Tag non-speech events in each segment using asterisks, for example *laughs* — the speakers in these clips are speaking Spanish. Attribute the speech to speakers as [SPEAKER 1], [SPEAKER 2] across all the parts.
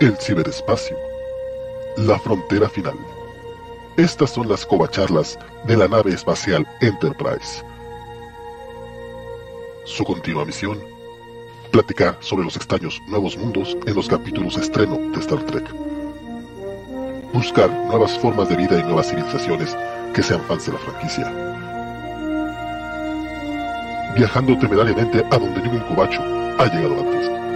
[SPEAKER 1] el ciberespacio, la frontera final. Estas son las covacharlas de la nave espacial Enterprise. Su continua misión, platicar sobre los extraños nuevos mundos en los capítulos estreno de Star Trek. Buscar nuevas formas de vida y nuevas civilizaciones que sean fans de la franquicia. Viajando temerariamente a donde ningún cobacho ha llegado antes.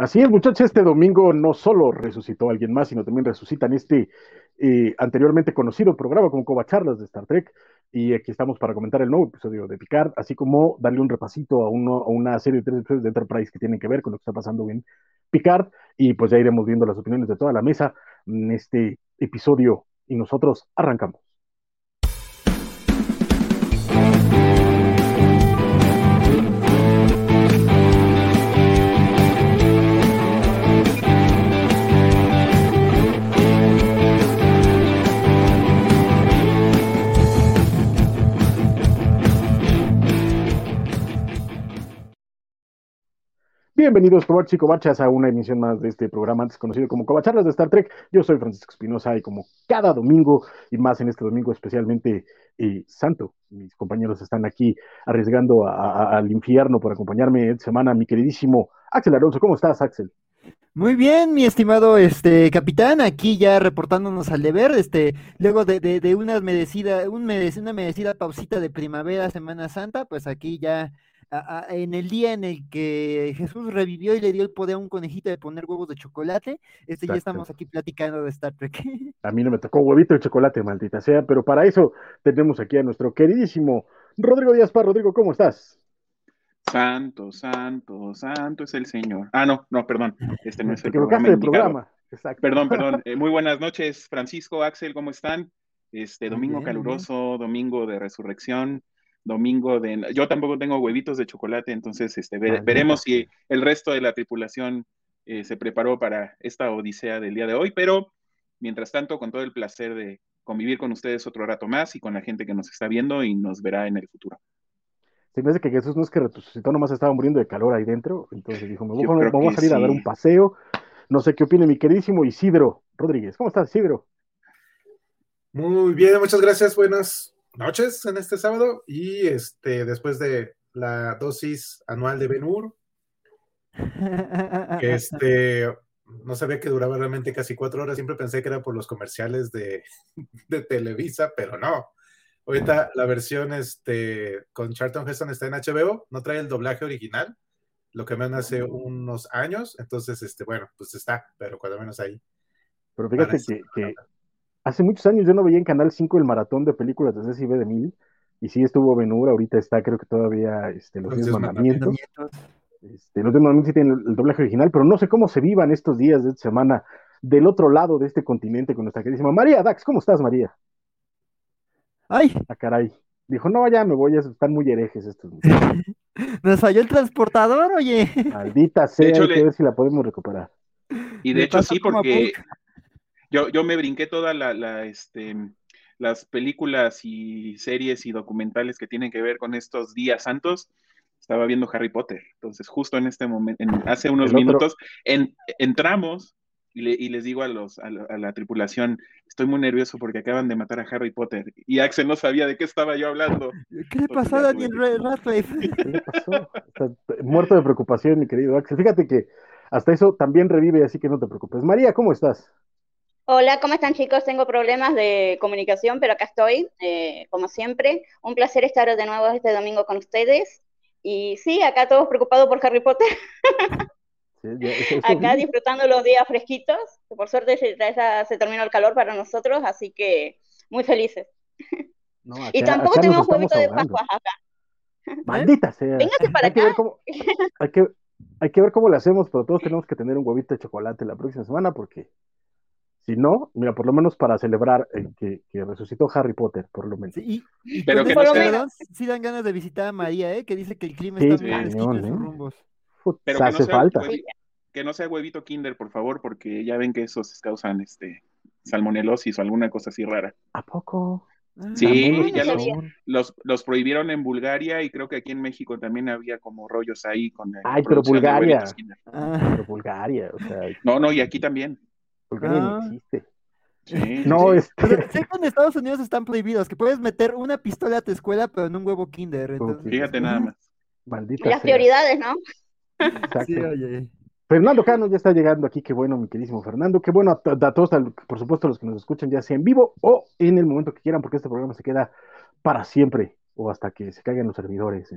[SPEAKER 2] Así es, muchachos, este domingo no solo resucitó a alguien más, sino también resucitan este eh, anteriormente conocido programa como Covacharlas de Star Trek. Y aquí estamos para comentar el nuevo episodio de Picard, así como darle un repasito a, uno, a una serie de tres episodios de Enterprise que tienen que ver con lo que está pasando en Picard. Y pues ya iremos viendo las opiniones de toda la mesa en este episodio. Y nosotros arrancamos. Bienvenidos, Covachos y Covachas, a una emisión más de este programa antes conocido como Covacharlas de Star Trek. Yo soy Francisco Espinosa y como cada domingo, y más en este domingo especialmente eh, santo, mis compañeros están aquí arriesgando al infierno por acompañarme esta semana, mi queridísimo Axel Alonso. ¿Cómo estás, Axel?
[SPEAKER 3] Muy bien, mi estimado este capitán, aquí ya reportándonos al deber, este, luego de, de, de una merecida, un una merecida pausita de primavera, Semana Santa, pues aquí ya en el día en el que Jesús revivió y le dio el poder a un conejito de poner huevos de chocolate, este ya estamos aquí platicando de Star Trek. *laughs*
[SPEAKER 2] A mí no me tocó huevito de chocolate, maldita sea, pero para eso tenemos aquí a nuestro queridísimo Rodrigo Díaz. Rodrigo, ¿cómo estás?
[SPEAKER 4] Santo, santo, santo es el Señor. Ah, no, no, perdón. Este no *laughs* es el
[SPEAKER 2] programa. programa.
[SPEAKER 4] Exacto. Perdón, perdón. *laughs* Eh, muy buenas noches, Francisco, Axel, ¿cómo están? Este domingo caluroso, domingo de resurrección domingo de... Yo tampoco tengo huevitos de chocolate, entonces este, ah, veremos si el resto de la tripulación eh, se preparó para esta odisea del día de hoy, pero mientras tanto, con todo el placer de convivir con ustedes otro rato más y con la gente que nos está viendo y nos verá en el futuro.
[SPEAKER 2] Se me hace que Jesús no es que resucitó, nomás estaba muriendo de calor ahí dentro, entonces dijo, me voy, vamos a salir a dar un paseo. No sé qué opine mi queridísimo Isidro Rodríguez. ¿Cómo estás, Isidro?
[SPEAKER 5] Muy bien, muchas gracias. Buenas noches en este sábado y este después de la dosis anual de Benur, que este no sabía que duraba realmente casi cuatro horas, siempre pensé que era por los comerciales de, de Televisa, pero no. Ahorita la versión este, con Charlton Heston está en HBO, no trae el doblaje original, lo que menos hace unos años, entonces, este, bueno, pues está, pero cuando menos ahí.
[SPEAKER 2] Pero fíjate que, hace muchos años yo no veía en Canal 5 el maratón de películas de CCB de Mil, y sí estuvo Benur, ahorita está creo que todavía este, los, los mandamientos. Este, los demás sí tienen el, doblaje original, pero no sé cómo se vivan estos días de esta semana del otro lado de este continente con nuestra queridísima María Dax. ¿Cómo estás, María?
[SPEAKER 3] Ay.
[SPEAKER 2] Ah, caray. Dijo, no, ya me voy, están muy herejes estos. *laughs*
[SPEAKER 3] Nos falló el transportador, oye.
[SPEAKER 2] Maldita sea, hay que ver si la podemos recuperar.
[SPEAKER 4] Y de hecho sí, porque yo, yo me brinqué toda la, la, este, las películas y series y documentales que tienen que ver con estos días santos. Estaba viendo Harry Potter. Entonces, justo en este momento, hace unos minutos, entramos y, les digo a, los, a, la, tripulación, estoy muy nervioso porque acaban de matar a Harry Potter. Y Axel no sabía de qué estaba yo hablando.
[SPEAKER 3] ¿Qué le pasó a Daniel Radcliffe? *laughs*
[SPEAKER 2] ¿Qué le pasó? muerto de preocupación, mi querido Axel. Fíjate que hasta eso también revive, así que no te preocupes. María, ¿cómo estás?
[SPEAKER 6] Hola, ¿cómo están chicos? Tengo problemas de comunicación, pero acá estoy, eh, como siempre. Un placer estar de nuevo este domingo con ustedes. Y sí, acá todos preocupados por Harry Potter. *laughs* acá disfrutando los días fresquitos. Por suerte ya, se terminó el calor para nosotros, así que muy felices. *laughs* y tampoco tenemos huevito de Pascua acá. *laughs*
[SPEAKER 2] Maldita sea.
[SPEAKER 6] Véngase para acá.
[SPEAKER 2] hay, que, hay que ver cómo lo hacemos, pero todos tenemos que tener un huevito de chocolate la próxima semana porque si no, mira, por lo menos para celebrar que, resucitó Harry Potter, por lo menos.
[SPEAKER 3] Sí, pero que no sí dan ganas de visitar a María, ¿eh? que dice que el clima está muy ¿eh? rumbos.
[SPEAKER 4] Pero que, hace no falta. que no sea huevito Kinder, por favor, porque ya ven que esos causan este salmonelosis o alguna cosa así rara.
[SPEAKER 2] ¿A poco?
[SPEAKER 4] Sí, ya los, los, prohibieron en Bulgaria y creo que aquí en México también había como rollos ahí con
[SPEAKER 2] Ay, pero Bulgaria. Ah. Pero Bulgaria, o sea.
[SPEAKER 4] No, no, y aquí también.
[SPEAKER 2] Bulgaria no ah. existe. *laughs* Sí, no, este...
[SPEAKER 3] sé que en Estados Unidos están prohibidos, que puedes meter una pistola a tu escuela, pero en un huevo kinder.
[SPEAKER 4] Fíjate nada más.
[SPEAKER 6] Maldita Las prioridades, ¿no?
[SPEAKER 2] Exacto. Sí, oye. Fernando Cano ya está llegando aquí, qué bueno, mi queridísimo Fernando, qué bueno a, todos, por supuesto, los que nos escuchan ya sea en vivo o en el momento que quieran, porque este programa se queda para siempre o hasta que se caigan los servidores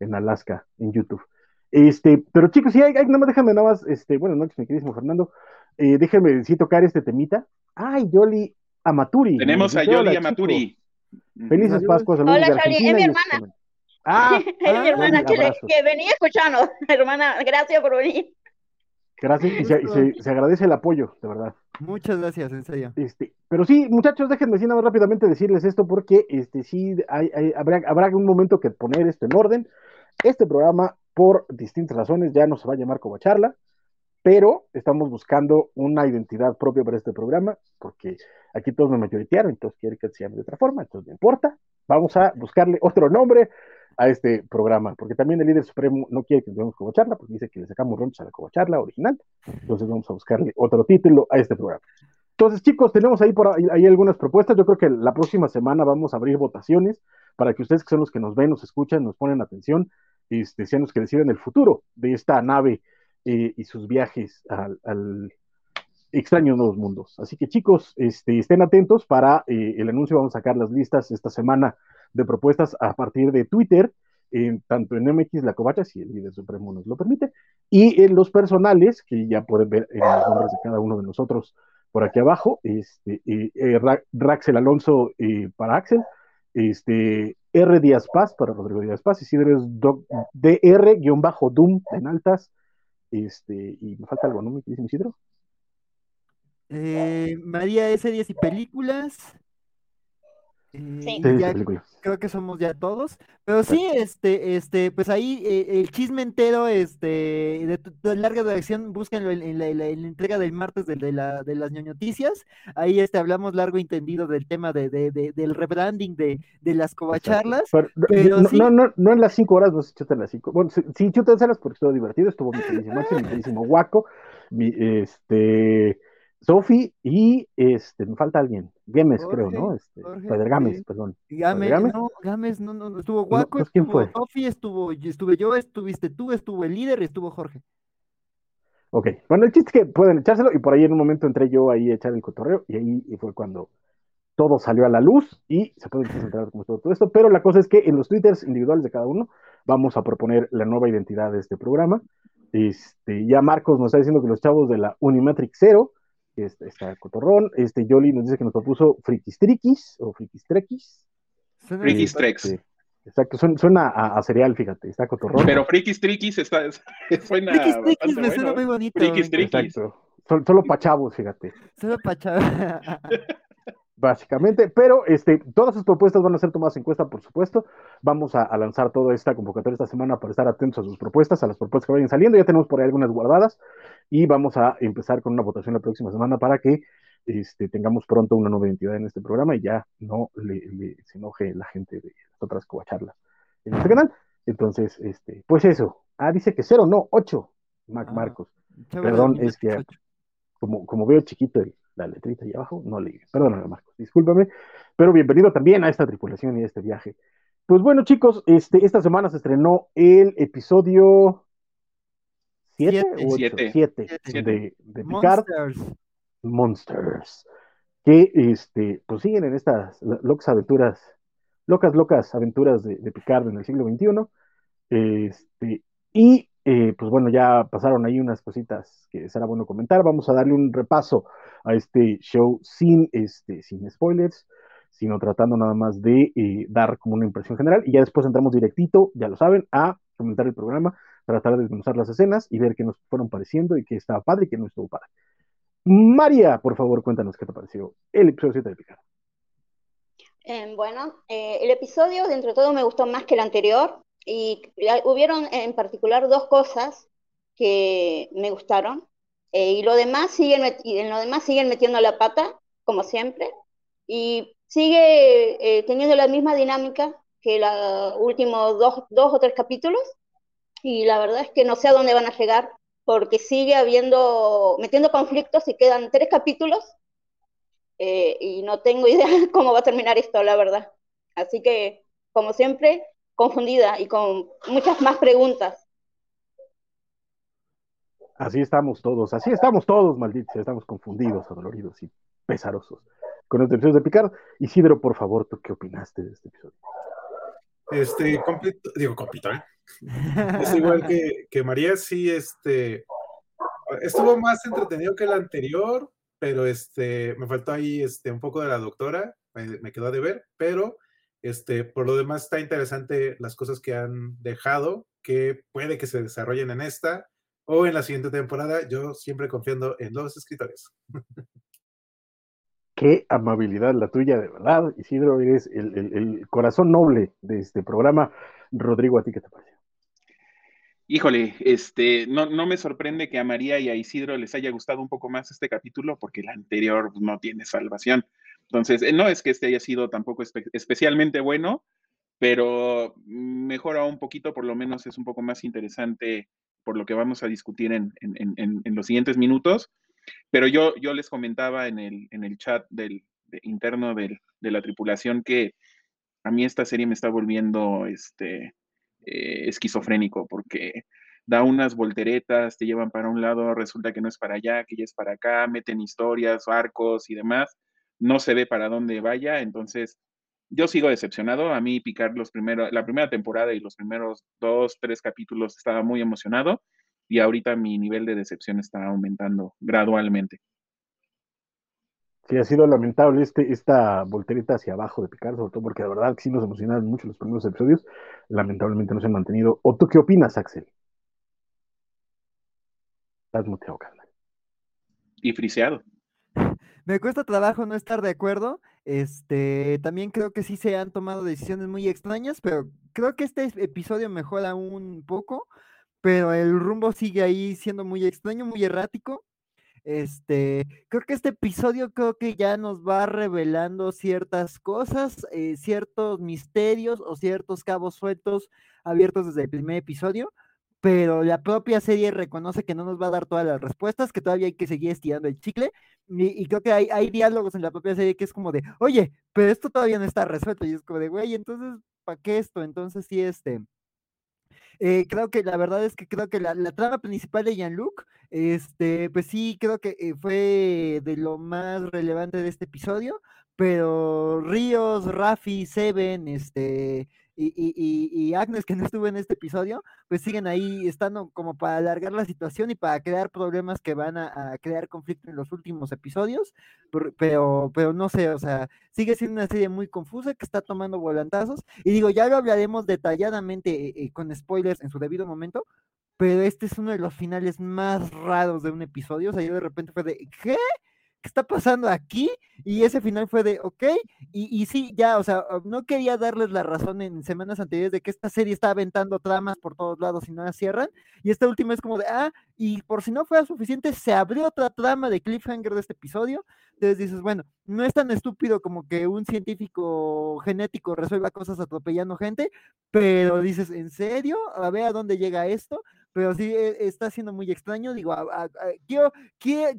[SPEAKER 2] en, Alaska, en YouTube. Este, pero chicos, sí, hay, nada más déjame nada más, este, bueno, noches, mi queridísimo Fernando, eh, déjenme sí tocar este temita. Ay, Yoli Amaturi.
[SPEAKER 4] Tenemos a Yoli Amaturi.
[SPEAKER 2] Felices Pascuas.
[SPEAKER 6] Hola, Yoli, es mi hermana. Ah, *laughs* es mi ah, hermana que, que, venía escuchando. *laughs* Hermana, gracias por venir.
[SPEAKER 2] Gracias y, se, agradece el apoyo, de verdad.
[SPEAKER 3] Muchas gracias, en serio.
[SPEAKER 2] Este, pero sí, muchachos, déjenme decir nada rápidamente decirles esto porque este, sí hay, habrá, habrá un momento que poner esto en orden. Este programa, por distintas razones, ya no se va a llamar como charla, pero estamos buscando una identidad propia para este programa, porque aquí todos me mayoritearon, entonces quiere que se llame de otra forma, entonces no importa. Vamos a buscarle otro nombre a este programa, porque también el líder supremo no quiere que tengamos como charla, porque dice que le sacamos ronchas a la como charla original, entonces vamos a buscarle otro título a este programa. Entonces, chicos, tenemos ahí por ahí, algunas propuestas. Yo creo que la próxima semana vamos a abrir votaciones para que ustedes, que son los que nos ven, nos escuchan, nos ponen atención, este, sean los que deciden el futuro de esta nave eh, y sus viajes al, al extraño nuevos mundos. Así que, chicos, este, estén atentos para eh, el anuncio. Vamos a sacar las listas esta semana de propuestas a partir de Twitter, tanto en MX La Covacha, si el líder supremo nos lo permite, y en los personales, que ya pueden ver en los nombres de cada uno de nosotros por aquí abajo, este, eh, Raxel Alonso para Axel, este, R. Díaz Paz para Rodrigo Díaz Paz, Isidro es DR-Doom en altas, este, y me falta algo, ¿no, querido Isidro?
[SPEAKER 3] Eh, María S. Díaz y películas.
[SPEAKER 6] Sí.
[SPEAKER 3] creo que somos ya todos. Pero sí, este, este, pues ahí eh, el chisme entero, este, de, larga duración, búsquenlo en, la, entrega del martes de, la, de las ñoñoticias. Ahí este, hablamos largo y entendido del tema de, del rebranding de, las covacharlas.
[SPEAKER 2] Pero, no, no, no, en las cinco horas, no se chutan las cinco. Bueno, sí, sí chútenselas porque estuvo divertido, estuvo mi queridísimo mi guaco, mi, este Sofi y este, me falta alguien, Gámez creo, ¿no? Este, Pedro Gámez, perdón.
[SPEAKER 3] Gámez, no, Gámez, no, no, estuvo Guaco, pues, ¿quién fue? Sofi, estuvo, estuve yo, estuviste tú, estuvo el líder y estuvo Jorge.
[SPEAKER 2] Ok, bueno, el chiste es que pueden echárselo y por ahí en un momento entré yo ahí a echar el cotorreo y ahí fue cuando todo salió a la luz y se puede encontrar como todo, todo esto, pero la cosa es que en los twitters individuales de cada uno vamos a proponer la nueva identidad de este programa. Este, ya Marcos nos está diciendo que los chavos de la Unimatrix Zero este, está Cotorrón. Este, Yoli nos dice que nos propuso Frikistrikis o Frikistrekis.
[SPEAKER 4] Frikistrex. Este,
[SPEAKER 2] exacto, suena, a, cereal, fíjate, está Cotorrón.
[SPEAKER 4] Pero Frikistrikis está, *laughs* suena
[SPEAKER 3] Frikistrekis me suena muy bonito.
[SPEAKER 2] Exacto. Solo, para chavos, fíjate.
[SPEAKER 3] Solo para chavos. *laughs*
[SPEAKER 2] básicamente, pero este, todas sus propuestas van a ser tomadas en cuenta, por supuesto. Vamos a, lanzar toda esta convocatoria esta semana para estar atentos a sus propuestas, a las propuestas que vayan saliendo. Ya tenemos por ahí algunas guardadas y vamos a empezar con una votación la próxima semana para que este, tengamos pronto una nueva identidad en este programa y ya no le, se enoje la gente de las otras covacharlas en este canal. Entonces, este, pues eso. Ah, dice que cero, no, ocho, Mac ah, Marcos. Perdón, es que como, como veo chiquito el, la letrita ahí abajo, no leí. Perdóname, Marcos, discúlpame, pero bienvenido también a esta tripulación y a este viaje. Pues bueno, chicos, este, esta semana se estrenó el episodio 7 o 7 de, de Picard. Monsters. Monsters. Que este, pues siguen en estas locas aventuras, locas, locas aventuras de, de Picard en el siglo XXI. Este, y eh, pues bueno, ya pasaron ahí unas cositas que será bueno comentar. Vamos a darle un repaso a este show sin, este, sin spoilers, sino tratando nada más de eh, dar como una impresión general. Y ya después entramos directito, ya lo saben, a comentar el programa, tratar de desmenuzar las escenas y ver qué nos fueron pareciendo y qué estaba padre y qué no estuvo padre. María, por favor, cuéntanos qué te pareció el episodio 7 de Picard.
[SPEAKER 6] Eh, bueno, el episodio dentro de todo me gustó más que el anterior. Y hubieron en particular dos cosas que me gustaron. Eh, y lo demás siguen en lo demás siguen metiendo la pata, como siempre. Y sigue eh, teniendo la misma dinámica que los últimos dos, dos o tres capítulos, y la verdad es que no sé a dónde van a llegar, porque sigue habiendo, metiendo conflictos y quedan tres capítulos, eh, y no tengo *laughs* idea cómo va a terminar esto, la verdad. Así que, como siempre, confundida y con muchas más preguntas.
[SPEAKER 2] Así estamos todos, así estamos todos, malditos, estamos confundidos, adoloridos y pesarosos con este episodio de Picard. Isidro, por favor, ¿tú qué opinaste de este episodio?
[SPEAKER 5] Este, completo, digo, completo, ¿eh? Es igual que, que María, sí, este, estuvo más entretenido que el anterior, pero este, me faltó ahí este, un poco de la doctora, me, me quedó de ver, pero este, por lo demás está interesante las cosas que han dejado, que puede que se desarrollen en esta o en la siguiente temporada, yo siempre confiando en los escritores.
[SPEAKER 2] Qué amabilidad la tuya, de verdad. Isidro, eres el, corazón noble de este programa. Rodrigo, ¿a ti qué te parece?
[SPEAKER 4] Híjole, este, no, no me sorprende que a María y a Isidro les haya gustado un poco más este capítulo porque el anterior no tiene salvación. Entonces, eh, no es que este haya sido tampoco especialmente bueno, pero mejora un poquito, por lo menos es un poco más interesante por lo que vamos a discutir en, los siguientes minutos. Pero yo, yo les comentaba en el, en el chat del, interno de la tripulación que a mí esta serie me está volviendo este, eh, esquizofrénico porque da unas volteretas, te llevan para un lado, resulta que no es para allá, que ya es para acá, meten historias, arcos y demás, no se ve para dónde vaya, entonces yo sigo decepcionado. A mí picar los primeros, la primera temporada y los primeros dos, tres capítulos estaba muy emocionado y ahorita mi nivel de decepción está aumentando gradualmente.
[SPEAKER 2] Sí, ha sido lamentable este, esta voltereta hacia abajo de Picar, sobre todo porque de verdad sí nos emocionaron mucho los primeros episodios. Lamentablemente no se han mantenido. ¿O tú qué opinas, Axel? Estás muteado, carnal.
[SPEAKER 4] Y friseado.
[SPEAKER 3] Me cuesta trabajo no estar de acuerdo. Este, también creo que sí se han tomado decisiones muy extrañas, pero creo que este episodio mejora un poco, pero el rumbo sigue ahí siendo muy extraño, muy errático. Este, creo que este episodio creo que ya nos va revelando ciertas cosas, eh, ciertos misterios o ciertos cabos sueltos abiertos desde el primer episodio pero la propia serie reconoce que no nos va a dar todas las respuestas, que todavía hay que seguir estirando el chicle, y, creo que hay, diálogos en la propia serie que es como de, oye, pero esto todavía no está resuelto, y es como de, güey, entonces, ¿para qué esto? Entonces sí, este... Eh, creo que la verdad es que creo que la, trama principal de Jean-Luc, este, pues sí, creo que eh, fue de lo más relevante de este episodio, pero Ríos, Rafi, Seven, este, y, Agnes, que no estuvo en este episodio, pues siguen ahí estando como para alargar la situación y para crear problemas que van a, crear conflicto en los últimos episodios, pero, pero no sé, o sea, sigue siendo una serie muy confusa que está tomando volantazos, y digo, ya lo hablaremos detalladamente eh, eh, con spoilers en su debido momento, pero este es uno de los finales más raros de un episodio, o sea, yo de repente fue de, ¿qué? ¿Qué está pasando aquí? Y ese final fue de, ok, y, y, sí, ya, o sea, ah, no quería darles la razón en semanas anteriores de que esta serie está aventando tramas por todos lados y no las cierran, y esta última es como de, ah, y por si no fuera suficiente, se abrió otra trama de cliffhanger de este episodio, entonces dices, bueno, no es tan estúpido como que un científico genético resuelva cosas atropellando gente, pero dices, ¿en serio? A ver a dónde llega esto, pero sí e, está siendo muy extraño. Digo, quiero,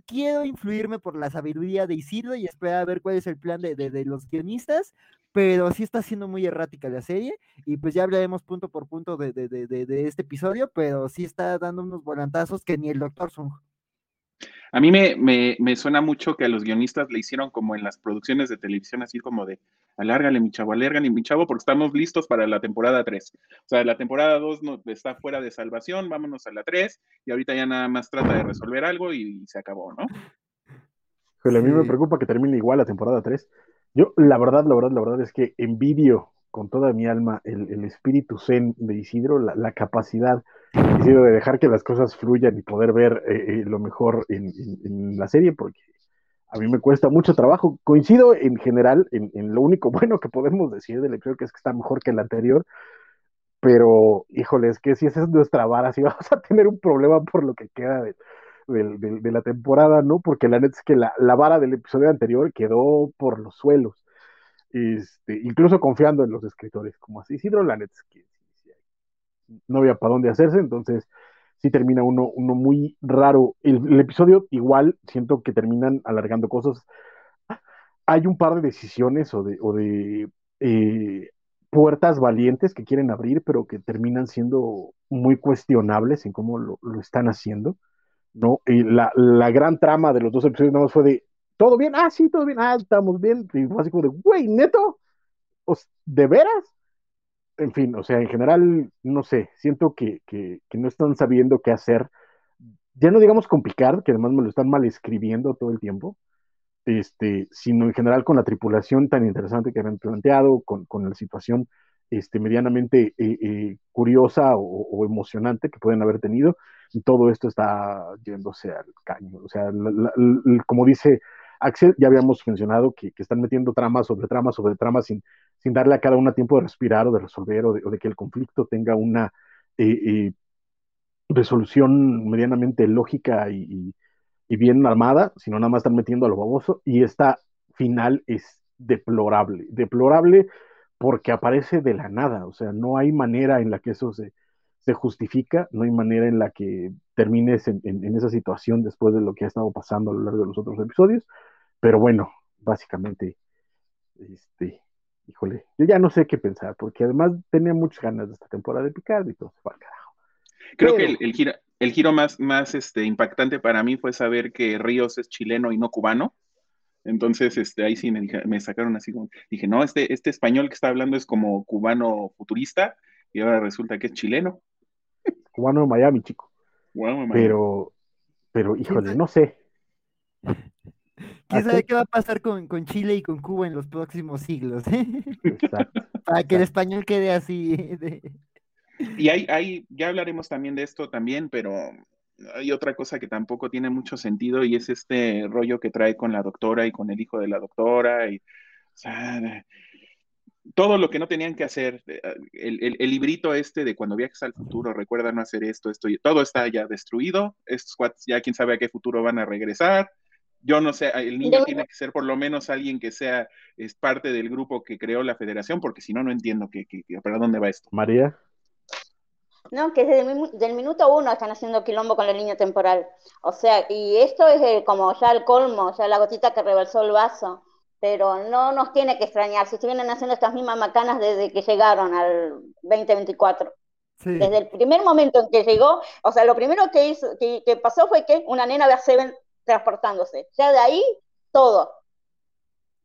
[SPEAKER 3] quiero, influirme por la sabiduría de Isidro y esperar a ver cuál es el plan de, de, los guionistas, pero sí está siendo muy errática la serie y pues ya hablaremos punto por punto de, de este episodio, pero sí está dando unos volantazos que ni el Doctor Sung.
[SPEAKER 4] A mí me, me, me, suena mucho que a los guionistas le hicieron como en las producciones de televisión, así como de alárgale, mi chavo, alárgale, mi chavo, porque estamos listos para la temporada 3. O sea, la temporada 2 no, está fuera de salvación, vámonos a la 3, y ahorita ya nada más trata de resolver algo y, se acabó, ¿no?
[SPEAKER 2] Pero a mí me preocupa que termine igual la temporada 3. Yo, la verdad, la verdad, la verdad es que envidio con toda mi alma el, espíritu zen de Isidro, la, capacidad Isidro de dejar que las cosas fluyan y poder ver eh, eh, lo mejor en, la serie, porque a mí me cuesta mucho trabajo. Coincido en general en, lo único *laughs* bueno que podemos decir del episodio, que es que está mejor que el anterior, pero híjole, es que si esa es nuestra vara, si *laughs* vamos a tener un problema por lo que queda de, la temporada, ¿no? Porque la neta es que la, la vara del episodio anterior quedó por los suelos. Este, incluso confiando en los escritores, como así Isidro que no había para dónde hacerse, entonces sí termina uno, uno muy raro. El, episodio igual siento que terminan alargando cosas. Hay un par de decisiones o de, o de eh, puertas valientes que quieren abrir, pero que terminan siendo muy cuestionables en cómo lo, están haciendo. ¿no? Y la, la, gran trama de los dos episodios nada más fue de, ¿todo bien? Ah, sí, todo bien, ah, estamos bien. Y fue así como de, güey, neto, ¿de veras? En fin, o sea, en general, no sé, siento que, que, que no están sabiendo qué hacer. Ya no digamos con Picard, que además me lo están mal escribiendo todo el tiempo, este, sino en general con la tripulación tan interesante que habían planteado, con, con la situación este, medianamente eh, eh, curiosa o, emocionante que pueden haber tenido, todo esto está yéndose al caño. O sea, como dice Axel, ya habíamos mencionado que, están metiendo tramas sobre tramas sobre tramas sin, sin darle a cada una tiempo de respirar o de resolver o de, que el conflicto tenga una eh, resolución medianamente lógica y, bien armada, sino nada más están metiendo a lo baboso. Y esta final es deplorable, deplorable porque aparece de la nada, o sea, no hay manera en la que eso se, se justifica, no hay manera en la que termines en, en, esa situación después de lo que ha estado pasando a lo largo de los otros episodios, pero bueno, básicamente, este, híjole, yo ya no sé qué pensar, porque además tenía muchas ganas de esta temporada de Picard y todo se fue al carajo.
[SPEAKER 4] Creo que el, el, giro, el giro más, más este, impactante para mí fue saber que Ríos es chileno y no cubano. Entonces, este, ahí sí me, sacaron así como, dije, no, este, este español que está hablando es como cubano futurista y ahora resulta que es chileno.
[SPEAKER 2] Cubano de Miami, chico. Pero, pero, híjole, no sé.
[SPEAKER 3] ¿Quién sabe qué va a *laughs* pasar con, Chile y con Cuba en los próximos siglos? *laughs* Para que el español quede así.
[SPEAKER 4] Y hay, hay, ya hablaremos también de esto también, pero hay otra cosa que tampoco tiene mucho sentido y es este rollo que trae con la doctora y con el hijo de la doctora y todo lo que no tenían que hacer, eh, el, librito este de cuando viajes al futuro, recuerda no hacer esto, esto, y todo está ya destruido, estos ya quién sabe a qué futuro van a regresar, yo no sé, el niño tiene que ser por lo menos alguien que sea es parte del grupo que creó la federación, porque si no, no entiendo que, para dónde va esto.
[SPEAKER 2] María.
[SPEAKER 6] ¿no? Que desde el del minuto uno están haciendo quilombo con la línea temporal. O sea, y esto es como ya el colmo, ya la gotita que rebalsó el vaso. Pero no nos tiene que extrañar si estuvieran haciendo estas mismas macanas desde que llegaron al 2024. Desde el primer momento en que llegó, o sea, lo primero que, hizo, que, pasó fue que una nena ve a Seven transportándose. Ya de ahí, todo.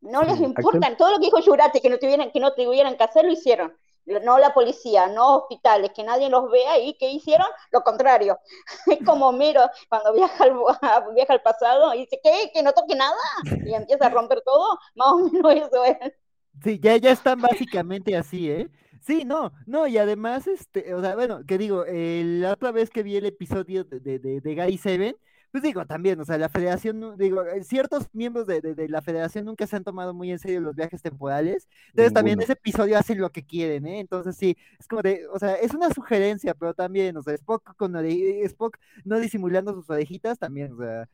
[SPEAKER 6] No les importa, todo lo que dijo Jurati, que no tuvieran, que no tuvieran que hacer, lo hicieron no la policía, no hospitales, que nadie los vea y que hicieron lo contrario. *laughs* Es como Miro cuando viaja al, *laughs* viaja al pasado y dice, ¿qué? ¿Que no toque nada? Y empieza a romper todo, *laughs* más o menos eso es.
[SPEAKER 3] Sí, ya, ya están básicamente así, ¿eh? Sí, no, no, y además, este, o sea, bueno, que digo, la otra vez que vi el episodio de, de, de, de Gary Seven, pues digo, también, o sea, la federación, digo, eh, ciertos miembros de, de, la federación nunca se han tomado muy en serio los viajes temporales, entonces también ese episodio hace lo que quieren, ¿eh? Entonces sí, es como de, o sea, es una sugerencia, pero también, o sea, Spock con Spock no disimulando sus orejitas también, o sea,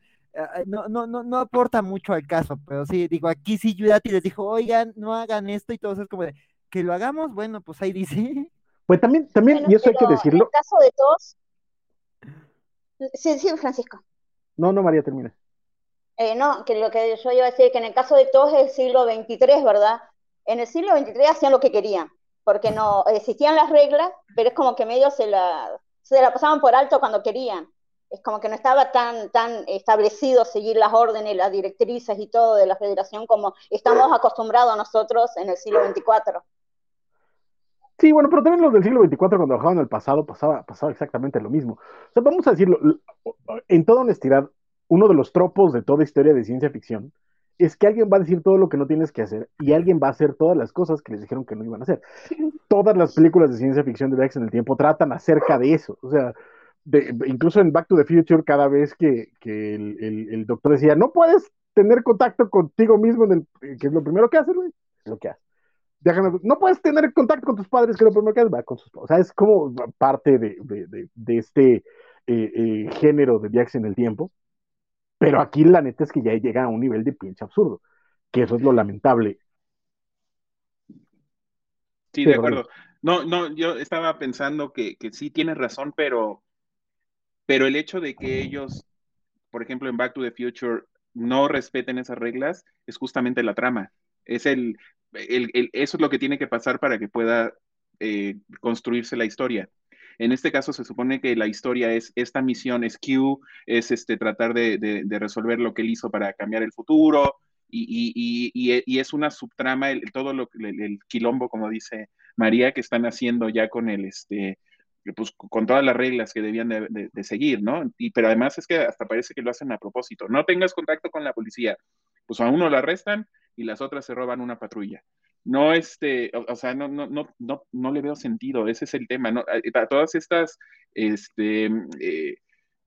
[SPEAKER 3] no, no, no, no aporta mucho al caso, pero sí, digo, aquí sí Yudati les dijo, oigan, no hagan esto y todo es como de, que lo hagamos, bueno, pues ahí dice.
[SPEAKER 2] Pues también, también, y eso hay que decirlo. En
[SPEAKER 6] el caso de todos, sí, sí, Francisco.
[SPEAKER 2] No, no, María, termina.
[SPEAKER 6] Eh, no, que lo que yo iba a decir, que en el caso de todos es el siglo XXIII, ¿verdad? En el siglo XXIII hacían lo que querían, porque no existían las reglas, pero es como que medio se la, se pasaban por alto cuando querían. Es como que no estaba tan, tan establecido seguir las órdenes, las directrices y todo de la federación como estamos acostumbrados nosotros en el siglo XXIV.
[SPEAKER 2] Sí, bueno, pero también los del siglo XXIV cuando trabajaban en el pasado pasaba, pasaba exactamente lo mismo. O sea, vamos a decirlo, en toda honestidad, uno de los tropos de toda historia de ciencia ficción es que alguien va a decir todo lo que no tienes que hacer y alguien va a hacer todas las cosas que les dijeron que no iban a hacer. *laughs* Todas las películas de ciencia ficción de viajes en el tiempo tratan acerca de eso. O sea, incluso en Back to the Future, cada vez que, el, doctor decía, no puedes tener contacto contigo mismo, en el, que es lo primero que haces, güey, es lo que no puedes tener contacto con tus padres, que lo primero que haces va con sus O sea, es como parte de, este eh, eh, género de viajes en el tiempo. Pero aquí la neta es que ya llega a un nivel de pinche absurdo, que eso es lo lamentable.
[SPEAKER 4] Sí, de acuerdo. No, no, yo estaba pensando que, que sí tienes razón, pero, pero el hecho de que ellos, por ejemplo, en Back to the Future, no respeten esas reglas, es justamente la trama. Es el, el, eso es lo que tiene que pasar para que pueda eh, construirse la historia. En este caso se supone que la historia es, esta misión es Q, es este, tratar de, de, resolver lo que él hizo para cambiar el futuro, y, y, y, y es una subtrama, el, todo lo, el, el, quilombo, como dice María, que están haciendo ya con el, este, pues con todas las reglas que debían de, seguir, ¿no? Y, pero además es que hasta parece que lo hacen a propósito. No tengas contacto con la policía, pues a uno lo arrestan y las otras se roban una patrulla no este, o, sea, no, no, no, no, no le veo sentido, ese es el tema, ¿no? A, todas estas este, eh,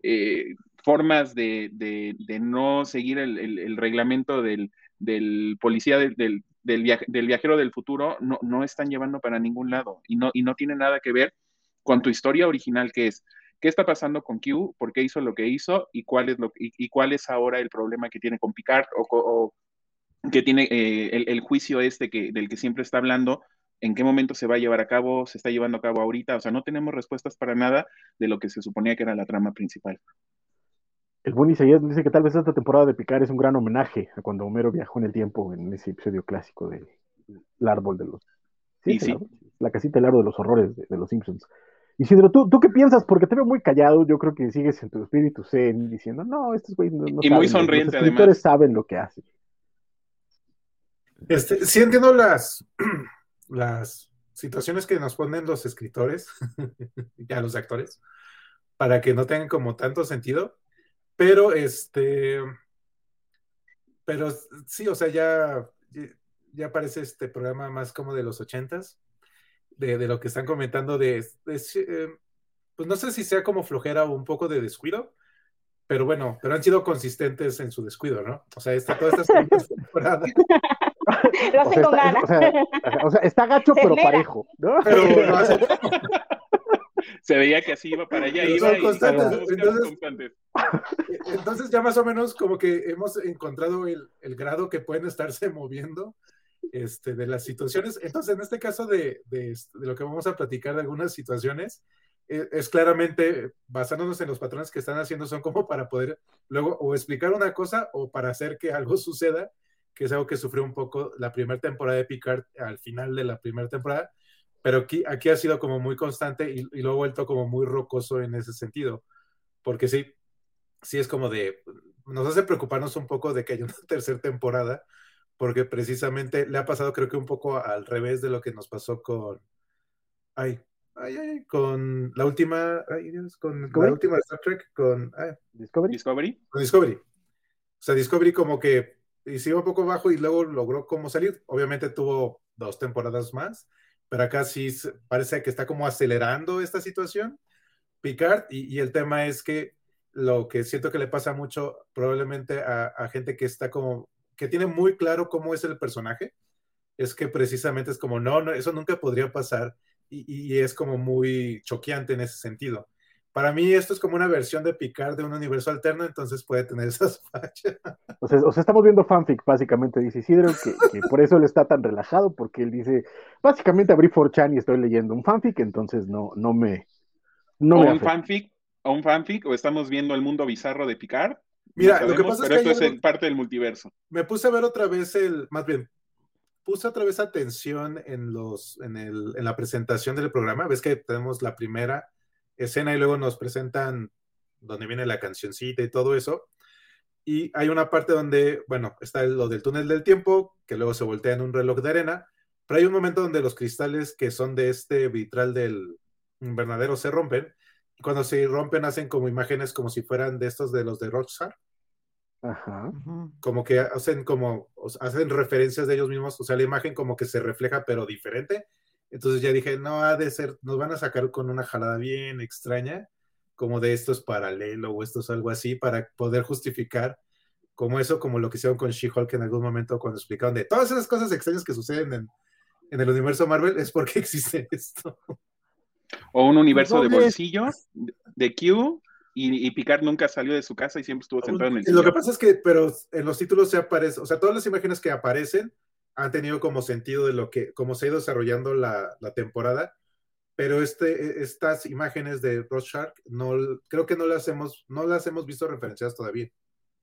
[SPEAKER 4] eh, formas de, de, no seguir el, el, reglamento del, del policía del, del, del, viajero del futuro, no, no están llevando para ningún lado y no, y no tiene nada que ver con tu historia original que es. ¿Qué está pasando con Q? ¿Por qué hizo lo que hizo? ¿Y cuál es, lo, y, y cuál es ahora el problema que tiene con Picard? O, o, que tiene eh, el, juicio este que, del que siempre está hablando, en qué momento se va a llevar a cabo, se está llevando a cabo ahorita, o sea, no tenemos respuestas para nada de lo que se suponía que era la trama principal.
[SPEAKER 2] El buen Isaías dice que tal vez esta temporada de Picar es un gran homenaje a cuando Homero viajó en el tiempo en ese episodio clásico del árbol de los...
[SPEAKER 4] Sí, sí.
[SPEAKER 2] La, casita del árbol de los horrores de, los Simpsons. Isidro, ¿tú, ¿tú qué piensas? Porque te veo muy callado, yo creo que sigues en tu espíritu zen diciendo, no, estos güeyes no, no
[SPEAKER 4] Y muy sonriente,
[SPEAKER 2] los además. saben lo que hacen.
[SPEAKER 5] Este, sí entiendo las, *clears throat* las situaciones que nos ponen los escritores, *laughs* ya los actores, para que no tengan como tanto sentido, pero este, pero sí, o sea, ya, ya parece este programa más como de los ochentas, de, de lo que están comentando de, eh, pues no sé si sea como flojera o un poco de descuido, pero bueno, pero han sido consistentes en su descuido, ¿no? O sea, esta, toda esta temporada *laughs*
[SPEAKER 6] Lo hace con ganas.
[SPEAKER 2] O sea, está gacho, pero parejo. ¿no? Pero *laughs*
[SPEAKER 4] se veía que así iba para allá. Iba y,
[SPEAKER 5] constantes. Entonces, entonces, ya más o menos como que hemos encontrado el, el, grado que pueden estarse moviendo este, de las situaciones. Entonces, en este caso de, de, de lo que vamos a platicar de algunas situaciones, es, es claramente basándonos en los patrones que están haciendo, son como para poder luego o explicar una cosa o para hacer que algo suceda que es algo que sufrió un poco la primera temporada de Picard al final de la primera temporada, pero aquí, aquí ha sido como muy constante y, y, lo ha vuelto como muy rocoso en ese sentido, porque sí, sí es como de, nos hace preocuparnos un poco de que haya una *laughs* tercera temporada, porque precisamente le ha pasado creo que un poco al revés de lo que nos pasó con, ay, ay, ay con la última, ay Dios, con ¿Discovery? la última Star Trek, con ay,
[SPEAKER 2] Discovery.
[SPEAKER 4] Discovery.
[SPEAKER 5] Con Discovery. O sea, Discovery como que siguió un poco bajo y luego logró como salir. Obviamente tuvo dos temporadas más, pero acá sí parece que está como acelerando esta situación, Picard, y, y el tema es que lo que siento que le pasa mucho probablemente a, a, gente que está como, que tiene muy claro cómo es el personaje, es que precisamente es como, no, no eso nunca podría pasar y, y es como muy choqueante en ese sentido para mí esto es como una versión de Picard de un universo alterno, entonces puede tener *laughs* esas fachas.
[SPEAKER 2] O sea, o sea estamos viendo fanfic, básicamente, dice Isidro, que, que, por eso él está tan relajado, porque él dice, básicamente abrí 4chan y estoy leyendo un fanfic, entonces no, no me... No
[SPEAKER 4] o
[SPEAKER 2] me
[SPEAKER 4] un fanfic, o un fanfic, o estamos viendo el mundo bizarro de Picard.
[SPEAKER 5] Mira, lo que pasa
[SPEAKER 4] pero
[SPEAKER 5] es que
[SPEAKER 4] esto es parte del multiverso.
[SPEAKER 5] Me puse a ver otra vez el, más bien, puse otra vez atención en los, en el, en la presentación del programa. Ves que tenemos la primera escena y luego nos presentan donde viene la cancioncita y todo eso. Y hay una parte donde, bueno, está lo del túnel del tiempo, que luego se voltea en un reloj de arena, pero hay un momento donde los cristales que son de este vitral del invernadero se rompen, cuando se rompen hacen como imágenes como si fueran de estos de los de Rockstar.
[SPEAKER 2] Ajá.
[SPEAKER 5] Como que hacen como, hacen referencias de ellos mismos, o sea, la imagen como que se refleja pero diferente, entonces ya dije, no, ha de ser, nos van a sacar con una jalada bien extraña, como de esto es paralelo o esto es algo así, para poder justificar como eso, como lo que hicieron con She-Hulk en algún momento cuando explicaron de todas esas cosas extrañas que suceden en, en el universo Marvel, es porque *laughs* existe esto.
[SPEAKER 4] O un universo de bolsillo de Q y, y, Picard nunca salió de su casa y siempre estuvo sentado en el
[SPEAKER 5] Lo que pasa es que, pero en los títulos se aparece, o sea, todas las imágenes que aparecen han tenido como sentido de lo que, cómo se ha ido desarrollando la, la temporada, pero este, e, estas imágenes de Rorschach no, creo que no las hemos, no las hemos visto referenciadas todavía.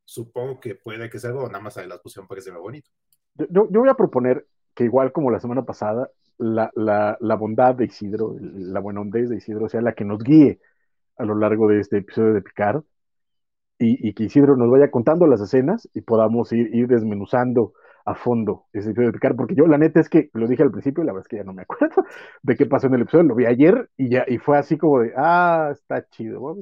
[SPEAKER 5] Supongo que puede que sea algo, nada más ahí las pusieron para que se vea bonito.
[SPEAKER 2] Yo, yo voy a proponer que igual como la semana pasada, la, la, la bondad de Isidro, la buena hondez de Isidro sea la que nos guíe a lo largo de este episodio de Picard y, y que Isidro nos vaya contando las escenas y podamos ir, desmenuzando a fondo ese episodio de Picard, porque yo la neta es que lo dije al principio, la verdad es que ya no me acuerdo *laughs* de qué pasó en el episodio, lo vi ayer y ya, y fue así como de, ah, está chido,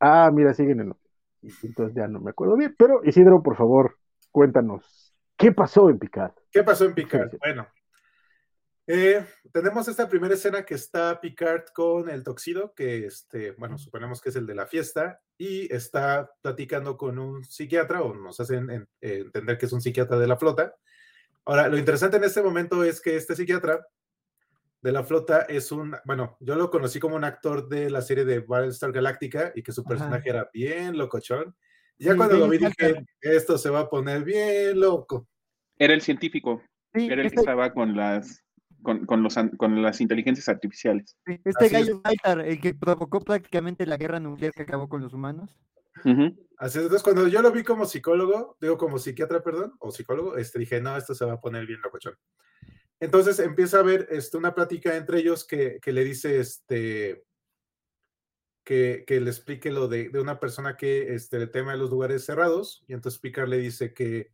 [SPEAKER 2] ah, mira, siguen en y entonces ya no me acuerdo bien, pero Isidro, por favor, cuéntanos, ¿qué pasó en Picard?
[SPEAKER 5] ¿Qué pasó en Picard? Bueno, eh, tenemos esta primera escena que está Picard con el Toxido, que este, bueno, suponemos que es el de la fiesta, y está platicando con un psiquiatra, o nos hacen en, entender que es un psiquiatra de la flota. Ahora, lo interesante en este momento es que este psiquiatra de la flota es un, bueno, yo lo conocí como un actor de la serie de Battlestar Galactica y que su personaje Ajá. era bien locochón. Y ya cuando lo vi dije, esto se va a poner bien loco.
[SPEAKER 4] Era el científico, sí, era el este... que estaba con las con, con, los, con las inteligencias artificiales.
[SPEAKER 3] Este Así gallo Baltar, el que provocó prácticamente la guerra nuclear que acabó con los humanos.
[SPEAKER 5] Uh -huh. Así es, entonces cuando yo lo vi como psicólogo, digo como psiquiatra, perdón, o psicólogo, este, dije, no, esto se va a poner bien locochón. Entonces empieza a haber este, una plática entre ellos que, que le dice este, que, le explique lo de, de, una persona que este, le teme a los lugares cerrados, y entonces Picard le dice que,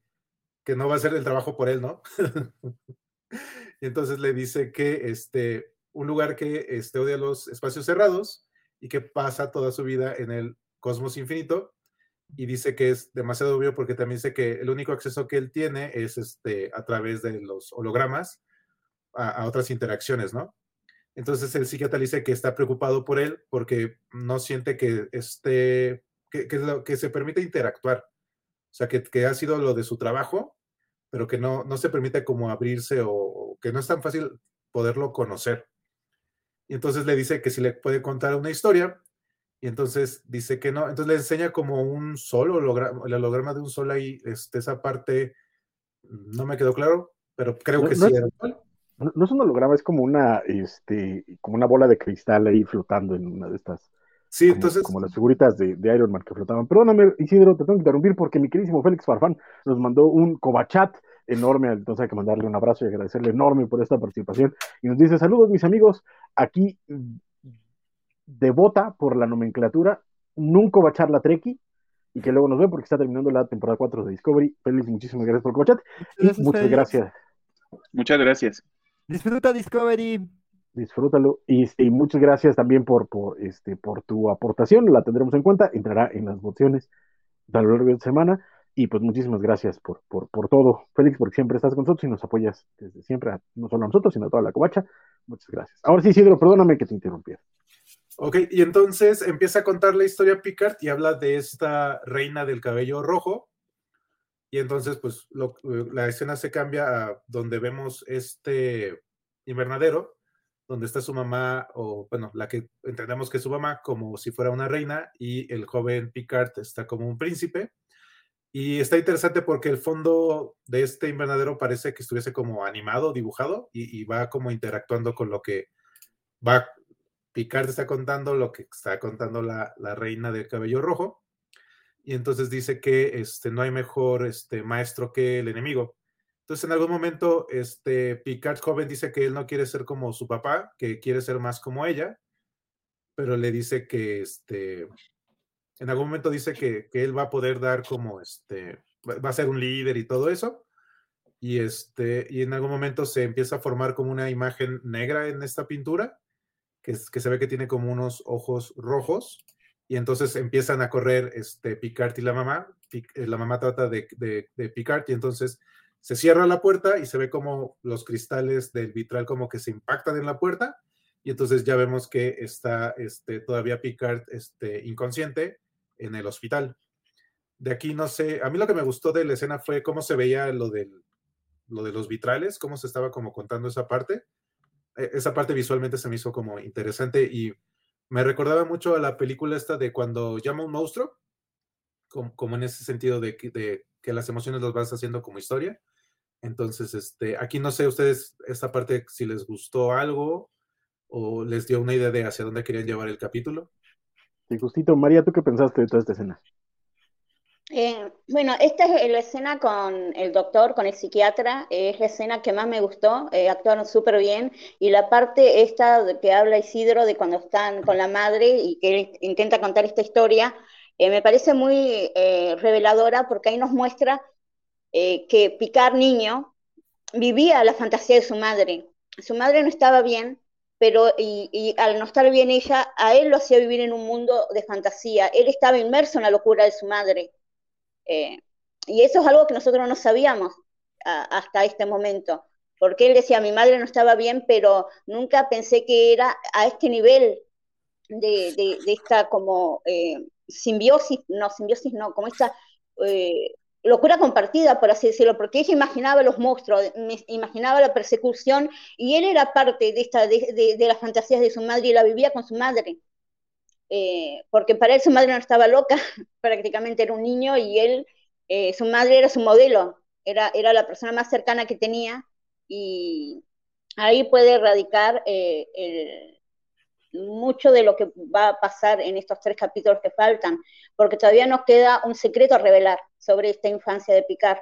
[SPEAKER 5] que no va a hacer el trabajo por él, ¿no? *laughs* y entonces le dice que este, un lugar que este, odia los espacios cerrados y que pasa toda su vida en el cosmos infinito. Y dice que es demasiado obvio porque también dice que el único acceso que él tiene es este, a través de los hologramas a otras interacciones, ¿no? Entonces el psiquiatra dice que está preocupado por él porque no siente que, esté, que, que, lo, que se permite interactuar. O sea, que, que, ha sido lo de su trabajo, pero que no, no se permite como abrirse o, o, que no es tan fácil poderlo conocer. Y entonces le dice que si le puede contar una historia, y entonces dice que no. Entonces le enseña como un sol, holograma, el holograma de un sol ahí, este, esa parte no me quedó claro, pero creo
[SPEAKER 2] no,
[SPEAKER 5] que
[SPEAKER 2] no
[SPEAKER 5] sí era
[SPEAKER 2] no, no es un holograma, es como una, este, como una bola de cristal ahí flotando en una de estas.
[SPEAKER 5] Sí,
[SPEAKER 2] como,
[SPEAKER 5] entonces.
[SPEAKER 2] Como las figuritas de, de, Iron Man que flotaban. Perdóname, Isidro, te tengo que interrumpir porque mi queridísimo Félix Farfán nos mandó un cobachat enorme, entonces hay que mandarle un abrazo y agradecerle enorme por esta participación. Y nos dice: Saludos, mis amigos, aquí devota por la nomenclatura, nunca va a echar la treki y que luego nos ve porque está terminando la temporada 4 de Discovery. Félix, muchísimas gracias por el cobachat y muchas gracias.
[SPEAKER 4] Muchas gracias.
[SPEAKER 3] Disfruta Discovery.
[SPEAKER 2] Disfrútalo. Y, y, muchas gracias también por, por, este, por tu aportación. La tendremos en cuenta. Entrará en las votaciones a lo largo de la semana. Y pues muchísimas gracias por, por, por todo, Félix, porque siempre estás con nosotros y nos apoyas desde siempre, a, no solo a nosotros, sino a toda la covacha. Muchas gracias. Ahora sí, Isidro, perdóname que te interrumpiera.
[SPEAKER 5] Ok, y entonces empieza a contar la historia Picard y habla de esta reina del cabello rojo. Y entonces, pues, la escena se cambia a donde vemos este invernadero, donde está su mamá, o bueno, la que entendemos que es su mamá, como si fuera una reina, y el joven Picard está como un príncipe. Y está interesante porque el fondo de este invernadero parece que estuviese como animado, dibujado, y, y va como interactuando con lo que va. Picard está contando lo que está contando la, la reina del cabello rojo. Y entonces dice que este, no hay mejor este, maestro que el enemigo. Entonces, en algún momento, este, Picard joven dice que él no quiere ser como su papá, que quiere ser más como ella, pero le dice que, este, en algún momento dice que, que él va a poder dar como, este, va a ser un líder y todo eso. Y, este, y en algún momento se empieza a formar como una imagen negra en esta pintura, que, que se ve que tiene como unos ojos rojos. Y entonces empiezan a correr este, Picard y la mamá. La mamá trata de, de, de Picard y entonces se cierra la puerta y se ve como los cristales del vitral como que se impactan en la puerta y entonces ya vemos que está este, todavía Picard este, inconsciente en el hospital. De aquí no sé, a mí lo que me gustó de la escena fue cómo se veía lo, del, lo de los vitrales, cómo se estaba como contando esa parte. E, esa parte visualmente se me hizo como interesante y me recordaba mucho a la película esta de cuando llama un monstruo, como, en ese sentido de, de que las emociones las vas haciendo como historia Entonces, este, aquí no sé ustedes esta parte si les gustó algo o les dio una idea de hacia dónde querían llevar el capítulo.
[SPEAKER 2] Sí, Gustito, María, ¿tú qué pensaste de toda esta escena?
[SPEAKER 6] Eh, bueno, esta es la escena con el doctor, con el psiquiatra, es la escena que más me gustó, eh, actuaron súper bien, y la parte esta que habla Isidro de cuando están con la madre y que él intenta contar esta historia, eh, me parece muy reveladora porque ahí nos muestra que Picar niño vivía la fantasía de su madre. Su madre no estaba bien, pero y, al no estar bien ella, a él lo hacía vivir en un mundo de fantasía. Él estaba inmerso en la locura de su madre. Eh, y eso es algo que nosotros no sabíamos hasta este momento, porque él decía, mi madre no estaba bien, pero nunca pensé que era a este nivel de, de, esta como eh, simbiosis, no, simbiosis no, como esta eh, locura compartida, por así decirlo, porque ella imaginaba los monstruos, imaginaba la persecución, y él era parte de, esta, de, de las fantasías de su madre y la vivía con su madre. Eh, porque para él su madre no estaba loca, *laughs* prácticamente era un niño y él, eh, su madre era su modelo, era, era la persona más cercana que tenía y ahí puede erradicar eh, mucho de lo que va a pasar en estos tres capítulos que faltan, porque todavía nos queda un secreto a revelar sobre esta infancia de Picard.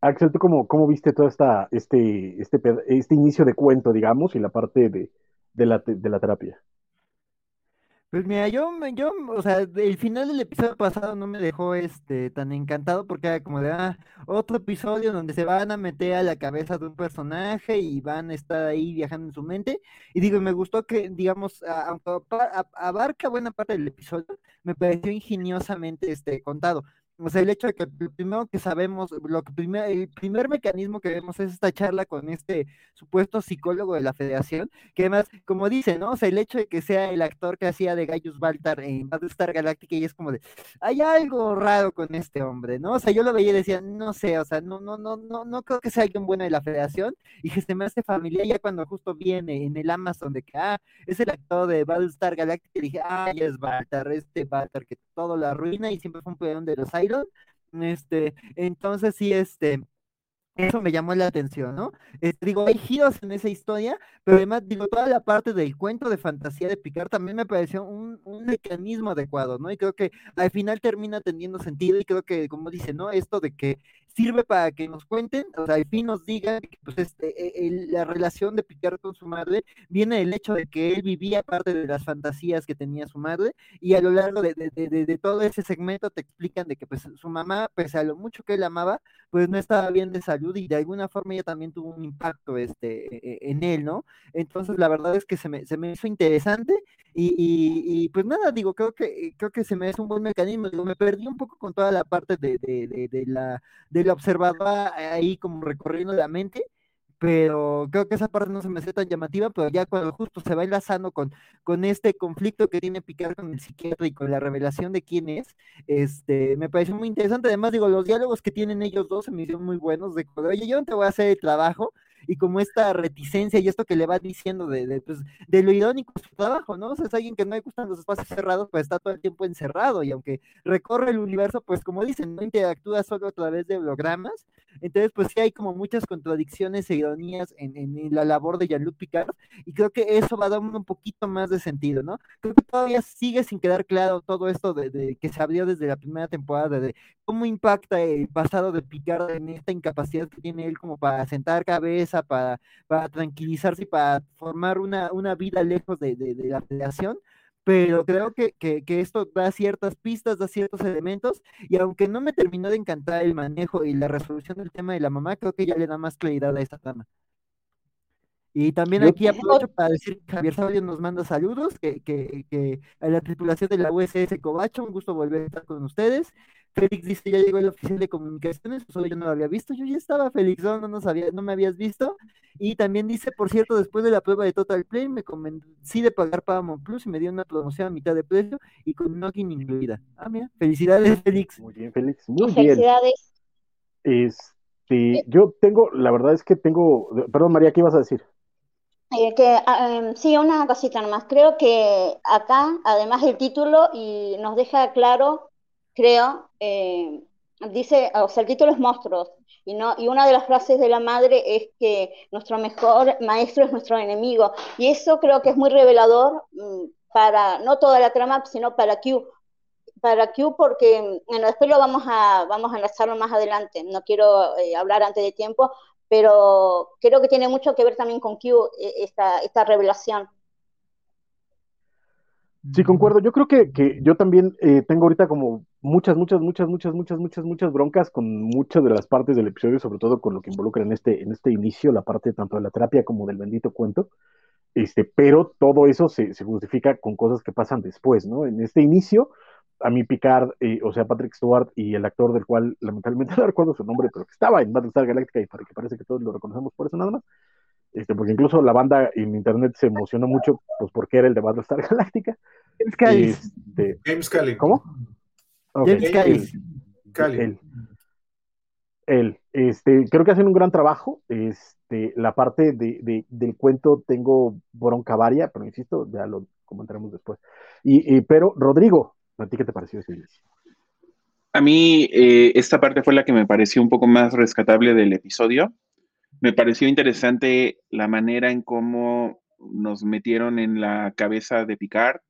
[SPEAKER 2] Axel, ¿tú cómo, cómo viste todo esta, este, este, este inicio de cuento, digamos, y la parte de, de la, de la terapia?
[SPEAKER 3] Pues mira, yo, yo, o sea, el final del episodio pasado no me dejó este tan encantado porque era como de ah, otro episodio donde se van a meter a la cabeza de un personaje y van a estar ahí viajando en su mente. Y digo, me gustó que, digamos, aunque abarca buena parte del episodio, me pareció ingeniosamente este contado o sea, el hecho de que primero que sabemos, lo que primer, el primer mecanismo que vemos es esta charla con este supuesto psicólogo de la federación, que además, como dice, ¿no? O sea, el hecho de que sea el actor que hacía de Gaius Baltar en Battlestar Galactica y es como de, hay algo raro con este hombre, ¿no? O sea, yo lo veía y decía, no sé, o sea, no, no, no, no, no creo que sea alguien bueno de la federación y que se me hace familiar ya cuando justo viene en el Amazon de que, ah, es el actor de Battlestar Galactica y dije, ah, ya es Baltar, este Baltar que todo lo arruina y siempre fue un peón de los este, entonces sí, este, eso me llamó la atención, ¿no? Este, digo, hay giros en esa historia, pero además, digo, toda la parte del cuento de fantasía de Picard también me pareció un, un, mecanismo adecuado, ¿no? Y creo que al final termina teniendo sentido y creo que, como dice, ¿no? Esto de que sirve para que nos cuenten, o sea, al fin nos digan que pues, este, e, la relación de Picard con su madre viene del hecho de que él vivía parte de las fantasías que tenía su madre y a lo largo de, de, de, todo ese segmento te explican de que pues su mamá, pese a lo mucho que él amaba, pues no estaba bien de salud y de alguna forma ella también tuvo un impacto este, e, e, en él, ¿no? Entonces la verdad es que se me, se me hizo interesante y, y, pues nada, digo, creo que, creo que se me hace un buen mecanismo, digo, me perdí un poco con toda la parte de, de la observaba ahí como recorriendo la mente, pero creo que esa parte no se me hace tan llamativa, pero ya cuando justo se va enlazando con, con este conflicto que tiene Picard con el psiquiatra y con la revelación de quién es, este, me pareció muy interesante. Además, digo, los diálogos que tienen ellos dos se me hicieron muy buenos, de oye, yo no te voy a hacer el trabajo, y como esta reticencia y esto que le va diciendo de, de, pues, de lo irónico su trabajo, ¿no? O sea, es alguien que no le gustan los espacios cerrados, pues está todo el tiempo encerrado y aunque recorre el universo, pues como dicen, no interactúa solo a través de hologramas, entonces pues sí hay como muchas contradicciones e ironías en, en, la labor de Jean-Luc Picard y creo que eso va a dar un poquito más de sentido, ¿no? Creo que todavía sigue sin quedar claro todo esto de, de que se abrió desde la primera temporada de cómo impacta el pasado de Picard en esta incapacidad que tiene él como para sentar cabeza, para, para tranquilizarse y para formar una, una vida lejos de, de, la federación, pero creo que, que, que, esto da ciertas pistas, da ciertos elementos, y aunque no me terminó de encantar el manejo y la resolución del tema de la mamá, creo que ya le da más claridad a esta trama. Y también aquí aprovecho para decir que Javier Sabio nos manda saludos, que, que, que, a la tripulación de la USS Covacho, un gusto volver a estar con ustedes. Félix dice, ya llegó el oficial de comunicaciones, solo yo no lo había visto, yo ya estaba, Félix, no, no, sabía, no me habías visto. Y también dice, por cierto, después de la prueba de Total Play, me convencí de pagar Paramount Plus y me dio una promoción a mitad de precio y con Nokia incluida. Ah, mira, felicidades, Félix.
[SPEAKER 2] Muy bien, Félix, muy bien. Felicidades. Este, yo tengo, la verdad es que tengo, perdón, María, ¿qué ibas a decir?
[SPEAKER 6] Eh, que, ah, em, sí, una cosita nomás. Creo que acá, además del título, y nos deja claro, creo, eh, dice, o sea, el título es monstruos, y, no, y una de las frases de la madre es que nuestro mejor maestro es nuestro enemigo, y eso creo que es muy revelador mm, para, no toda la trama, sino para Q, para Q porque, bueno, después lo vamos a, vamos a enlazarlo más adelante, no quiero eh, hablar antes de tiempo, pero creo que tiene mucho que ver también con Q e, esta, esta revelación.
[SPEAKER 2] Sí, concuerdo. Yo creo que, que yo también eh, tengo ahorita como muchas, muchas, muchas, muchas, muchas, muchas, muchas broncas con muchas de las partes del episodio, sobre todo con lo que involucra en este, en este inicio, la parte tanto de la terapia como del bendito cuento. Este, pero todo eso se, se justifica con cosas que pasan después, ¿no? En este inicio, a mí Picard, eh, o sea, Patrick Stewart y el actor del cual lamentablemente *laughs* no recuerdo su nombre, pero que estaba en Battlestar Galactica y para que parece que todos lo reconocemos por eso nada más, este, porque incluso la banda en internet se emocionó mucho, pues porque era el de Battlestar *laughs* Galactica.
[SPEAKER 5] James este, James Cali.
[SPEAKER 2] ¿Cómo?
[SPEAKER 3] James
[SPEAKER 2] Cali. Él, él, este, creo que hacen un gran trabajo. Este, la parte de, del cuento tengo bronca varia, pero insisto, ya lo comentaremos después. Y, pero, Rodrigo, ¿A ti qué te pareció ese
[SPEAKER 4] A mí eh, esta parte fue la que me pareció un poco más rescatable del episodio. Me pareció interesante la manera en cómo nos metieron en la cabeza de Picard,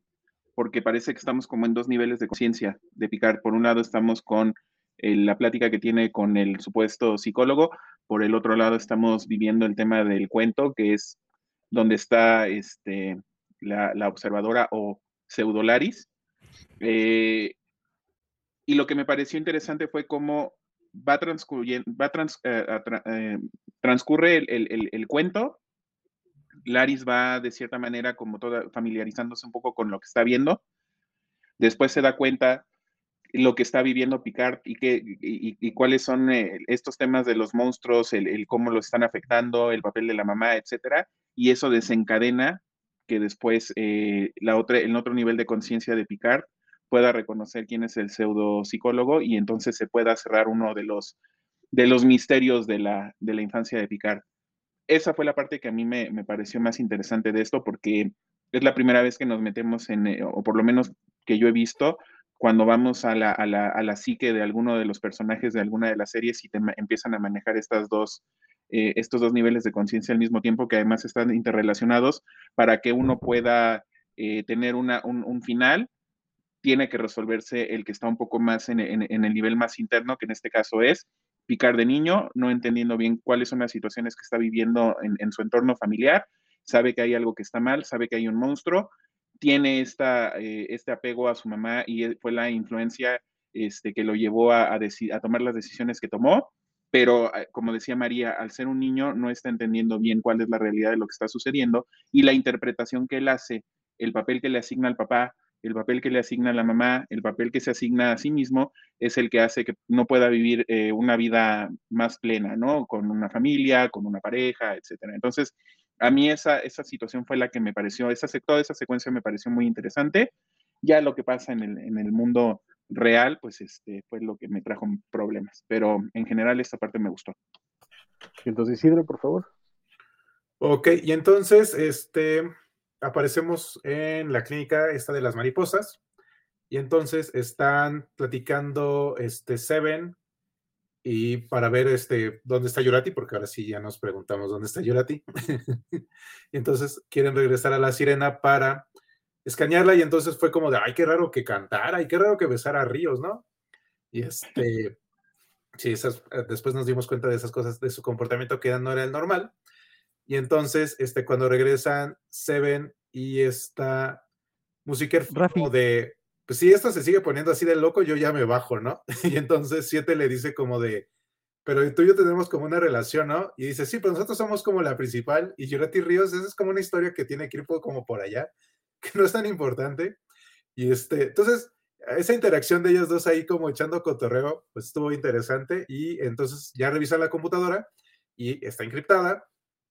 [SPEAKER 4] porque parece que estamos como en dos niveles de conciencia de Picard. Por un lado estamos con eh, la plática que tiene con el supuesto psicólogo, por el otro lado estamos viviendo el tema del cuento, que es donde está este, la, observadora o pseudolaris, eh, y lo que me pareció interesante fue cómo va, va eh, eh, transcurre el, cuento. Laris va de cierta manera como toda familiarizándose un poco con lo que está viendo. Después se da cuenta lo que está viviendo Picard y, qué, y, cuáles son estos temas de los monstruos, el, cómo los están afectando, el papel de la mamá, etcétera, y eso desencadena que después la otra, el otro nivel de conciencia de Picard pueda reconocer quién es el pseudo psicólogo y entonces se pueda cerrar uno de los, de los misterios de la, de la infancia de Picard. Esa fue la parte que a mí me, me, pareció más interesante de esto porque es la primera vez que nos metemos en, eh, o por lo menos que yo he visto, cuando vamos a la, a la, a la psique de alguno de los personajes de alguna de las series y te empiezan a manejar estas dos, eh, estos dos niveles de conciencia al mismo tiempo que además están interrelacionados para que uno pueda eh, tener una, un, un, final tiene que resolverse el que está un poco más en, el nivel más interno, que en este caso es picar de niño, no entendiendo bien cuáles son las situaciones que está viviendo en, su entorno familiar, sabe que hay algo que está mal, sabe que hay un monstruo, tiene esta, eh, este apego a su mamá y fue la influencia este, que lo llevó a, a, tomar las decisiones que tomó, pero eh, como decía María, al ser un niño no está entendiendo bien cuál es la realidad de lo que está sucediendo y la interpretación que él hace, el papel que le asigna al papá, el papel que le asigna a la mamá, el papel que se asigna a sí mismo, es el que hace que no pueda vivir eh, una vida más plena, ¿no? Con una familia, con una pareja, etcétera. Entonces, a mí esa, esa situación fue la que me pareció, esa, toda esa secuencia me pareció muy interesante. Ya lo que pasa en el, en el mundo real, pues este, fue lo que me trajo problemas. Pero en general esta parte me gustó.
[SPEAKER 2] Entonces, Isidro, por favor.
[SPEAKER 5] Ok, y entonces, este, aparecemos en la clínica esta de las mariposas y entonces están platicando este Seven y para ver este dónde está Yurati, porque ahora sí ya nos preguntamos dónde está Yurati. y *laughs* entonces quieren regresar a la sirena para escanearla y entonces fue como de, ay, qué raro que cantara, ay, qué raro que besara a Ríos, ¿no? Y este, sí, esas, eh, después nos dimos cuenta de esas cosas, de su comportamiento que no era el normal. Y entonces, este, cuando regresan Seven y esta música como de, pues si esto se sigue poniendo así de loco, yo ya me bajo, ¿no? *laughs* Y entonces Siete le dice como de, pero tú y yo tenemos como una relación, ¿no? Y dice, sí, pero nosotros somos como la principal y Yurati Ríos, esa es como una historia que tiene que ir como por allá, *laughs* que no es tan importante. Y este, entonces, esa interacción de ellos dos ahí como echando cotorreo, pues estuvo interesante y entonces ya revisan la computadora y está encriptada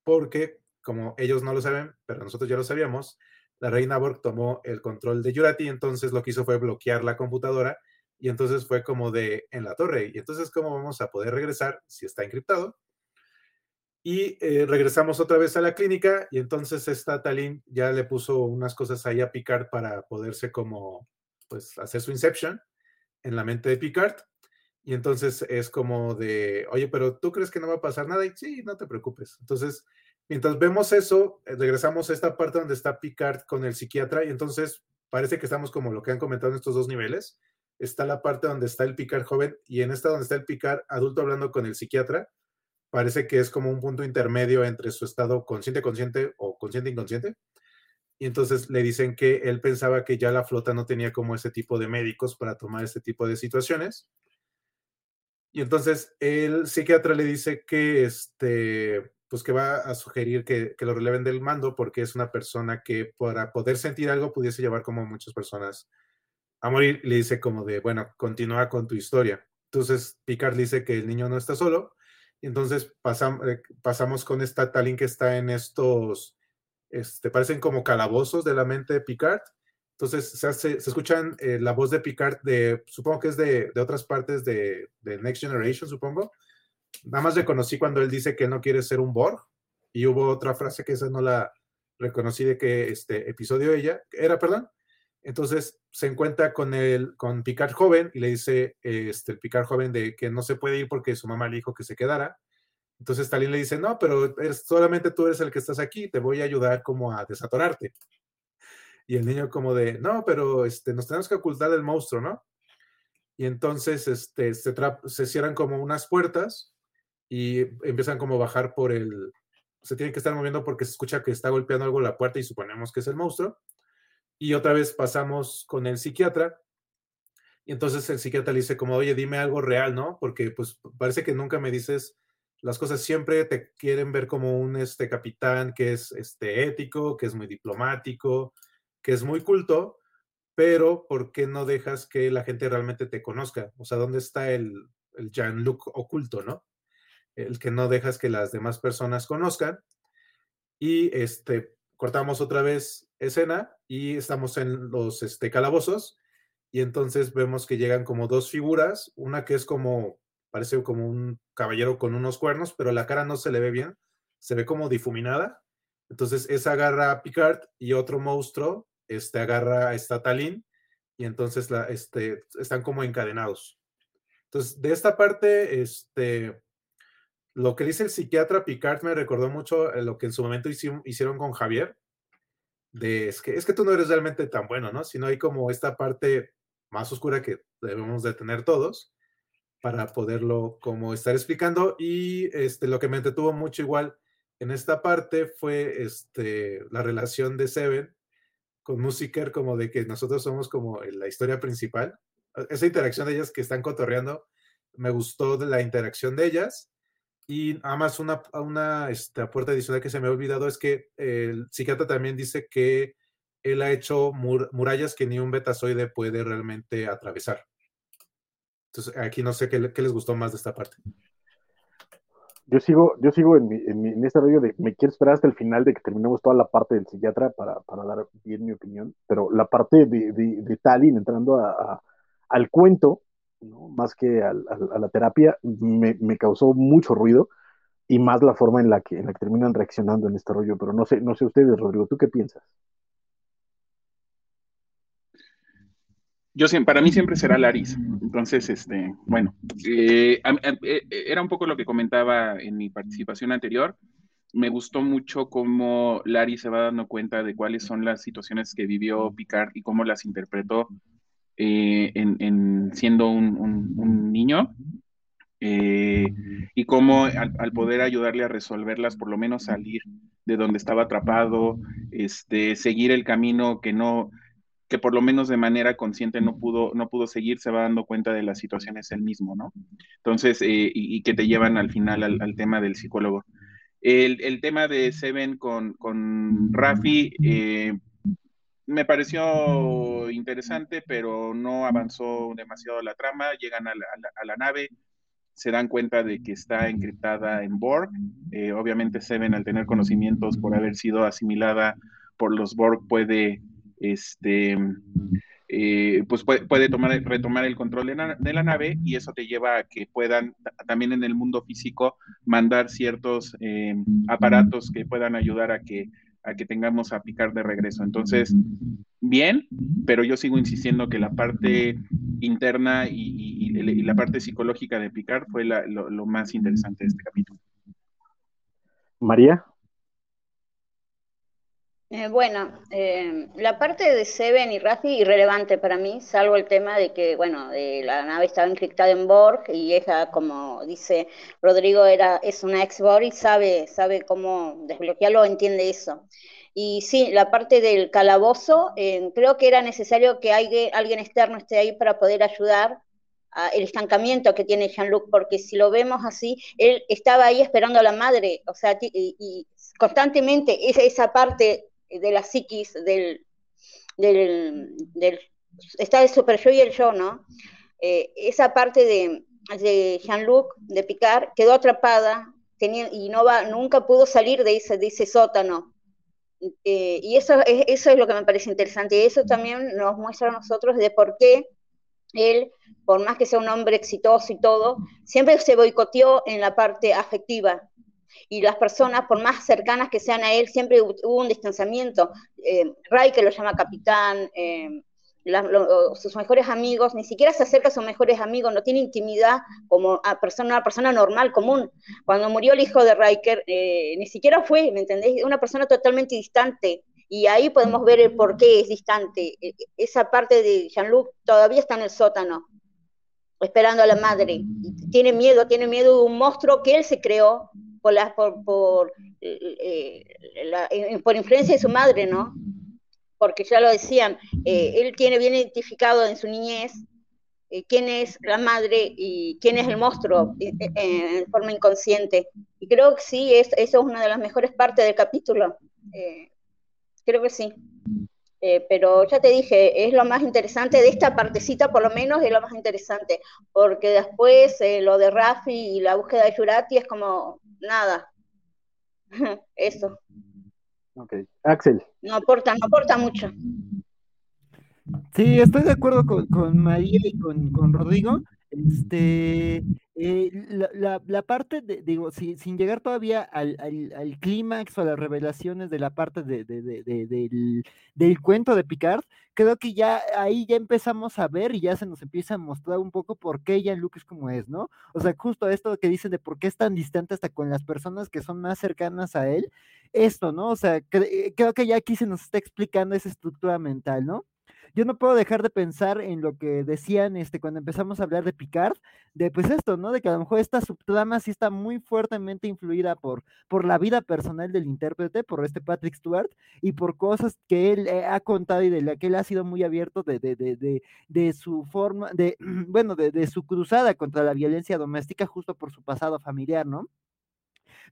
[SPEAKER 5] porque, como ellos no lo saben, pero nosotros ya lo sabíamos, la reina Borg tomó el control de Yurati, entonces lo que hizo fue bloquear la computadora y entonces fue como de en la torre. Y entonces, ¿cómo vamos a poder regresar si está encriptado? Y eh, regresamos otra vez a la clínica y entonces esta Talin ya le puso unas cosas ahí a Picard para poderse como, pues, hacer su inception en la mente de Picard. Y entonces es como de, oye, pero tú crees que no va a pasar nada? Y sí, no te preocupes. Entonces, mientras vemos eso, eh, regresamos a esta parte donde está Picard con el psiquiatra y entonces parece que estamos como lo que han comentado en estos dos niveles. Está la parte donde está el Picard joven y en esta donde está el Picard adulto hablando con el psiquiatra. Parece que es como un punto intermedio entre su estado consciente-consciente o consciente-inconsciente. Y entonces le dicen que él pensaba que ya la flota no tenía como ese tipo de médicos para tomar este tipo de situaciones. Y entonces el psiquiatra le dice que, este, pues que va a sugerir que, que, lo releven del mando porque es una persona que para poder sentir algo pudiese llevar como muchas personas a morir. Le dice como de, bueno, continúa con tu historia. Entonces Picard dice que el niño no está solo. Y entonces eh, pasamos con esta Talin que está en estos este, parecen como calabozos de la mente de Picard. Entonces se, se escuchan eh, la voz de Picard de, supongo que es de, de otras partes de, de, Next Generation, supongo. Nada más reconocí cuando él dice que no quiere ser un Borg. Y hubo otra frase que esa no la reconocí de que este episodio ella era, perdón. Entonces se encuentra con el con Picard joven y le dice este el Picard joven de que no se puede ir porque su mamá le dijo que se quedara entonces Stalin le dice, no, pero solamente tú eres el que estás aquí, te voy a ayudar como a desatorarte. Y el niño como de, no, pero este, nos tenemos que ocultar del monstruo, ¿no? Y entonces este, se, se cierran como unas puertas y empiezan como a bajar por el... Se tienen que estar moviendo porque se escucha que está golpeando algo la puerta y suponemos que es el monstruo. Y otra vez pasamos con el psiquiatra. Y entonces el psiquiatra le dice como, oye, dime algo real, ¿no? Porque pues parece que nunca me dices las cosas siempre te quieren ver como un este, capitán que es este, ético, que es muy diplomático, que es muy culto, pero ¿por qué no dejas que la gente realmente te conozca? O sea, ¿dónde está el, el Jean-Luc oculto, no? El que no dejas que las demás personas conozcan. Y este, cortamos otra vez escena y estamos en los este, calabozos y entonces vemos que llegan como dos figuras, una que es como parece como un caballero con unos cuernos, pero la cara no se le ve bien, se ve como difuminada. Entonces, esa agarra a Picard y otro monstruo este, agarra a esta Talin y entonces la, este, están como encadenados. Entonces, de esta parte, este, lo que dice el psiquiatra Picard me recordó mucho lo que en su momento hicieron con Javier, de es que, es que tú no eres realmente tan bueno, ¿no? Sino hay como esta parte más oscura que debemos de tener todos para poderlo como estar explicando. Y este, lo que me entretuvo mucho igual en esta parte fue este, la relación de Seven con Musiker, como de que nosotros somos como la historia principal. Esa interacción de ellas que están cotorreando, me gustó de la interacción de ellas. Y además una, una esta puerta adicional que se me ha olvidado es que el psiquiatra también dice que él ha hecho murallas que ni un betazoide puede realmente atravesar. Entonces, aquí no sé qué les gustó más de esta parte.
[SPEAKER 2] Yo sigo, yo sigo en, mi, en, en, este rollo de me quiero esperar hasta el final de que terminemos toda la parte del psiquiatra para, para dar bien mi opinión, pero la parte de, de, de Talin entrando a, a, al cuento, ¿no? más que a, a la terapia, me, me, causó mucho ruido y más la forma en la que, en la que terminan reaccionando en este rollo, pero no sé, no sé ustedes, Rodrigo, ¿tú qué piensas?
[SPEAKER 4] Yo para mí siempre será Laris. Entonces, este, bueno, eh, eh, era un poco lo que comentaba en mi participación anterior. Me gustó mucho cómo Laris se va dando cuenta de cuáles son las situaciones que vivió Picard y cómo las interpretó eh, en, en, siendo un, un, un niño. y cómo al, al, poder ayudarle a resolverlas, por lo menos salir de donde estaba atrapado, este, seguir el camino que no, que por lo menos de manera consciente no pudo, no pudo seguir, se va dando cuenta de las situaciones él mismo, ¿no? Entonces, eh, y, que te llevan al final al, tema del psicólogo. El, el, tema de Seven con, con Rafi eh, me pareció interesante, pero no avanzó demasiado la trama. Llegan a la nave, se dan cuenta de que está encriptada en Borg. Eh, obviamente Seven, al tener conocimientos por haber sido asimilada por los Borg, puede este, eh, pues puede, tomar, retomar el control de la, la, nave y eso te lleva a que puedan también en el mundo físico mandar ciertos eh, aparatos que puedan ayudar a que, a que tengamos a picar de regreso. Entonces, bien, pero yo sigo insistiendo que la parte interna y, la parte psicológica de Picard fue lo, más interesante de este capítulo.
[SPEAKER 2] María.
[SPEAKER 6] Eh, bueno, eh, la parte de Seven y Rafi irrelevante para mí, salvo el tema de que, bueno, la nave estaba encriptada en Borg y ella, como dice Rodrigo, era, es una ex Borg y sabe, sabe cómo desbloquearlo, entiende eso. Y sí, la parte del calabozo, eh, creo que era necesario que alguien, externo esté ahí para poder ayudar a el estancamiento que tiene Jean-Luc, porque si lo vemos así, él estaba ahí esperando a la madre, o sea, y, constantemente esa, esa parte de la psiquis del, del, del está el super yo y el yo, ¿no? Eh, esa parte de, de Jean-Luc, de Picard, quedó atrapada tenía, y no va, nunca pudo salir de ese, de sótano. Eh, y eso es, eso es lo que me parece interesante. Y eso también nos muestra a nosotros de por qué él, por más que sea un hombre exitoso y todo, siempre se boicoteó en la parte afectiva. Y las personas, por más cercanas que sean a él, siempre hubo un distanciamiento. Eh, Ray, que lo llama capitán, eh, sus mejores amigos, ni siquiera se acerca a sus mejores amigos, no tiene intimidad como a persona, una persona normal, común. Cuando murió el hijo de Riker, eh, ni siquiera fue, ¿me entendés? Una persona totalmente distante. Y ahí podemos ver el por qué es distante. E, e, esa parte de Jean-Luc todavía está en el sótano, esperando a la madre. tiene miedo, tiene miedo de un monstruo que él se creó por, la, por, por, eh, eh, por influencia de su madre, ¿no? porque ya lo decían, eh, él tiene bien identificado en su niñez eh, quién es la madre y quién es el monstruo eh, en forma inconsciente. Y creo que sí, es, eso es una de las mejores partes del capítulo. creo que sí. pero ya te dije, es lo más interesante de esta partecita, por lo menos es lo más interesante, porque después lo de Rafi y la búsqueda de Yurati es como nada. *laughs* Eso.
[SPEAKER 2] Ok. Axel.
[SPEAKER 6] No aporta, no aporta mucho.
[SPEAKER 3] Sí, estoy de acuerdo con, con María y con, con Rodrigo. Este, eh, la, la, parte de, digo, sin llegar todavía al, al, clímax o a las revelaciones de la parte de, del, del, cuento de Picard, creo que ya ahí ya empezamos a ver y ya se nos empieza a mostrar un poco por qué Jean-Luc es como es, ¿no? O sea, justo esto que dicen de por qué es tan distante hasta con las personas que son más cercanas a él, esto, ¿no? O sea, creo que ya aquí se nos está explicando esa estructura mental, ¿no? Yo no puedo dejar de pensar en lo que decían este, cuando empezamos a hablar de Picard, de pues esto, ¿no? De que a lo mejor esta subtrama sí está muy fuertemente influida por, por la vida personal del intérprete, por este Patrick Stewart, y por cosas que él eh, ha contado y de la que él ha sido muy abierto de, de, de, de su forma, de, *clears throat* bueno, de su cruzada contra la violencia doméstica justo por su pasado familiar, ¿no?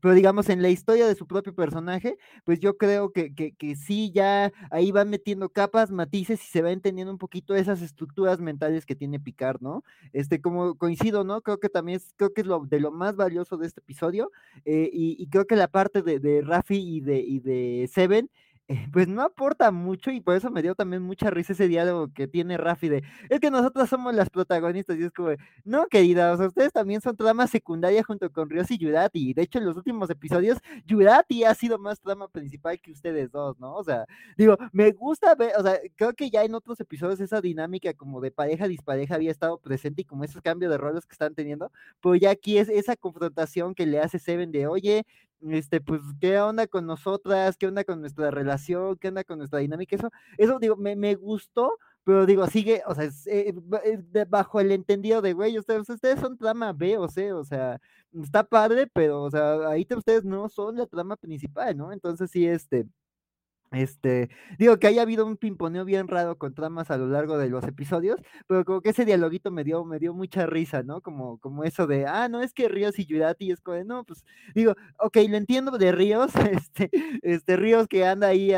[SPEAKER 3] Pero digamos en la historia de su propio personaje, pues yo creo que, que, que sí, ya ahí van metiendo capas, matices y se va entendiendo un poquito esas estructuras mentales que tiene Picard, ¿no? Este, como coincido, ¿no? Creo que también es, creo que es lo de lo más valioso de este episodio, eh, y, y, creo que la parte de, de Rafi y de, y de Seven, *laughs* pues no aporta mucho y por eso me dio también mucha risa ese diálogo que tiene Rafi de, es que nosotros somos las protagonistas y es como, no querida, o sea, ustedes también son trama secundaria junto con Rios y Yurati, de hecho en los últimos episodios Yurati ha sido más trama principal que ustedes dos, ¿no? O sea, digo, me gusta ver, o sea, creo que ya en otros episodios esa dinámica como de pareja dispareja había estado presente y como esos cambios de roles que están teniendo, pero ya aquí es esa confrontación que le hace Seven de, oye, este, pues, ¿qué onda con nosotras? ¿Qué onda con nuestra relación? ¿Qué onda con nuestra dinámica? Eso, eso digo, me, me gustó, pero digo, sigue, o sea, eh, bajo el entendido de, güey, ustedes, ustedes son trama B o C, o sea, está padre, pero, o sea, ahí ustedes no son la trama principal, ¿no? Entonces sí, este, este, digo que haya habido un pimponeo bien raro con tramas a lo largo de los episodios, pero como que ese dialoguito me dio, me dio mucha risa, ¿no? Como, como eso de, ah, no es que Ríos y Yurati es como no, pues, digo, ok, lo entiendo de Ríos, *laughs* este, este Ríos que anda ahí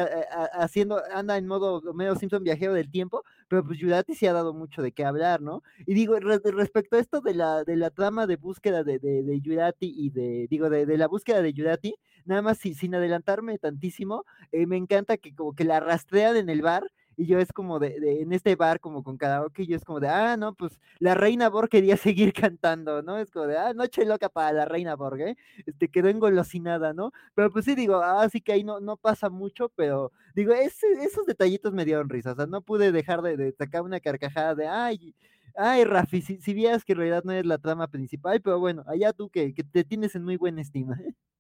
[SPEAKER 3] haciendo, anda en modo medio Simpson viajero del tiempo, pero pues Yurati sí ha dado mucho de qué hablar, ¿no? Y digo, respecto a esto de la, de la trama de búsqueda de, de, de Yurati y de, digo, de, de la búsqueda de Yurati, nada más sin, sin adelantarme tantísimo, eh, me encanta que como que la rastrean en el bar y yo es como de, de, en este bar como con karaoke, yo es como de, ah, no, pues la reina Borg quería *laughs* seguir cantando, ¿no? Es como de, ah, noche loca para la reina Borg, ¿eh? Este, quedó engolosinada, ¿no? Pero pues sí digo, ah, sí que ahí no, no pasa mucho, pero digo, ese, esos detallitos me dieron risa, o sea, no pude dejar de, sacar una carcajada de, ay, ay, Rafi, si, si vieras que en realidad no es la trama principal, pero bueno, allá tú que, que te tienes en muy buena estima. ¿eh? *laughs*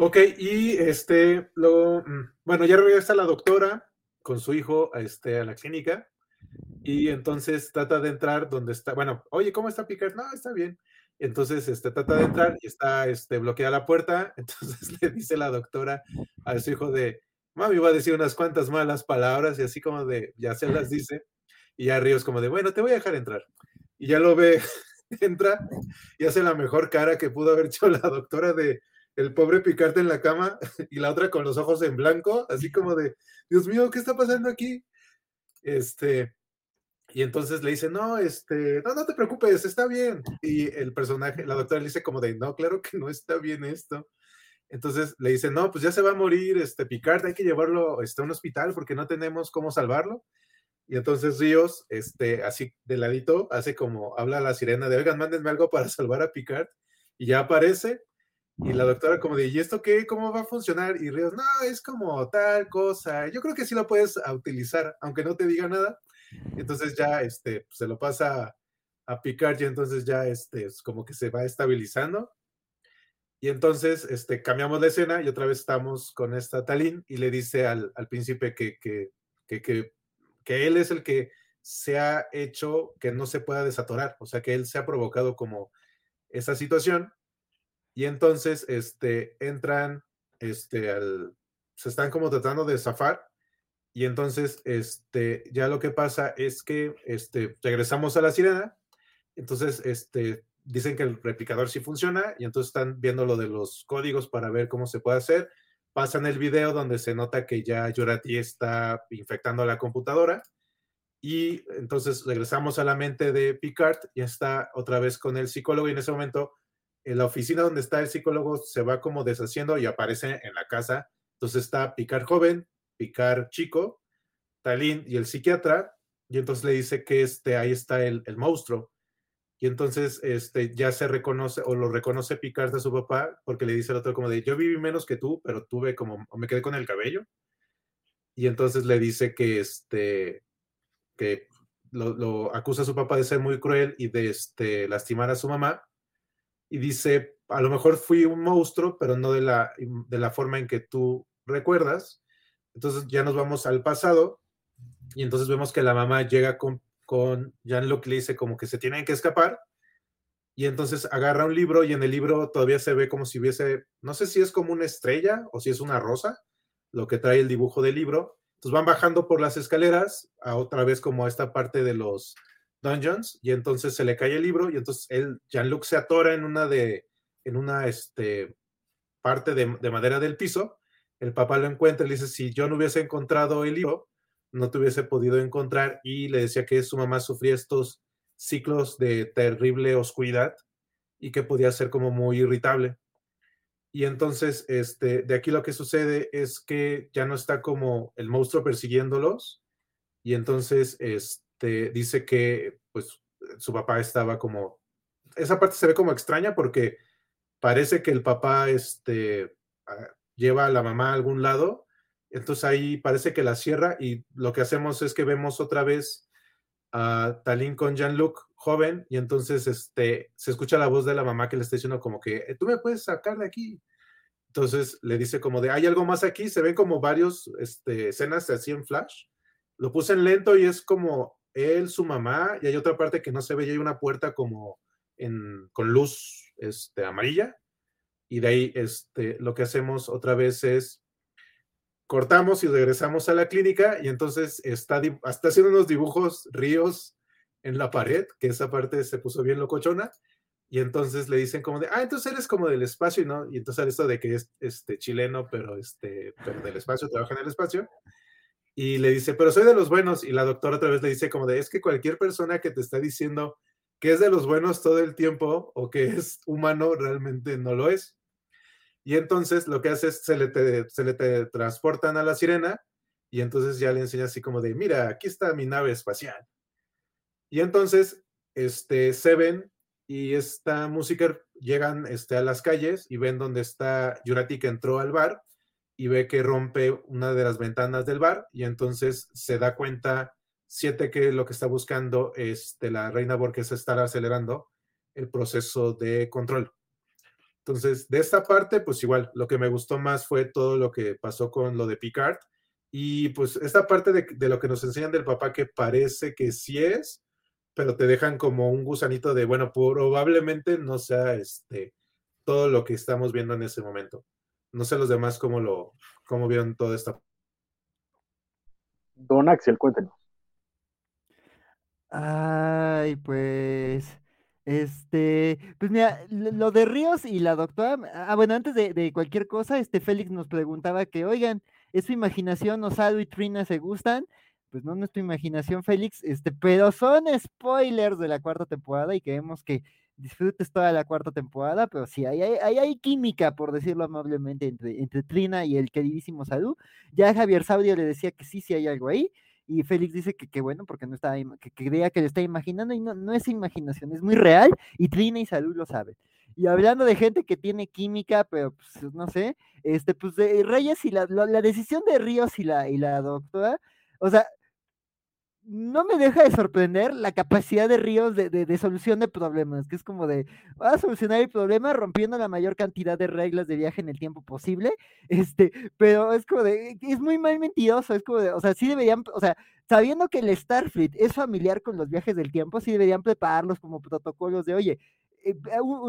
[SPEAKER 5] Ok, y este, luego, mm, bueno, ya regresa la doctora con su hijo este, a la clínica y entonces trata de entrar donde está, bueno, oye, ¿cómo está Picard? No, está bien. Entonces, este, trata de entrar y está este, bloqueada la puerta. *laughs* Entonces le dice la doctora a su hijo de, mami iba a decir unas cuantas malas palabras y así como de, ya se las dice. Y ya Ríos como de, bueno, te voy a dejar entrar. Y ya lo ve, *laughs* entra y hace la mejor cara que pudo haber hecho la doctora de, el pobre Picarte en la cama *laughs* y la otra con los ojos en blanco, así como de, Dios mío, ¿qué está pasando aquí? Este, y entonces le dice, no, este, no, no te preocupes, está bien. Y el personaje, la doctora le dice como de, no, claro que no está bien esto. Entonces le dice, no, pues ya se va a morir, este, Picard, hay que llevarlo este, a un hospital porque no tenemos cómo salvarlo. Y entonces Ríos, este, así de ladito, hace como, habla a la sirena de, oigan, mándenme algo para salvar a Picard. Y ya aparece y la doctora como de, ¿y esto qué? ¿Cómo va a funcionar? Y Ríos, no, es como tal cosa. Yo creo que sí lo puedes utilizar, aunque no te diga nada. Entonces ya este, se lo pasa a Picard y entonces ya este, es como que se va estabilizando. Y entonces este, cambiamos la escena y otra vez estamos con esta Talín y le dice al, al príncipe que, que, que, que, que él es el que se ha hecho que no se pueda desatorar, o sea, que él se ha provocado como esa situación y entonces este, entran, este, se están como tratando de zafar. Y entonces, este, ya lo que pasa es que este, regresamos a la sirena. Entonces, este, dicen que el replicador sí funciona y entonces están viendo lo de los códigos para ver cómo se puede hacer. Pasan el video donde se nota que ya Yorati está infectando la computadora y entonces regresamos a la mente de Picard y está otra vez con el psicólogo y en ese momento en la oficina donde está el psicólogo se va como deshaciendo y aparece en la casa. Entonces está Picar joven, Picar chico, Talín y el psiquiatra, y entonces le dice que este, ahí está el, el monstruo. Y entonces este, ya se reconoce o lo reconoce Picard de su papá porque le dice al otro como de, yo viví menos que tú, pero tuve como, me quedé con el cabello. Y entonces le dice que, este, que lo, lo acusa a su papá de ser muy cruel y de este, lastimar a su mamá y dice, a lo mejor fui un monstruo, pero no de la, de la forma en que tú recuerdas. Entonces ya nos vamos al pasado y entonces vemos que la mamá llega con, con Jean-Luc le dice como que se tienen que escapar y entonces agarra un libro y en el libro todavía se ve como si hubiese, no sé si es como una estrella o si es una rosa, lo que trae el dibujo del libro. Entonces van bajando por las escaleras a otra vez como a esta parte de los Dungeons y entonces se le cae el libro y entonces él, Jean-Luc se atora en una de, en una este, parte de, de, madera del piso, el papá lo encuentra y le dice, si yo no hubiese encontrado el libro, no te hubiese podido encontrar y le decía que su mamá sufría estos ciclos de terrible oscuridad y que podía ser como muy irritable. Y entonces, este, de aquí lo que sucede es que ya no está como el monstruo persiguiéndolos y entonces, este, este, dice que pues su papá estaba como, esa parte se ve como extraña porque parece que el papá este, ah, lleva a la mamá a algún lado, entonces ahí parece que la cierra y lo que hacemos es que vemos otra vez a Talín con Jean-Luc joven y entonces este, se escucha la voz de la mamá que le está diciendo como que eh, tú me puedes sacar de aquí. Entonces le dice como de, hay algo más aquí, se ven como varios este, escenas así en flash. Lo puse en lento y es como él, su mamá, y hay otra parte que no se ve, y hay una puerta como en, con luz este, amarilla, y de ahí este, lo que hacemos otra vez es cortamos y regresamos a la clínica, y entonces está, está haciendo unos dibujos ríos en la pared, que esa parte se puso bien locochona, y entonces le dicen como de, ah, entonces eres como del espacio, ¿no? Y entonces esto de que es este, chileno, pero, este, pero del espacio, trabaja en el espacio y le dice, pero soy de los buenos. Y la doctora otra vez le dice como de, es que cualquier persona que te está diciendo que es de los buenos todo el tiempo o que es humano realmente no lo es. Y entonces lo que hace es se le, se le transportan a la sirena y entonces ya le enseña así como de, mira, aquí está mi nave espacial. Y entonces, este, Seven y esta música llegan este, a las calles y ven dónde está Yurati que entró al bar y ve que rompe una de las ventanas del bar y entonces se da cuenta siete que lo que está buscando este, la reina Borges es estar acelerando el proceso de control. Entonces, de esta parte, pues igual, lo que me gustó más fue todo lo que pasó con lo de Picard. Y pues esta parte de, de lo que nos enseñan del papá que parece que sí es, pero te dejan como un gusanito de, bueno, probablemente no sea este, todo lo que estamos viendo en ese momento. No sé los demás cómo lo, cómo vieron toda esta.
[SPEAKER 2] Don Axel, cuéntenos.
[SPEAKER 3] Ay, pues este, pues mira, lo de Ríos y la doctora, ah, bueno, antes de, cualquier cosa, este Félix nos preguntaba que, oigan, ¿es su imaginación, Osado y Trina se gustan? Pues no, no es tu imaginación, Félix, este, pero son spoilers de la cuarta temporada y queremos que disfrutes toda la cuarta temporada, pero sí, hay, hay, hay química, por decirlo amablemente, entre, entre Trina y el queridísimo Sadu. Ya Javier Saudio le decía que sí, sí hay algo ahí y Félix dice que, que bueno, porque no estaba, que, creía que le está imaginando y no, no es imaginación, es muy real y Trina y Salud lo saben. Y hablando de gente que tiene química, pero pues, no sé, este, pues de Reyes y la, la, decisión de Ríos y la, y la doctora, o sea, no me deja de sorprender la capacidad de Ríos de, solución de problemas, que es como de, va a solucionar el problema rompiendo la mayor cantidad de reglas de viaje en el tiempo posible, *laughs* este, pero es como de, es muy mal mentiroso, es como de, o sea, sí deberían, o sea, sabiendo que el Starfleet es familiar con los viajes del tiempo, sí deberían prepararlos como protocolos de, oye, eh,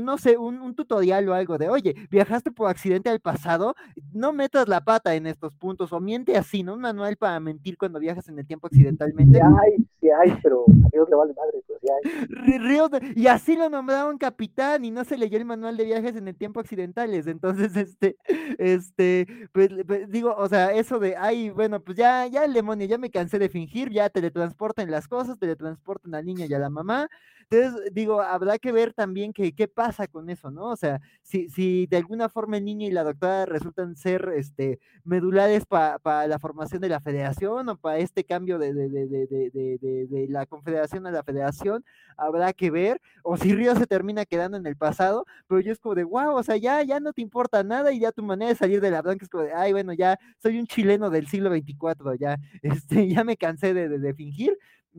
[SPEAKER 3] no sé, un, tutorial o algo de, oye, viajaste por accidente al pasado, no metas la pata en estos puntos, o miente así, ¿no? Un manual para mentir cuando viajas en el tiempo accidentalmente.
[SPEAKER 2] Sí hay, sí hay, pero a Dios le vale madre, pero sí
[SPEAKER 3] hay. *laughs* y así lo nombraron capitán y no se leyó el manual de viajes en el tiempo accidentales, entonces, *laughs* este, este, pues, pues digo, o sea, eso de, ay, bueno, pues ya, ya el demonio, ya me cansé de fingir, ya teletransporten las cosas, teletransporten al niño y a la mamá, entonces, digo, habrá que ver también que, qué pasa con eso, ¿no? O sea, si, si de alguna forma el niño y la doctora resultan ser este, medulares para la formación de la federación o para este cambio de, de, de, la confederación a la federación, habrá que ver, o si Río se termina quedando en el pasado, pero yo es como de, wow, o sea, ya, ya no te importa nada y ya tu manera de salir de la blanca es como de, ay, bueno, ya soy un chileno del siglo 24, ya, *laughs* este, ya me cansé de fingir,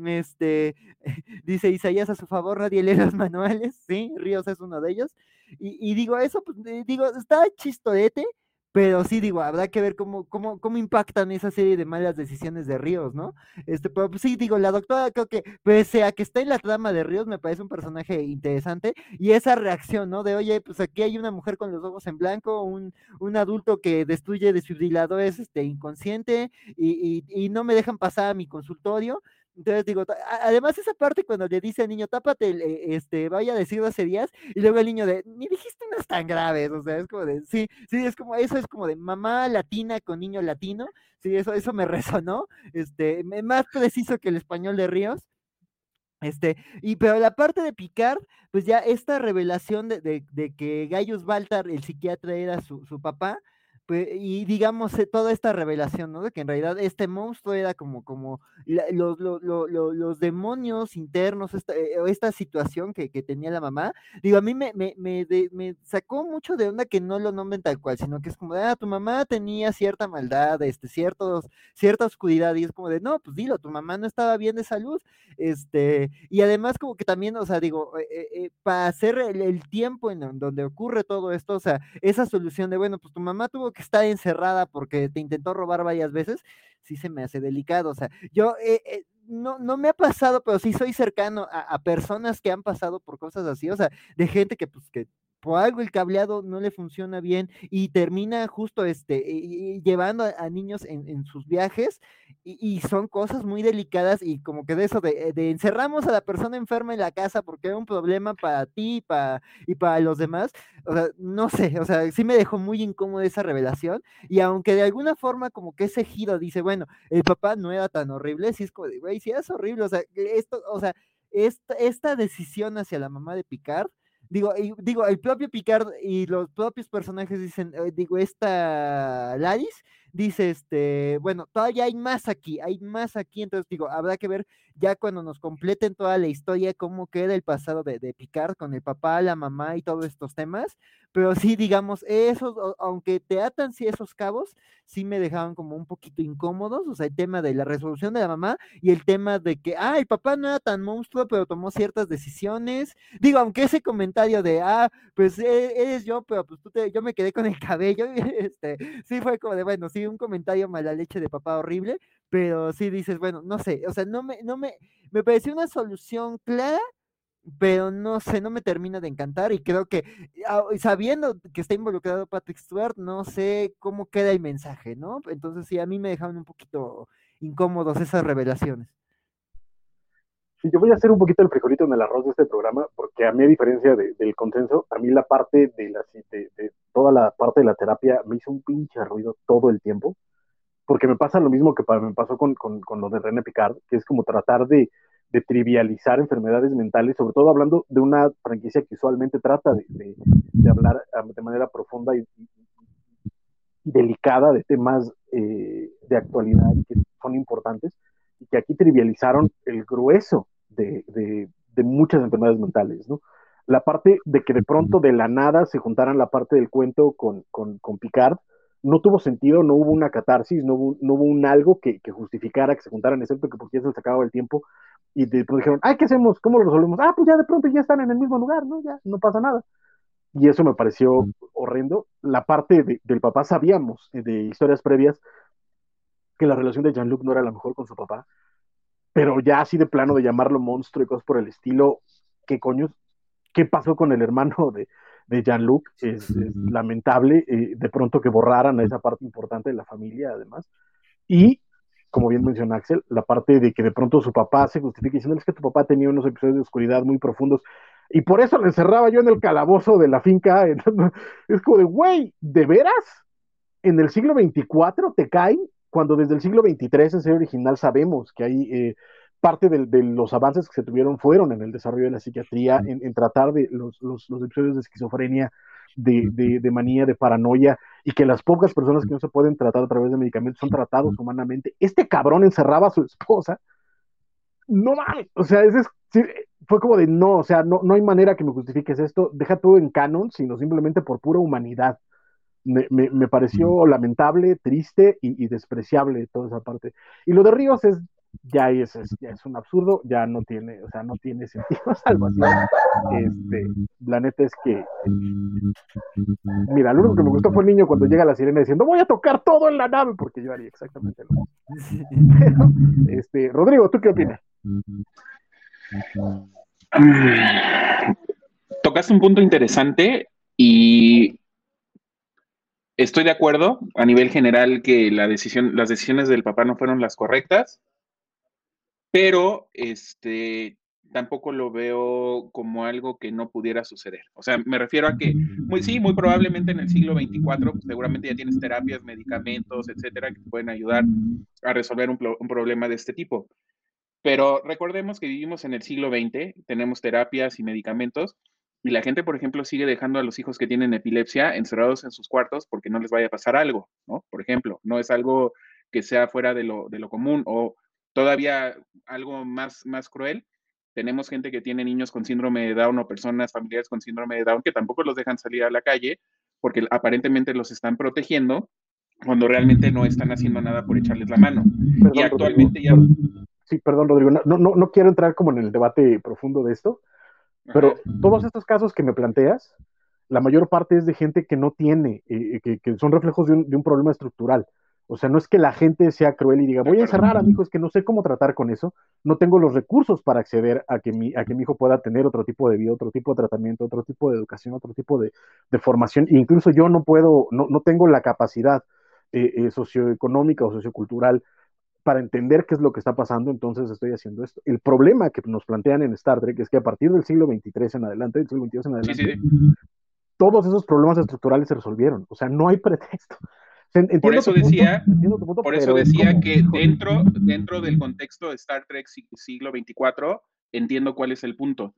[SPEAKER 3] este, *laughs* dice Isaías a su favor, nadie lee manuales, sí, Ríos es uno de ellos. Y, digo, eso, pues, digo, está chistorete, pero sí digo, habrá que ver cómo, cómo, cómo impactan esa serie de malas decisiones de Ríos, ¿no? Este, pero pues, sí, digo, la doctora creo que, pese a que está en la trama de Ríos, me parece un personaje interesante, y esa reacción, ¿no? De, oye, pues aquí hay una mujer con los ojos en blanco, un, un adulto que destruye desfibriladores este, inconsciente, y, y, y no me dejan pasar a mi consultorio, entonces digo, además esa parte cuando le dice al niño, tápate, eh, este, vaya a decir días, y luego el niño de, ni dijiste unas tan graves, o sea, es como de, sí, sí, es como, eso es como de mamá latina con niño latino, sí, eso, eso me *laughs* resonó, este, más preciso que el español de Ríos. Este, y pero la parte de Picard, pues ya esta revelación de, de, de que Gaius Baltar, el psiquiatra, era su, su papá, y digamos eh, toda esta revelación, ¿no? De que en realidad este monstruo era como, como los, los, demonios internos, esta, eh, esta situación que, tenía la mamá. Digo, a mí me, me, me, me, sacó mucho de onda que no lo nombren tal cual, sino que es como de, ah, tu mamá tenía cierta maldad, este, ciertos, cierta oscuridad, y es como de, no, pues dilo, tu mamá no estaba bien de salud, este, y además como que también, o sea, digo, eh, para hacer el, el tiempo en donde ocurre todo esto, o sea, esa solución de, bueno, pues tu mamá tuvo que está encerrada porque te intentó robar varias veces, sí se me hace delicado. O sea, yo eh, eh, no, no me ha pasado, pero sí soy cercano a, a, personas que han pasado por cosas así, o sea, de gente que pues que por algo el cableado no le funciona bien y termina justo este, llevando a, niños en, sus viajes y, son cosas muy delicadas y como que de eso de, encerramos a la persona enferma en la casa porque es un problema para ti para, y para los demás, o sea, no sé, o sea, sí me dejó muy incómoda esa revelación y aunque de alguna forma como que ese giro dice, bueno, el papá no era tan horrible, sí es como güey, sí es horrible, o sea, esto, o sea, esta, esta decisión hacia la mamá de Picard Digo, digo, el propio Picard y los propios personajes dicen, digo, esta Laris dice, este, bueno, todavía hay más aquí, hay más aquí, entonces digo, habrá que ver ya cuando nos completen toda la historia, cómo queda el pasado de, de Picard con el papá, la mamá y todos estos temas, pero sí, digamos, esos, aunque te atan sí esos cabos, sí me dejaban como un poquito incómodos, o sea, el tema de la resolución de la mamá y el tema de que, ah, el papá no era tan monstruo, pero tomó ciertas decisiones, digo, aunque ese comentario de, ah, pues e, eres yo, pero pues tú te, yo me quedé con el cabello, *laughs* este, sí fue como de, bueno, sí, un comentario mala leche de papá horrible, pero sí dices, bueno, no sé, o sea, no me, no me, me pareció una solución clara, pero no sé, no me termina de encantar y creo que ah, sabiendo que está involucrado Patrick Stewart, no sé cómo queda el mensaje, ¿no? Entonces sí, a mí me dejaron un poquito incómodos esas revelaciones.
[SPEAKER 2] Sí, yo voy a hacer un poquito el frijolito en el arroz de este programa, porque a mí, a diferencia del consenso, a mí la parte de, la, de, toda la parte de la terapia me hizo un pinche ruido todo el tiempo, porque me pasa lo mismo que me pasó con, con, con lo de René Picard, que es como tratar de, de trivializar enfermedades mentales, sobre todo hablando de una franquicia que usualmente trata de, de, hablar ah, de manera profunda y, delicada de temas eh, de actualidad que son importantes y que aquí trivializaron el grueso de, de, muchas enfermedades mentales, ¿no? La parte de que de pronto de la nada se juntaran la parte del cuento con, con, con Picard, no tuvo sentido, no hubo una catarsis, no hubo, no hubo un algo que, que, justificara que se juntaran, excepto que porque ya se les acababa el tiempo y después dijeron, ay, ¿qué hacemos? ¿Cómo lo resolvemos? Ah, pues ya de pronto ya están en el mismo lugar, ¿no? Ya no pasa nada. Y eso me pareció horrendo. La parte del papá sabíamos eh, de historias previas que la relación de Jean-Luc no era la mejor con su papá, pero ya así de plano de llamarlo monstruo y cosas por el estilo, ¿qué coños? ¿Qué pasó con el hermano *laughs* de, de Jean-Luc? Es, lamentable eh, de pronto que borraran a esa parte importante de la familia, además. Y como bien menciona Axel, la parte de que de pronto su papá se justifica diciendo que tu papá tenía unos episodios de oscuridad muy profundos y por eso le encerraba yo en el calabozo de la finca. *laughs* es como de, güey, ¿de veras? ¿En el siglo 24 te caen? Cuando desde el siglo 23 en serie original sabemos que hay eh, parte de, los avances que se tuvieron fueron en el desarrollo de la psiquiatría, en, tratar de los, los, los episodios de esquizofrenia de, manía, de paranoia, y que las pocas personas que no se pueden tratar a través de medicamentos son tratados humanamente. Este cabrón encerraba a su esposa. No mames, o sea, ese fue como de no, o sea, no, no hay manera que me justifiques esto, deja todo en canon, sino simplemente por pura humanidad. Me, me, pareció lamentable, triste y, y, despreciable toda esa parte. Y lo de Ríos es ya es, ya es un absurdo, ya no tiene, o sea, no tiene sentido *laughs* salvación. Este, la neta es que, mira, lo único que me gustó fue el niño cuando llega la sirena diciendo, voy a tocar todo en la nave, porque yo haría exactamente lo mismo. *laughs* este, Rodrigo, ¿tú qué opinas?
[SPEAKER 4] Tocaste un punto interesante y estoy de acuerdo a nivel general que las decisiones del papá no fueron las correctas pero este, tampoco lo veo como algo que no pudiera suceder. O sea, me refiero a que, muy, sí, muy probablemente en el siglo XXIV, seguramente ya tienes terapias, medicamentos, etcétera, que pueden ayudar a resolver un, un, problema de este tipo. Pero recordemos que vivimos en el siglo XX, tenemos terapias y medicamentos, y la gente, por ejemplo, sigue dejando a los hijos que tienen epilepsia encerrados en sus cuartos porque no les vaya a pasar algo, ¿no? Por ejemplo, no es algo que sea fuera de lo, de lo común o todavía algo más, más cruel, tenemos gente que tiene niños con síndrome de Down o personas familiares con síndrome de Down que tampoco los dejan salir a la calle porque aparentemente los están protegiendo cuando realmente no están haciendo nada por echarles la mano. y actualmente ya...
[SPEAKER 2] Sí, perdón, Rodrigo, no, no, no quiero entrar como en el debate profundo de esto, pero todos estos casos que me planteas, la mayor parte es de gente que no tiene, eh, que, que, son reflejos de un, de un problema estructural. O sea, no es que la gente sea cruel y diga, voy a encerrar a mi hijo, es que no sé cómo tratar con eso, no tengo los recursos para acceder a que mi, a que mi hijo pueda tener otro tipo de vida, otro tipo de tratamiento, otro tipo de educación, otro tipo de, formación. E incluso yo no puedo, no, no tengo la capacidad eh, eh, socioeconómica o sociocultural para entender qué es lo que está pasando, entonces estoy haciendo esto. El problema que nos plantean en Star Trek es que a partir del siglo XXIII en adelante, del siglo XXII en adelante, todos esos problemas estructurales se resolvieron. O sea, no hay *laughs* pretexto
[SPEAKER 4] por eso decía, por eso decía que dentro, dentro del contexto de Star Trek siglo 24, entiendo cuál es el punto.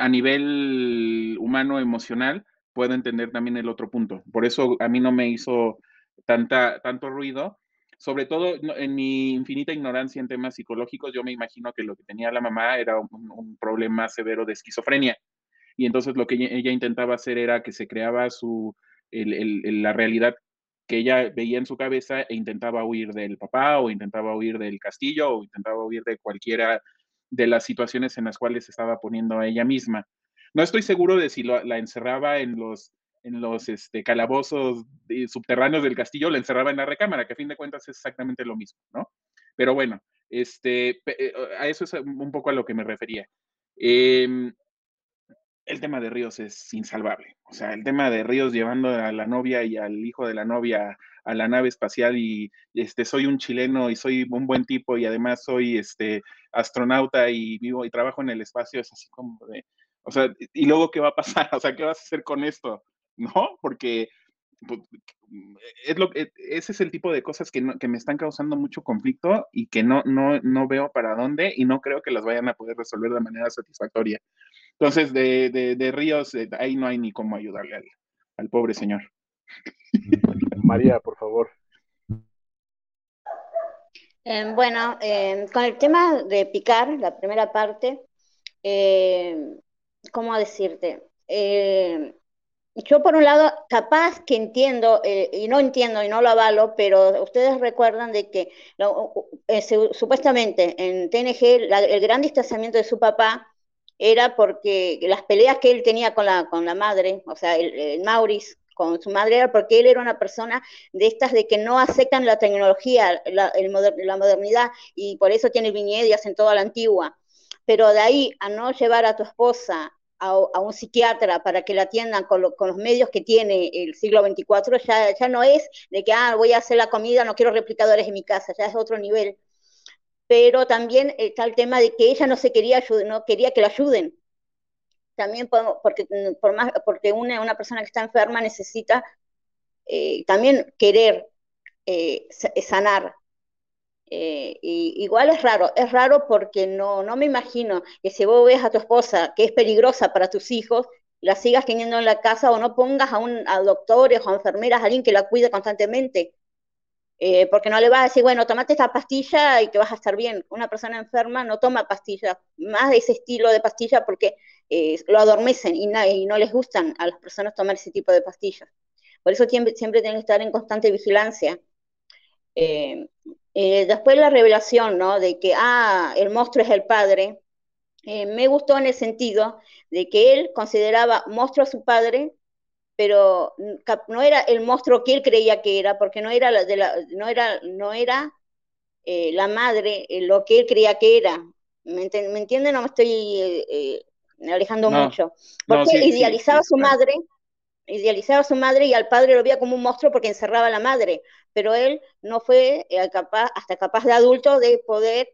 [SPEAKER 4] a nivel humano, emocional, puedo entender también el otro punto. Por eso a mí no me hizo tanta, tanto ruido. Sobre todo en mi infinita ignorancia en temas psicológicos, yo me imagino que lo que tenía la mamá era un, problema severo de esquizofrenia. Y entonces lo que ella, intentaba hacer era que se creaba su, la realidad que ella veía en su cabeza e intentaba huir del papá o intentaba huir del castillo o intentaba huir de cualquiera de las situaciones en las cuales estaba poniendo a ella misma. No estoy seguro de si la encerraba en los, en los este, calabozos subterráneos del castillo, la encerraba en la recámara, que a fin de cuentas es exactamente lo mismo, ¿no? Pero bueno, este, eh, a eso es un poco a lo que me refería. Em, el tema de Ríos es insalvable. O sea, el tema de Ríos llevando a la novia y al hijo de la novia a la nave espacial y este soy un chileno y soy un buen tipo y además soy este astronauta y vivo y trabajo en el espacio es así como de o sea, y luego qué va a pasar? *laughs* O sea, ¿qué vas a hacer con esto? ¿No? Porque pues, es lo, ese es el tipo de cosas que, que, me están causando mucho conflicto y que no, no, no veo para dónde y no creo que las vayan a poder resolver de manera satisfactoria. Entonces, de, de, Ríos, eh, ahí no hay ni cómo ayudarle al, al pobre señor. *laughs*
[SPEAKER 2] María, por favor.
[SPEAKER 6] Eh, bueno, eh, con el tema de picar, la primera parte, ¿cómo decirte? Yo por un lado, capaz que entiendo, y no entiendo y no lo avalo, pero ustedes recuerdan de que supuestamente en TNG el gran distanciamiento de su papá era porque las peleas que él tenía con la, con la madre, o sea, el, Maurice con su madre era porque él era una persona de estas de que no aceptan la tecnología, la, la modernidad, y por eso tiene viñedo y hacen toda la antigua. Pero de ahí a no llevar a tu esposa a, a un psiquiatra para que la atiendan con, los medios que tiene el siglo XXIV, ya, ya no es de que, ah, voy a hacer la comida, no quiero replicadores en mi casa, ya es otro nivel pero también está el tema de que ella no se quería no quería que la ayuden. También porque, por más, porque una, una persona que está enferma necesita eh, también querer eh, sanar. Eh, y, igual es raro, es raro porque no, no me imagino que si vos ves a tu esposa que es peligrosa para tus hijos, la sigas teniendo en la casa o no pongas a, un, a doctores o enfermeras, a alguien que la cuide constantemente eh, porque no le vas a decir, bueno, tomate esta pastilla y que vas a estar bien. Una persona enferma no toma pastillas, más de ese estilo de pastilla porque eh, lo adormecen y, no les gustan a las personas tomar ese tipo de pastillas. Por eso siempre, siempre tienen que estar en constante vigilancia. Después la revelación, ¿no? De que, ah, el monstruo es el padre. me gustó en el sentido de que él consideraba monstruo a su padre pero no era el monstruo que él creía que era, porque no era la, de la, no era, no era eh, la madre eh, lo que él creía que era. ¿Me, entiende? No me estoy eh, alejando mucho. Porque idealizaba a su madre, idealizaba a su madre y al padre lo veía como un monstruo porque encerraba a la madre, pero él no fue capaz, hasta capaz de adulto de poder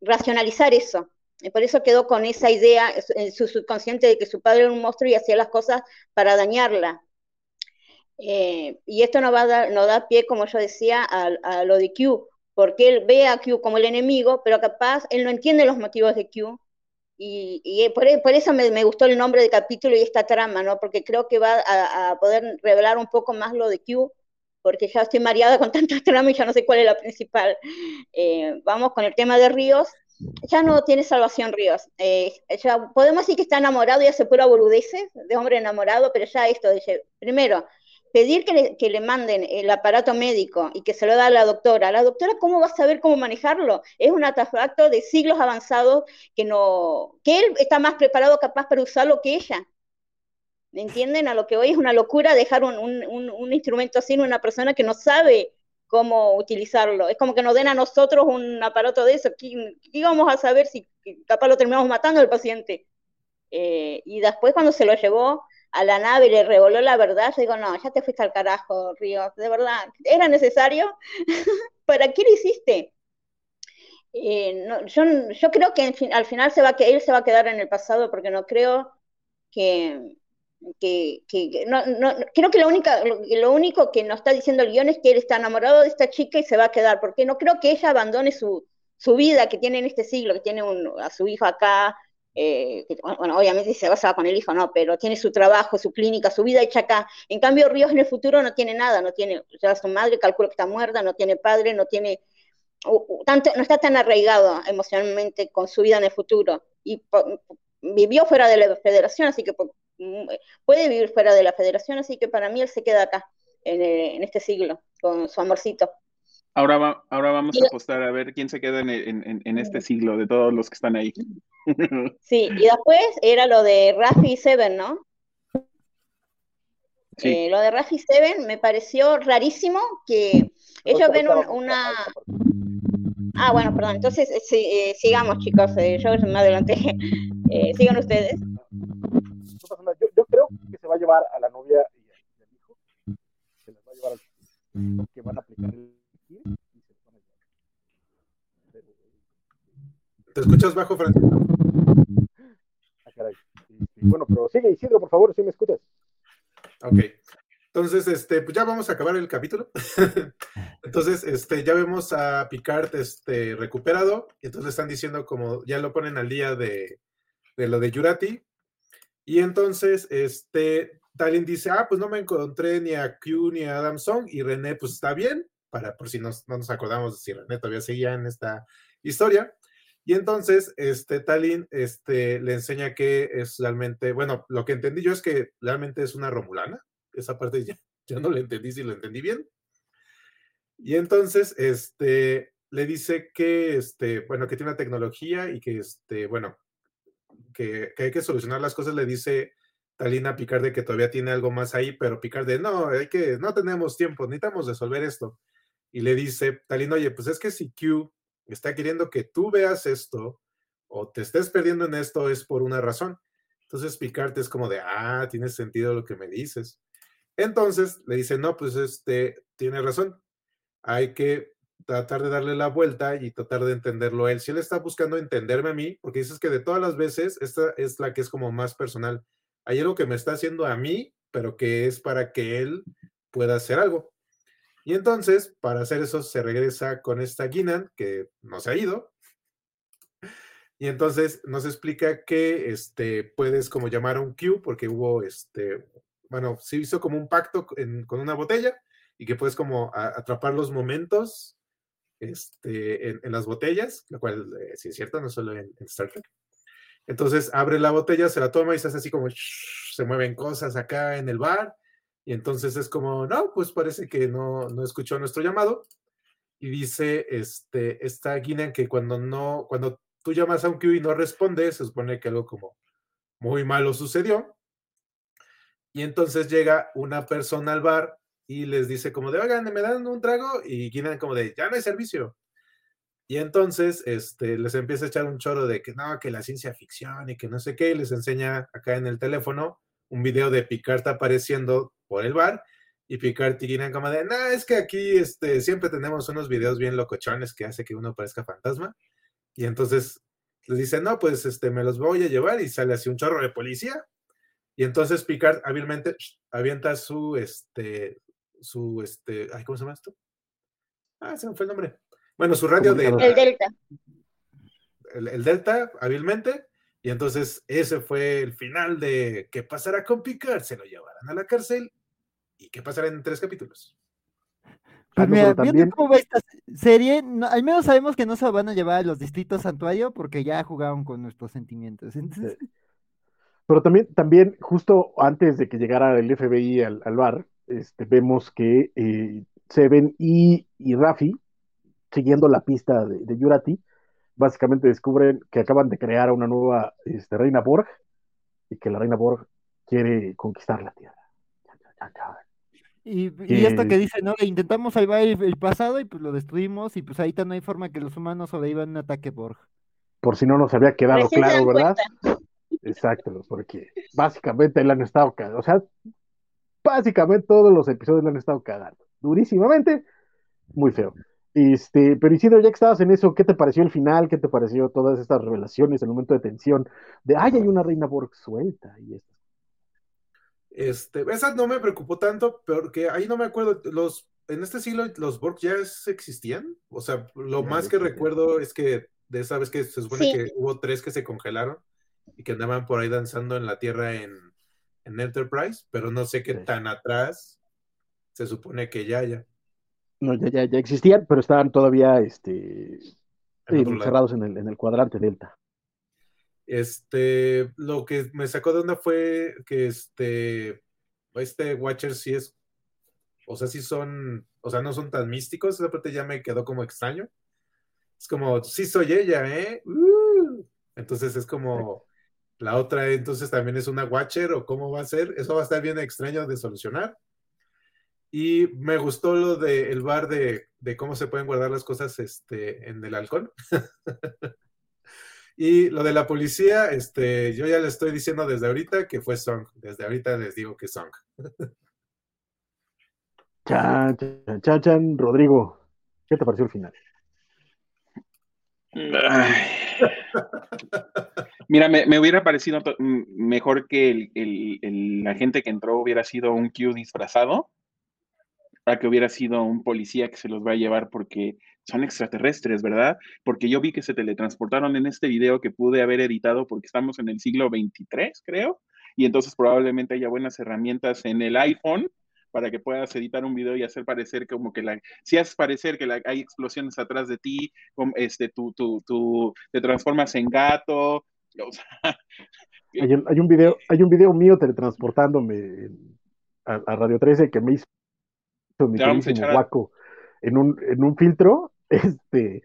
[SPEAKER 6] racionalizar eso. Y por eso quedó con esa idea en su subconsciente de que su padre era un monstruo y hacía las cosas para dañarla. Eh, y esto no, va a dar, da pie, como yo decía, a, lo de Q, porque él ve a Q como el enemigo, pero capaz él no entiende los motivos de Q. Y, por, eso me, gustó el nombre del capítulo y esta trama, ¿no? Porque creo que va a, poder revelar un poco más lo de Q, porque ya estoy mareada con tantas tramas y ya no sé cuál es la principal. Eh, vamos con el tema de Ríos ya no tiene salvación Ríos. Eh, ya podemos decir que está enamorado y hace pura boludeces de hombre enamorado, pero ya esto dice, primero, pedir que le, que le, manden el aparato médico y que se lo da a la doctora. La doctora, ¿cómo va a saber cómo manejarlo? Es un artefacto de siglos avanzados que no, que él está más preparado capaz para usarlo que ella. ¿Me entienden? A lo que hoy es una locura dejar un, un, un instrumento así en una persona que no sabe cómo utilizarlo. Es como que nos den a nosotros un aparato de eso. ¿Qué, íbamos a saber si capaz lo terminamos matando al paciente? Eh, y después cuando se lo llevó a la nave y le revoló la verdad, yo digo, no, ya te fuiste al carajo, Ríos, de verdad, ¿era necesario? *laughs* ¿Para qué lo hiciste? Eh, yo, creo que al final él se va a quedar en el pasado porque no creo que, que, no, no, creo que lo, única, lo, único que nos está diciendo el guion es que él está enamorado de esta chica y se va a quedar, porque no creo que ella abandone su, su vida que tiene en este siglo, que tiene a su hijo acá, eh, bueno, obviamente se basa con el hijo, no, pero tiene su trabajo, su clínica, su vida hecha acá. En cambio, Ríos en el futuro no tiene nada, no tiene, ya su madre calculo que está muerta, no tiene padre, no tiene, tanto, no está tan arraigado emocionalmente con su vida en el futuro. Y vivió fuera de la federación, así que mm, puede vivir fuera de la federación, así que para mí él se queda acá, en, en este siglo, con su amorcito.
[SPEAKER 4] Ahora, ahora vamos a apostar a ver quién se queda en, este siglo de todos los que están ahí. *laughs*
[SPEAKER 6] Sí, y después era lo de Rafi Seven, ¿no? Sí. Eh, lo de Rafi Seven me pareció rarísimo que ellos ven una... Ah, bueno, perdón. Entonces, eh, eh, sigamos, chicos. yo me adelanté. *laughs* sigan ustedes.
[SPEAKER 2] Se va a llevar a la novia y al hijo. Se les va a llevar al... que van a aplicar el
[SPEAKER 5] ¿Te escuchas bajo, Francisco?
[SPEAKER 2] Ah, bueno, pero sigue, Isidro, por favor, si me escuchas.
[SPEAKER 5] Ok. Entonces, este, pues ya vamos a acabar el capítulo. *laughs* entonces, este, ya vemos a Picard este, recuperado. Y entonces están diciendo como ya lo ponen al día de, de lo de Yurati. Y entonces, este, Talin dice, ah, pues no me encontré ni a Q ni a Adam Song. Y René, pues está bien, para por si no nos acordamos si René todavía seguía en esta historia. Y entonces, este, Talin este, le enseña que es realmente, bueno, lo que entendí yo es que realmente es una romulana. Esa parte ya, no le entendí si lo entendí bien. Y entonces, este, le dice que, este, bueno, que tiene una tecnología y que, este, bueno, que, hay que solucionar las cosas. Le dice Talin a Picard de que todavía tiene algo más ahí, pero Picard de, no, hay que, no tenemos tiempo, necesitamos resolver esto. Y le dice Talin, oye, pues es que si Q está queriendo que tú veas esto o te estés perdiendo en esto es por una razón. Entonces Picard es como de, ah, tiene sentido lo que me dices. Entonces le dice, no, pues este, tiene razón. Hay que tratar de darle la vuelta y tratar de entenderlo él. Si él está buscando entenderme a mí, porque dices que de todas las veces, esta es la que es como más personal. Hay algo que me está haciendo a mí, pero que es para que él pueda hacer algo. Y entonces, para hacer eso, se regresa con esta Guinan, que no se ha ido. Y entonces nos explica que este, puedes como llamar a un Q, porque hubo, este, bueno, se hizo como un pacto con una botella y que puedes como atrapar los momentos este, en, las botellas, lo cual eh, sí es cierto, no solo en, Star Trek. Entonces abre la botella, se la toma y se hace así como, se mueven cosas acá en el bar y entonces es como, no, pues parece que no, no escuchó nuestro llamado. Y dice este, esta guinea que cuando no, cuando tú llamas a un Q y no responde, se supone que algo como muy malo sucedió. Y entonces llega una persona al bar y les dice como de, oigan, me dan un trago y Guinan como de, ya no hay servicio. Y entonces este, les empieza a echar un choro de que no, que la ciencia ficción y que no sé qué, y les enseña acá en el teléfono un video de Picard apareciendo por el bar y Picard y como de, no, es que aquí este, siempre tenemos unos videos bien locochones que hace que uno parezca fantasma. Y entonces les dice, no, pues este, me los voy a llevar y sale así un chorro de policía. Y entonces Picard hábilmente avienta su, este, su, este, ay, ¿cómo se llama esto? Ah, se me fue el nombre. Bueno, su radio de...
[SPEAKER 6] El Delta.
[SPEAKER 5] el Delta, hábilmente, y entonces ese fue el final de ¿qué pasará con Picard? Se lo llevarán a la cárcel y ¿qué pasará en tres capítulos?
[SPEAKER 3] Pues mira, viendo cómo va esta serie, al menos sabemos que no se van a llevar a los distritos santuario porque ya jugaron con nuestros sentimientos.
[SPEAKER 2] Pero también, también, justo antes de que llegara el FBI al, bar, este, vemos que eh, Seven y, y Rafi, siguiendo la pista de, de Yurati, básicamente descubren que acaban de crear una nueva este, reina Borg y que la reina Borg quiere conquistar la Tierra.
[SPEAKER 3] Y, y esto que dice, ¿no? Intentamos salvar el, pasado y pues lo destruimos y pues ahí no hay forma que los humanos sobrevivan un ataque Borg.
[SPEAKER 2] Por si no nos había quedado claro, ¿verdad? Exacto, porque básicamente le han estado o sea, básicamente todos los episodios le han estado cagando, durísimamente, muy feo. Este, pero Isidro, ya que estabas en eso, ¿qué te pareció el final? ¿Qué te pareció todas estas revelaciones, el momento de tensión? De, ay, hay una reina Borg suelta y esto.
[SPEAKER 5] Este, esa no me preocupó tanto, porque ahí no me acuerdo, los, en este siglo los Borg ya existían, o sea, lo más que recuerdo es que de esa vez que se supone que hubo tres que se congelaron y que andaban por ahí danzando en la Tierra en, Enterprise, pero no sé qué tan atrás se supone que ya haya.
[SPEAKER 2] No, ya, ya, ya existían, pero estaban todavía este, encerrados en el, en el cuadrante Delta.
[SPEAKER 5] Este, lo que me sacó de onda fue que este, este Watcher sí es, o sea, sí son, o sea, no son tan místicos, esa parte ya me quedó como extraño. Es como, sí soy ella, ¿eh? Uh. entonces es como, la otra entonces también es una Watcher o cómo va a ser, eso va a estar bien extraño de solucionar. Y me gustó lo del bar de, de, cómo se pueden guardar las cosas este, en el halcón. *laughs* Y lo de la policía, este, yo ya le estoy diciendo desde ahorita que fue Song. Desde ahorita les digo que Song.
[SPEAKER 2] Chan, chan, chan, Rodrigo, ¿qué te pareció el final? *laughs*
[SPEAKER 4] Mira, me, hubiera parecido mejor que el, la gente que entró hubiera sido un Q disfrazado, a que hubiera sido un policía que se los va a llevar porque son extraterrestres, ¿verdad? Porque yo vi que se teletransportaron en este video que pude haber editado porque estamos en el siglo 23, creo, y entonces probablemente haya buenas herramientas en el iPhone para que puedas editar un video y hacer parecer como que la, si haces parecer que hay explosiones atrás de ti, este, tú, tú, te transformas en gato. *laughs*
[SPEAKER 2] hay, un, video, hay un video mío teletransportándome a, Radio 13 que me hizo mi guaco en un, en un filtro *laughs* este.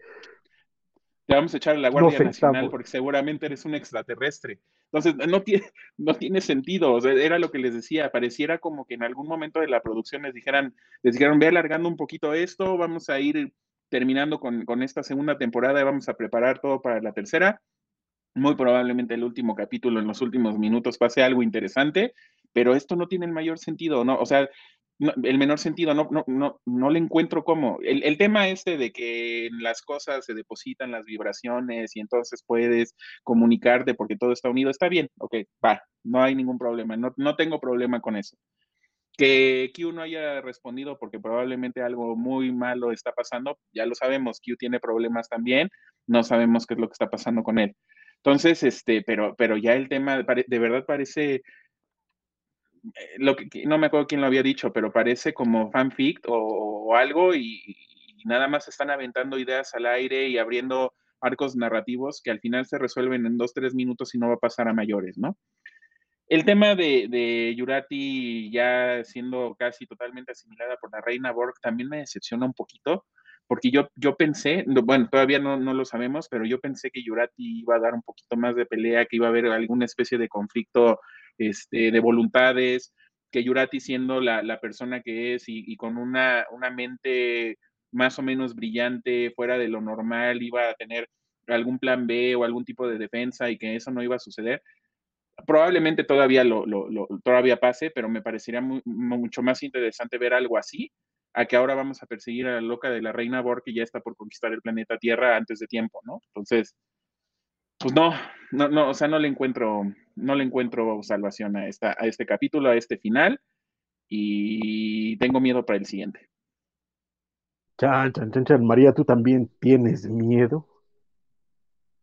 [SPEAKER 4] Te vamos a echar a la Guardia Nacional porque seguramente eres un extraterrestre. Entonces, no tiene, no tiene sentido. era lo que les decía. Pareciera como que en algún momento de la producción les dijeran, les dijeron, ve alargando un poquito esto, vamos a ir terminando con, con esta segunda temporada y vamos a preparar todo para la tercera. Muy probablemente el último capítulo, en los últimos minutos, pase algo interesante, pero esto no tiene el mayor sentido, ¿no? O sea, el menor sentido, no, no, no, no le encuentro cómo. El, tema este de que en las cosas se depositan las vibraciones y entonces puedes comunicarte porque todo está unido, está bien, ok, va, no hay ningún problema, no, no tengo problema con eso. Que Q no haya respondido porque probablemente algo muy malo está pasando, ya lo sabemos, Q tiene problemas también, no sabemos qué es lo que está pasando con él. Entonces, este, pero, pero ya el tema de verdad parece eh, lo que, no me acuerdo quién lo había dicho, pero parece como fanfic o, algo y, nada más están aventando ideas al aire y abriendo arcos narrativos que al final se resuelven en dos, tres minutos y no va a pasar a mayores, ¿no? El tema de, de Yurati ya siendo casi totalmente asimilada por la reina Borg también me decepciona un poquito, porque yo, yo pensé, bueno, todavía no, no, lo sabemos, pero yo pensé que Yurati iba a dar un poquito más de pelea, que iba a haber alguna especie de conflicto este, de voluntades, que Yurati siendo la, persona que es y, con una, una, mente más o menos brillante, fuera de lo normal, iba a tener algún plan B o algún tipo de defensa y que eso no iba a suceder. Probablemente todavía lo, todavía pase, pero me parecería mucho más interesante ver algo así a que ahora vamos a perseguir a la loca de la reina Borg que ya está por conquistar el planeta Tierra antes de tiempo, ¿no? Entonces, pues no, no, no, o sea, no le encuentro, no le encuentro salvación a, esta, a este capítulo, a este final, y tengo miedo para el siguiente.
[SPEAKER 2] Chan, chan, chan, chan. María, ¿tú también tienes miedo?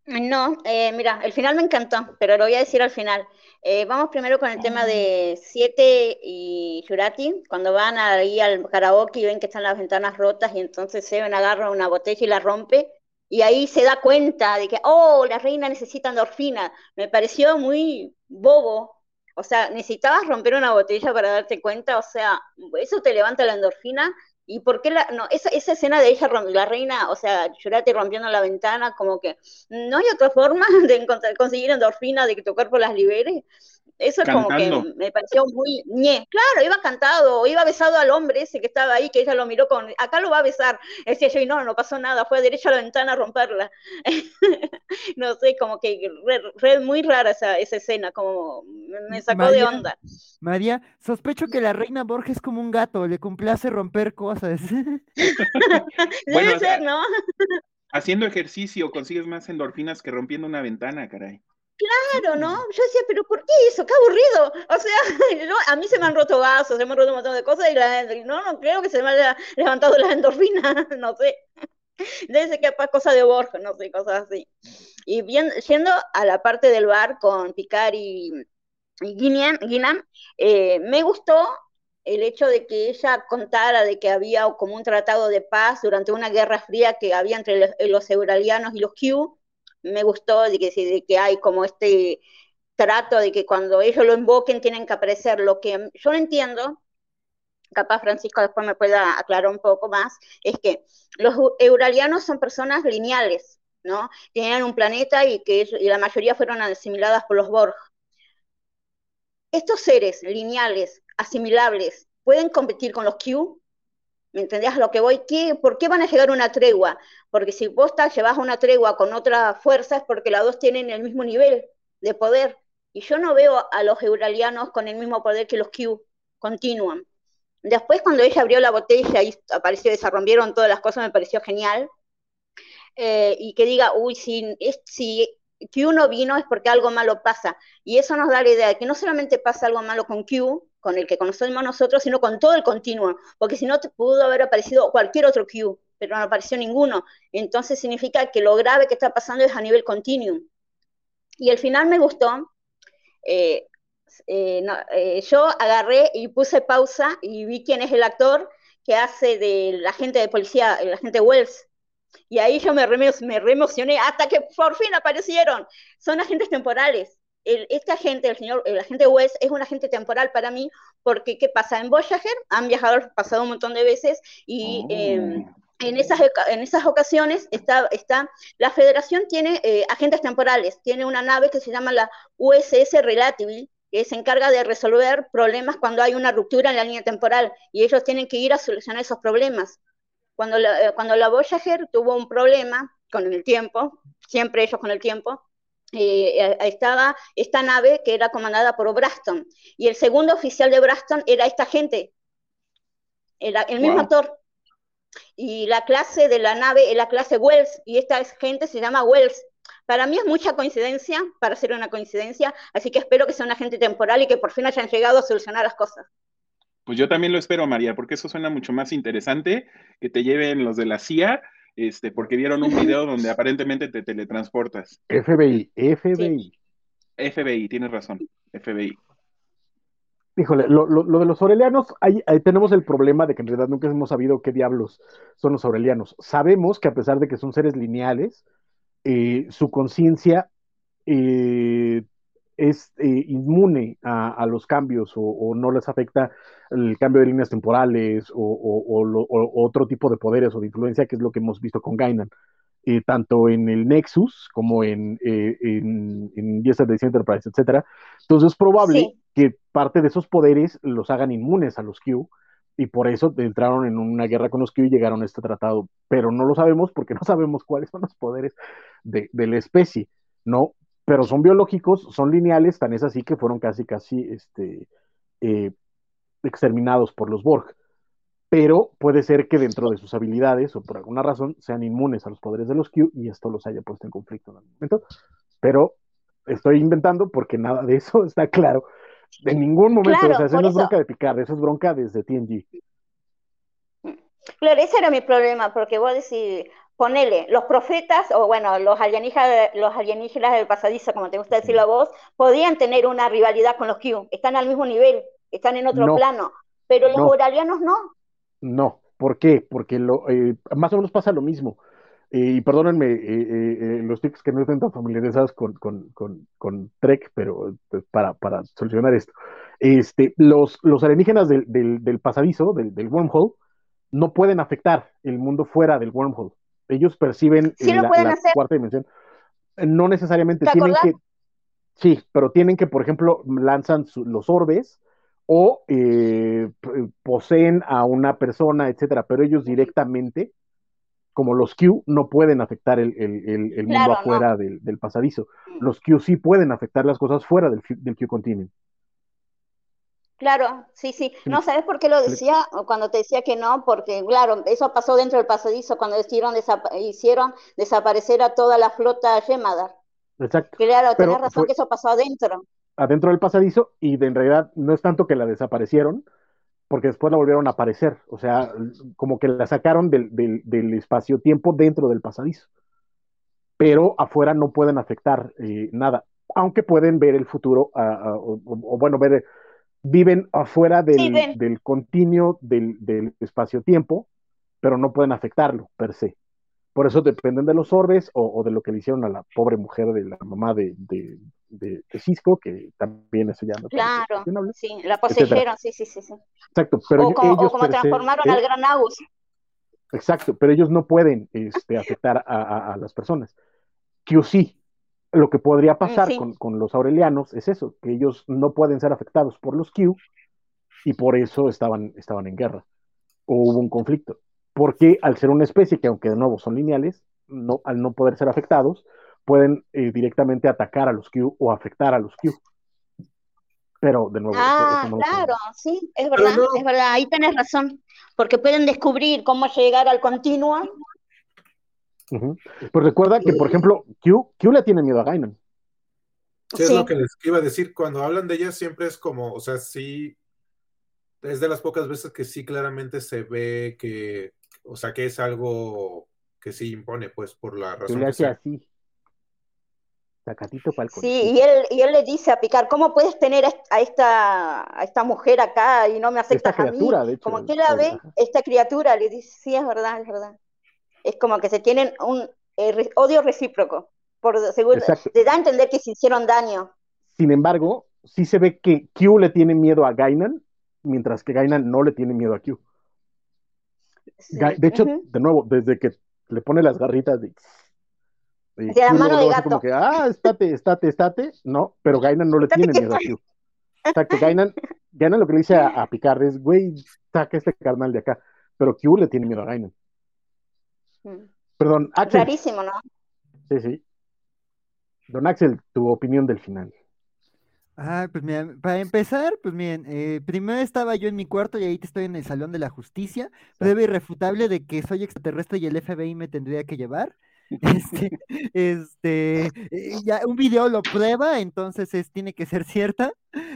[SPEAKER 6] No, eh, mira, el final me encantó, pero lo voy a decir al final. Eh, vamos primero con el tema de Siete y Jurati, cuando van ahí al karaoke y ven que están las ventanas rotas y entonces Seven agarra una botella y la rompe y ahí se da cuenta de que, oh, la reina necesita endorfina. Me pareció muy bobo. O sea, necesitabas romper una botella para darte cuenta, o sea, eso te levanta la endorfina. ¿Y por qué la, no, esa, esa escena de ella, la reina, o sea, llorate rompiendo la ventana, como que no hay otra forma *laughs* de conseguir endorfina, de que tu cuerpo las libere? Eso es como que me pareció muy ñe. Claro, iba cantado, iba besado al hombre ese que estaba ahí, que ella lo miró con, acá lo va a besar. Decía yo, y no, no pasó nada, fue a derecha a la ventana a romperla. *laughs* no sé, como que red, muy rara esa, esa, escena, como me sacó de onda.
[SPEAKER 3] María, sospecho que la reina Borges es como un gato, le complace romper cosas. *laughs*
[SPEAKER 6] Debe ser, ¿no?
[SPEAKER 4] Haciendo ejercicio consigues más endorfinas que rompiendo una ventana, caray.
[SPEAKER 6] Claro, ¿no? Yo decía, pero ¿por qué eso? ¡Qué aburrido! O sea, *laughs* a mí se me han roto vasos, se me han roto un montón de cosas y la, no, no creo que se me haya levantado la endorfina, *laughs* no sé. Debe ser que es cosa de Borja, no sé, cosas así. Y bien, yendo a la parte del bar con Picard y, Guinan, eh, me gustó el hecho de que ella contara de que había como un tratado de paz durante una guerra fría que había entre los, los euralianos y los Q. Me gustó de que, de que hay como este trato de que cuando ellos lo invoquen tienen que aparecer. Lo que yo no entiendo, capaz Francisco después me pueda aclarar un poco más, es que los euralianos son personas lineales, ¿no? Tenían un planeta y que y la mayoría fueron asimiladas por los Borg. Estos seres lineales, asimilables, ¿pueden competir con los Q? ¿Me entendés a lo que voy? ¿Qué, ¿Por qué van a llegar una tregua? Porque si vos llevas una tregua con otra fuerza es porque las dos tienen el mismo nivel de poder. Y yo no veo a los euralianos con el mismo poder que los Q. Continúan. Después, cuando ella abrió la botella y apareció, desarrollaron todas las cosas, me pareció genial. Eh, y que diga, uy, si, si Q no vino es porque algo malo pasa. Y eso nos da la idea de que no solamente pasa algo malo con Q, con el que conocemos nosotros, sino con todo el continuo. Porque si no, pudo haber aparecido cualquier otro Q, pero no apareció ninguno. Entonces significa que lo grave que está pasando es a nivel continuum. Y al final me gustó eh, eh, eh, yo agarré y puse pausa y vi quién es el actor que hace del agente de policía, el agente Wells. Y ahí yo me, re, me emocioné hasta que por fin aparecieron. Son agentes temporales. Este agente, el señor, el agente Wells, es un agente temporal para mí, porque ¿qué pasa? En Voyager han viajado pasado un montón de veces y em, oh. en, esas, en esas ocasiones está, está la federación tiene agentes temporales, tiene una nave que se llama la USS Relatively, que se encarga de resolver problemas cuando hay una ruptura en la línea temporal y ellos tienen que ir a solucionar esos problemas. Cuando la, eh, cuando la Voyager tuvo un problema con el tiempo, siempre ellos con el tiempo, eh, eh, estaba esta nave que era comandada por Braston y el segundo oficial de Braston era esta gente, era el mismo actor. Y la clase de la nave es la clase Wells y esta gente se llama Wells para mí es mucha coincidencia, para ser una coincidencia, así que espero que sea un agente temporal y que por fin hayan llegado a solucionar las cosas.
[SPEAKER 4] Pues yo también lo espero, María, porque eso suena mucho más interesante que te lleven los de la CIA, este, porque vieron un video donde aparentemente te teletransportas. *laughs*
[SPEAKER 2] FBI, FBI.
[SPEAKER 4] FBI, tienes razón, FBI.
[SPEAKER 2] Híjole, lo, de los aurelianos, ahí, tenemos el problema de que en realidad nunca hemos sabido qué diablos son los aurelianos. Sabemos que a pesar de que son seres lineales, eh, su conciencia eh, es eh, inmune a, los cambios o, no les afecta el cambio de líneas temporales o, otro tipo de poderes o de influencia, que es lo que hemos visto con Gainan, tanto en el Nexus como en, en, en Enterprise, etc. Entonces es probable que parte de esos poderes los hagan inmunes a los Q y por eso entraron en una guerra con los Q y llegaron a este tratado, pero no lo sabemos porque *laughs* no sabemos cuáles son los poderes de, la especie, ¿no? Pero son biológicos, son lineales, tan es así que fueron casi, casi, este, eh, exterminados por los Borg. Pero puede ser que dentro de sus habilidades o por alguna razón sean inmunes a los poderes de los Q y esto los haya puesto en conflicto en algún momento. Pero estoy inventando porque nada de eso *laughs* está claro en ningún momento, o sea, eso no es bronca de picar, eso es bronca desde TNG.
[SPEAKER 6] Claro, ese era mi problema, porque vos decís, ponele, los profetas, o bueno, los alienígenas, los alienígenas del pasadizo, como te gusta decirlo a vos, podían tener una rivalidad con los Q, están al mismo nivel, están en otro plano, pero los no. no.
[SPEAKER 2] No, ¿por qué? Porque lo, eh, más o menos pasa lo mismo. Eh, y perdónenme eh, eh, los tips que no estén tan familiarizados con, con, Trek, pero pues, para, solucionar esto. Este, los, los alienígenas del, del, pasadizo, del, del, wormhole, no pueden afectar el mundo fuera del wormhole. Ellos perciben
[SPEAKER 6] la,
[SPEAKER 2] cuarta dimensión. No necesariamente tienen que. Sí, pero tienen que, por ejemplo, lanzan los orbes o poseen a una persona, etcétera, pero ellos directamente como los Q no pueden afectar el, mundo afuera del, pasadizo. Mm. Los Q sí pueden afectar las cosas fuera del, del Q continuum.
[SPEAKER 6] Claro, sí, sí. No, ¿sabes por qué lo decía? Cuando te decía que no, porque claro, eso pasó dentro del pasadizo cuando hicieron, hicieron desaparecer a toda la flota Yemadar.
[SPEAKER 2] Exacto.
[SPEAKER 6] Claro, tenés razón que eso pasó adentro.
[SPEAKER 2] Adentro del pasadizo, y de, en realidad no es tanto que la desaparecieron, porque después la volvieron a aparecer, o sea, como que la sacaron del, espacio-tiempo dentro del pasadizo. pero afuera no pueden afectar eh, nada, aunque pueden ver el futuro, o, bueno, ver, viven afuera del, del continuo del, del espacio-tiempo, pero no pueden afectarlo per se. Por eso dependen de los orbes o, de lo que le hicieron a la pobre mujer de la mamá de, de, de, Cisco, que también eso ya no
[SPEAKER 6] Claro, sí, la poseyeron, sí, sí, sí, sí.
[SPEAKER 2] Exacto, pero
[SPEAKER 6] o como, ellos como transformaron al gran Agus.
[SPEAKER 2] Exacto, pero ellos no pueden este, afectar a, a, las personas. Que sí, lo que podría pasar con, con, los aurelianos es eso, que ellos no pueden ser afectados por los Q y por eso estaban, estaban en guerra o hubo un conflicto porque al ser una especie que aunque de nuevo son lineales, no, al no poder ser afectados, pueden eh, directamente atacar a los Q o afectar a los Q. Pero de nuevo.
[SPEAKER 6] Ah, claro, sí, es verdad, es verdad, ahí tenés razón, porque pueden descubrir cómo llegar al continuo.
[SPEAKER 2] Pues recuerda que, por ejemplo, Q, Q le tiene miedo a Gainan.
[SPEAKER 5] Sí, es lo que les iba a decir. Cuando hablan de ella, siempre es como, o sea, sí, es de las pocas veces que sí claramente se ve que o sea que es algo que sí impone, pues, por la razón.
[SPEAKER 2] le hace así. Sacatito para
[SPEAKER 6] Sí, y él, y él le dice a Picar, ¿cómo puedes tener a esta, a esta mujer acá y no me aceptas a mí? De hecho, como que la ve, esta criatura, le dice, sí, es verdad, es verdad. Es como que se tienen un eh, odio recíproco, por seguro, te da a entender que se hicieron daño.
[SPEAKER 2] Sin embargo, sí se ve que Q le tiene miedo a Gainan, mientras que Gainan no le tiene miedo a Q. De hecho, de nuevo, desde que le pone las garritas de.
[SPEAKER 6] de la mano de gato.
[SPEAKER 2] Como que, ah, estate, estate, estate. No, pero Gainan no le tiene miedo a Q. Exacto, Gainan, Gainan lo que le dice a, Picard es, güey, saca este carnal de acá. Pero Q le tiene miedo a Gainan. Mm. Perdón, Axel.
[SPEAKER 6] Clarísimo, ¿no?
[SPEAKER 2] Sí, sí. Don Axel, tu opinión del final.
[SPEAKER 3] Ah, pues mira, para empezar, pues miren, eh, primero estaba yo en mi cuarto y ahí estoy en el Salón de la Justicia, prueba irrefutable de que soy extraterrestre y el FBI me tendría que llevar. *laughs* Este, este, eh, ya un video lo prueba, entonces es, tiene que ser cierta.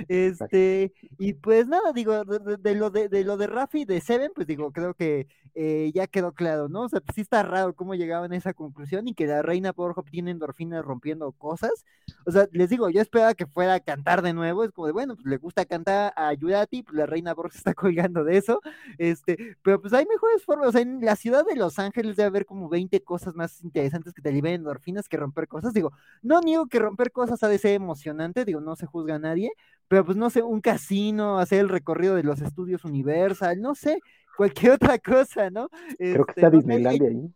[SPEAKER 3] Este, y pues nada, digo, de, lo de, de, lo de Rafi de Seven, pues digo, creo que eh, ya quedó claro, ¿no? O sea, pues sí está raro cómo llegaban a esa conclusión y que la reina Borja tiene endorfinas rompiendo cosas. O sea, les digo, yo esperaba que fuera a cantar de nuevo, es como de, bueno, pues le gusta cantar a Yurati, pues la reina Borja está *laughs* colgando de eso. Este, pero pues hay mejores formas, o sea, en la ciudad de Los Ángeles debe haber como 20 cosas más interesantes que te liberen endorfinas que romper cosas. Digo, no niego que romper cosas ha de ser emocionante, digo, no se juzga a nadie, pero pues no sé, un casino, hacer el recorrido de los estudios Universal, no sé, cualquier *laughs* otra cosa, ¿no?
[SPEAKER 2] Creo que está este, Disneylandia ahí.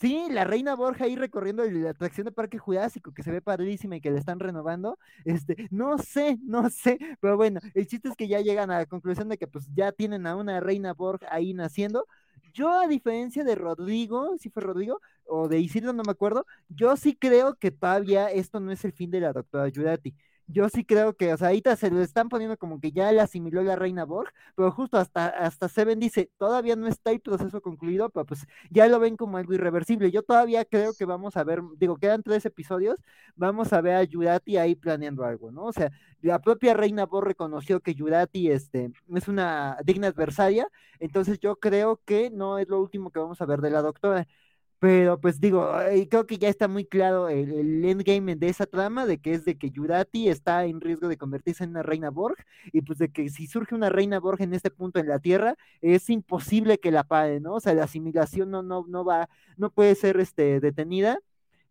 [SPEAKER 3] Sí, la reina Borja ahí recorriendo la atracción de Parque Jurásico, que se ve padrísima y que le están renovando. Este, no sé, no sé, pero bueno, el chiste es que ya llegan a la conclusión de que pues ya tienen a una reina Borja ahí naciendo. Yo, a diferencia de Rodrigo, si fue Rodrigo, o de Isidro, no me acuerdo, yo sí creo que todavía esto no es el fin de la doctora Yurati yo sí creo que, o sea, ahorita se lo están poniendo como que ya le asimiló la reina Borg, pero justo hasta, hasta Seven dice, todavía no está el proceso concluido, pero pues ya lo ven como algo irreversible. Yo todavía creo que vamos a ver, digo, quedan tres episodios, vamos a ver a Yurati ahí planeando algo, ¿no? O sea, la propia reina Borg reconoció que Yurati este, es una digna adversaria, entonces yo creo que no es lo último que vamos a ver de la doctora. Pero pues digo, creo que ya está muy claro el, endgame de esa trama, de que es de que Yurati está en riesgo de convertirse en una reina Borg, y pues de que si surge una reina Borg en este punto en la Tierra, es imposible que la pare, ¿no? O sea, la asimilación no, no, no va, no puede ser este, detenida,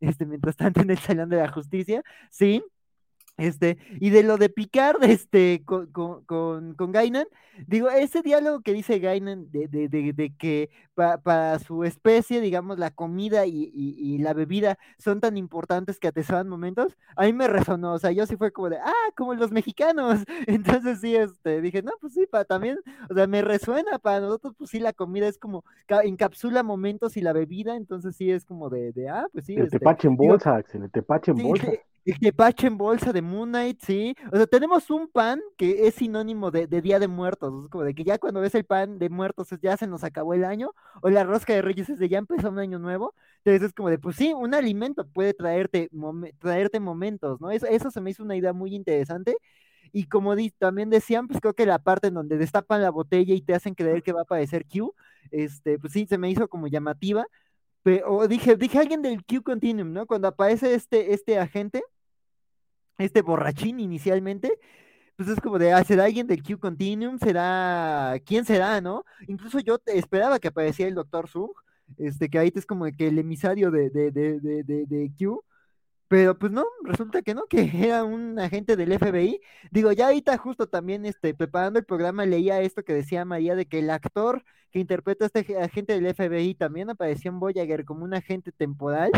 [SPEAKER 3] este, mientras tanto en el Salón de la Justicia, sí, este, y de lo de Picard, este, con, con, con, Gainan, digo, ese diálogo que dice Gainan de, de, de, que para su especie, digamos, la comida y, y, la bebida son tan importantes que atesoran momentos, a mí me resonó, o sea, yo sí fue como de, ah, como los mexicanos, *laughs* entonces sí, este, dije, no, pues sí, para también, o sea, me resuena, para nosotros, pues sí, la comida es como, encapsula momentos y la bebida, entonces sí es como de, de ah, pues sí.
[SPEAKER 2] El este, tepache en bolsa, Axel, el tepache en bolsa.
[SPEAKER 3] El tepache en bolsa de Moon Knight, sí. O sea, tenemos un pan que es sinónimo de, Día de Muertos. Es como de que ya cuando ves el pan de muertos ya se nos acabó el año. O la rosca de Reyes es de ya empezó un año nuevo. Entonces es como de, pues sí, un alimento puede traerte, traerte momentos, ¿no? Eso, eso se me hizo una idea muy interesante. Y como también decían, pues creo que la parte en donde destapan la botella y te hacen creer que va a aparecer Q, este, pues sí, se me hizo como llamativa o dije, dije alguien del Q Continuum, ¿no? Cuando aparece este, este agente, este borrachín inicialmente, pues es como de, ah, ¿será alguien del Q Continuum? ¿Será, quién será, no? Incluso yo esperaba que apareciera el Doctor Zung, este, que ahí es como que el emisario de, de, de, de Q, pero pues no, resulta que no, que *laughs* era un agente del FBI. Digo, ya ahorita justo también este, preparando el programa leía esto que decía María de que el actor que interpreta a este agente del FBI también apareció en Voyager como un agente temporal.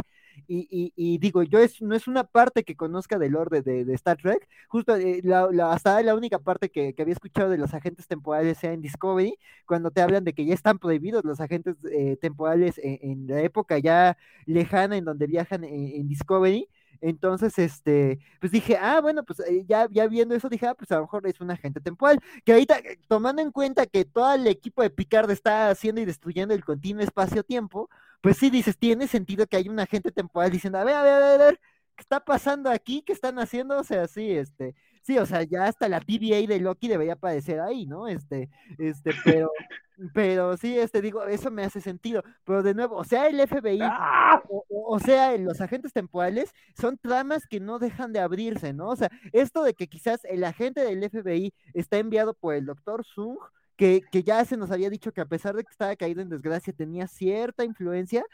[SPEAKER 3] Y, digo, yo es, no es una parte que conozca del orden de, Star Trek, justo eh, la, hasta la única parte que, había escuchado de los agentes temporales sea en Discovery, cuando te hablan de que ya están prohibidos los agentes eh, temporales en, la época ya lejana en donde viajan en Discovery entonces, este, pues dije, ah, bueno, pues eh, ya, ya viendo eso, dije, ah, pues a lo mejor es un agente temporal. Que ahorita, eh, tomando en cuenta que todo el equipo de Picard está haciendo y destruyendo el continuo espacio-tiempo, pues sí dices, tiene sentido que hay un agente temporal diciendo, a ver, a ver, a ver, ¿qué está pasando aquí? ¿Qué están haciendo? O sea, sí, este, sí, o sea, ya hasta la TVA de Loki debería aparecer ahí, ¿no? Este, este, pero, pero sí, este, digo, eso me hace sentido. Pero de nuevo, o sea, el FBI, ¡Ah! o, sea, los agentes temporales, son tramas que no dejan de abrirse, ¿no? O sea, esto de que quizás el agente del FBI está enviado por el doctor Sung, que, que ya se nos había dicho que a pesar de que estaba caído en desgracia, tenía cierta influencia,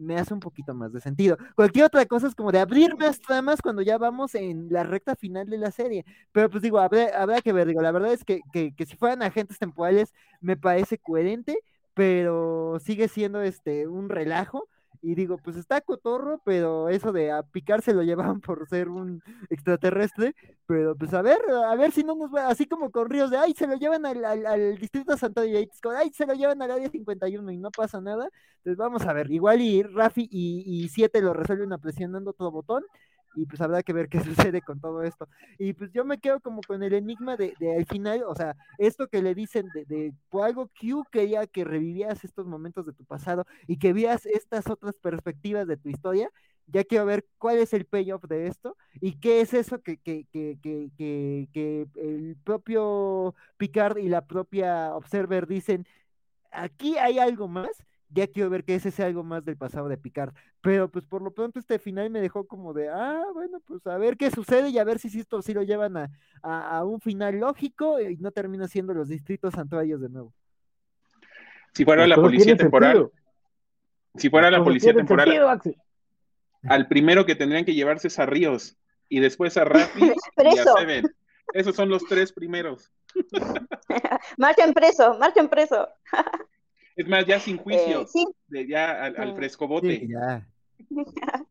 [SPEAKER 3] me hace un poquito más de sentido. Cualquier otra cosa es como de abrir más tramas cuando ya vamos en la recta final de la serie. Pero pues digo, habrá, que ver, digo, la verdad es que, que, que si fueran agentes temporales me parece coherente, pero sigue siendo este un relajo y digo, pues está cotorro, pero eso de a picar se lo llevaban por ser un extraterrestre, pero pues a ver, a ver si no nos va, así como con ríos de, ay, se lo llevan al, al, distrito Santo de ay, se lo llevan al área 51 y no pasa nada, entonces vamos a ver, igual y Rafi y, y Siete lo resuelven presionando todo botón, y pues habrá que ver qué *laughs* sucede con todo esto. Y pues yo me quedo como con el enigma de, de al final, o sea, esto que le dicen de, de por algo Q quería que revivías estos momentos de tu pasado y que veas estas otras perspectivas de tu historia. Ya quiero ver cuál es el payoff de esto y qué es eso que, que, que, que, que el propio Picard y la propia Observer dicen, aquí hay algo más ya quiero ver que ese sea algo más del pasado de Picard. Pero pues por lo pronto este final me dejó como de, ah, bueno, pues a ver qué sucede y a ver si esto sí lo llevan a, a, un final lógico y no termina siendo los distritos santuarios de nuevo.
[SPEAKER 4] Si fuera la policía temporal. Si fuera la policía temporal. al primero que tendrían que llevarse es a Ríos y después a Rafi *laughs* y a Seven. Esos son los tres primeros. *laughs*
[SPEAKER 6] marchen preso, marchen preso. *laughs*
[SPEAKER 4] Es más, ya sin juicio, eh, ya al, frescobote. *laughs*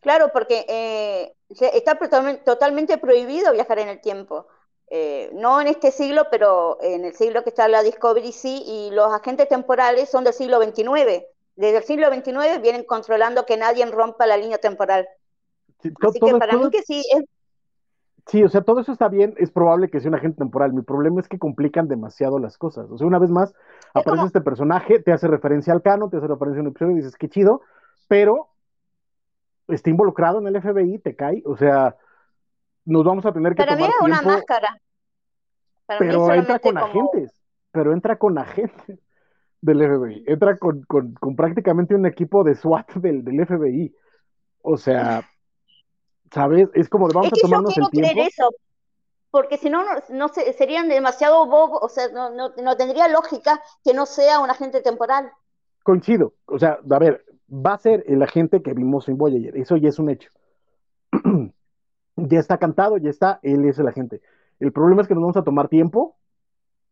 [SPEAKER 6] claro, porque eh, está totalmente prohibido viajar en el tiempo. Eh, no en este siglo, pero en el siglo que está la Discovery sí, y los agentes temporales son del siglo XXIX. Desde el siglo XXIX vienen controlando que nadie rompa la línea temporal. Así que para mí que sí, es,
[SPEAKER 2] Sí, o sea, todo eso está bien, es probable que sea un agente temporal. Mi problema es que complican demasiado las cosas. O sea, una vez más, aparece este personaje, te hace referencia al cano, te hace referencia a un episodio y dices, qué chido, pero está involucrado en el FBI, te cae. O sea, nos vamos a tener que
[SPEAKER 6] Para
[SPEAKER 2] tomar
[SPEAKER 6] es una máscara.
[SPEAKER 2] pero entra con agentes, pero entra con agentes del FBI, entra con, prácticamente un equipo de SWAT del, del FBI. O sea, ¿sabes? Es como de vamos a tomarnos el tiempo. Creer eso,
[SPEAKER 6] porque si no, no, serían demasiado bobos, o sea, no, no, tendría lógica que no sea un agente temporal.
[SPEAKER 2] Coincido, o sea, a ver, va a ser el agente que vimos en Voyager, eso ya es un hecho. *clears throat* ya está cantado, ya está, él es el agente. El problema es que nos vamos a tomar tiempo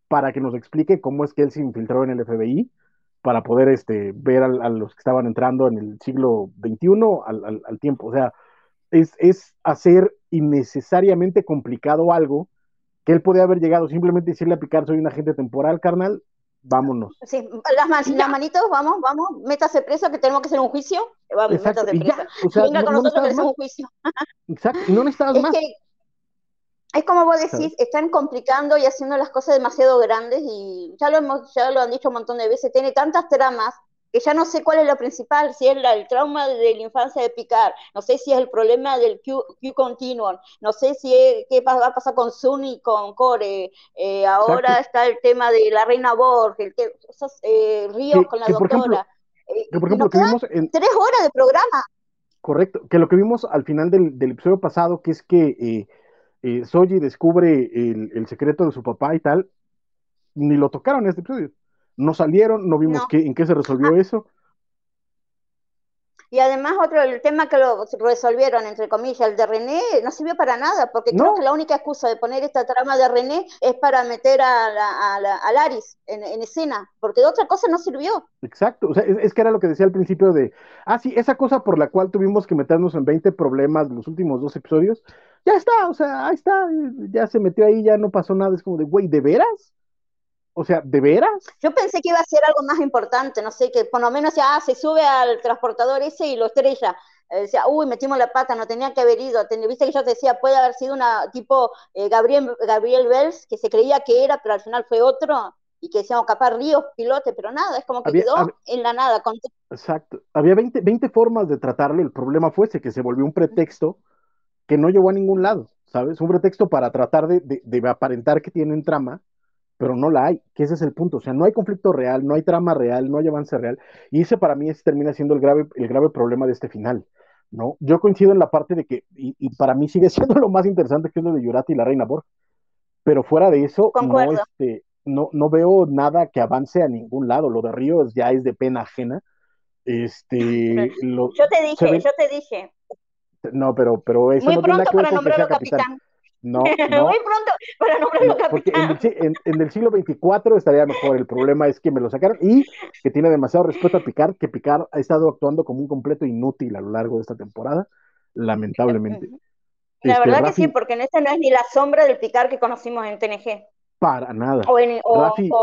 [SPEAKER 2] para que nos explique cómo es que él se infiltró en el FBI, para poder este, ver a, los que estaban entrando en el siglo XXI al, al tiempo. O sea, es, hacer innecesariamente complicado algo que él podía haber llegado simplemente decirle a Picard, soy un agente temporal, carnal, vámonos.
[SPEAKER 6] Sí, las, las manitos, vamos, vamos, métase preso que tenemos que hacer un juicio. Vamos, Exacto, métase preso. Venga con nosotros que hacemos un juicio. *laughs*
[SPEAKER 2] Exacto, no necesitas más.
[SPEAKER 6] es como vos decís, están complicando y haciendo las cosas demasiado grandes y ya lo hemos, ya lo han dicho un montón de veces, tiene tantas tramas que ya no sé cuál es lo principal, si es el trauma de la infancia de Picard, no sé si es el problema del Q, Q continuum, no sé si es, qué va a pasar con Sun y con Core, eh, ahora está el tema de la reina Borg, el que, esos, eh, Ríos con la doctora.
[SPEAKER 2] que por ejemplo, lo que vimos en...
[SPEAKER 6] Tres horas de programa.
[SPEAKER 2] Correcto, que lo que vimos al final del, del episodio pasado, que es que eh, eh, Soji descubre el, el, secreto de su papá y tal, ni lo tocaron en este episodio. No salieron, no vimos Qué, en qué se resolvió eso.
[SPEAKER 6] Y además otro, el tema que lo resolvieron, entre comillas, el de René, no sirvió para nada, porque creo que la única excusa de poner esta trama de René es para meter a, la, a, Laris en, escena, porque de otra cosa no sirvió.
[SPEAKER 2] Exacto, o sea, es, que era lo que decía al principio de, ah, sí, esa cosa por la cual tuvimos que meternos en 20 problemas los últimos dos episodios, ya está, o sea, ahí está, ya se metió ahí, ya no pasó nada, es como de, güey, ¿de veras? O sea, ¿de veras?
[SPEAKER 6] Yo pensé que iba a ser algo más importante, no sé, que por lo menos ya ah, se sube al transportador ese y lo estrella. Eh, decía, uy, metimos la pata, no tenía que haber ido. Viste que yo te decía, puede haber sido una tipo eh, Gabriel, Gabriel Bells, que se creía que era, pero al final fue otro, y que decíamos, capaz Ríos, pilote, pero nada, es como que quedó en la nada.
[SPEAKER 2] Exacto. Había 20, 20 formas de tratarlo, el problema fue ese, que se volvió un pretexto que no llevó a ningún lado, ¿sabes? Un pretexto para tratar de, de, de aparentar que tienen trama pero no la hay, que ese es el punto, o sea, no hay conflicto real, no hay trama real, no hay avance real, y ese para mí es, termina siendo el grave, el grave problema de este final, ¿no? Yo coincido en la parte de que, y, para mí sigue *laughs* siendo lo más interesante que es lo de Yurati y la Reina Borg, pero fuera de eso, no, este, no, no veo nada que avance a ningún lado, lo de Ríos ya es de pena ajena, este, *laughs*
[SPEAKER 6] yo te dije, yo te dije.
[SPEAKER 2] No, pero, pero eso
[SPEAKER 6] Muy pronto para nombrarlo capitán.
[SPEAKER 2] No, *laughs*
[SPEAKER 6] Muy pronto para nombrarlo
[SPEAKER 2] Porque en, el siglo 24 estaría mejor. El problema es que me lo sacaron y que tiene demasiado respeto a Picard, que Picard ha estado actuando como un completo inútil a lo largo de esta temporada, lamentablemente.
[SPEAKER 6] La este, verdad que sí, porque en este no es ni la sombra del Picard que conocimos en TNG.
[SPEAKER 2] Para nada.
[SPEAKER 6] O en,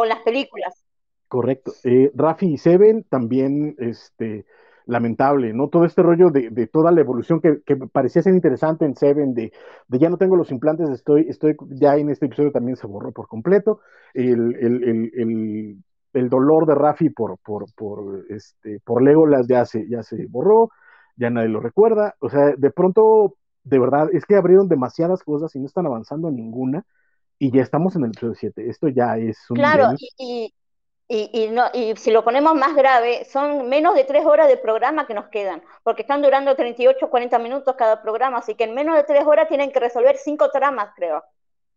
[SPEAKER 6] las películas.
[SPEAKER 2] Correcto. Eh, Rafi y Seven también, este, lamentable, ¿no? Todo este rollo de, toda la evolución que, parecía ser interesante en Seven, de, de, ya no tengo los implantes, estoy, estoy, ya en este episodio también se borró por completo, el, el, el, dolor de Rafi por, por, por, este, por Legolas ya se, ya se borró, ya nadie lo recuerda, o sea, de pronto, de verdad, es que abrieron demasiadas cosas y no están avanzando ninguna, y ya estamos en el episodio 7, esto ya es un...
[SPEAKER 6] Claro, y y, no, y si lo ponemos más grave, son menos de tres horas de programa que nos quedan, porque están durando 38, 40 minutos cada programa, así que en menos de tres horas tienen que resolver cinco tramas, creo,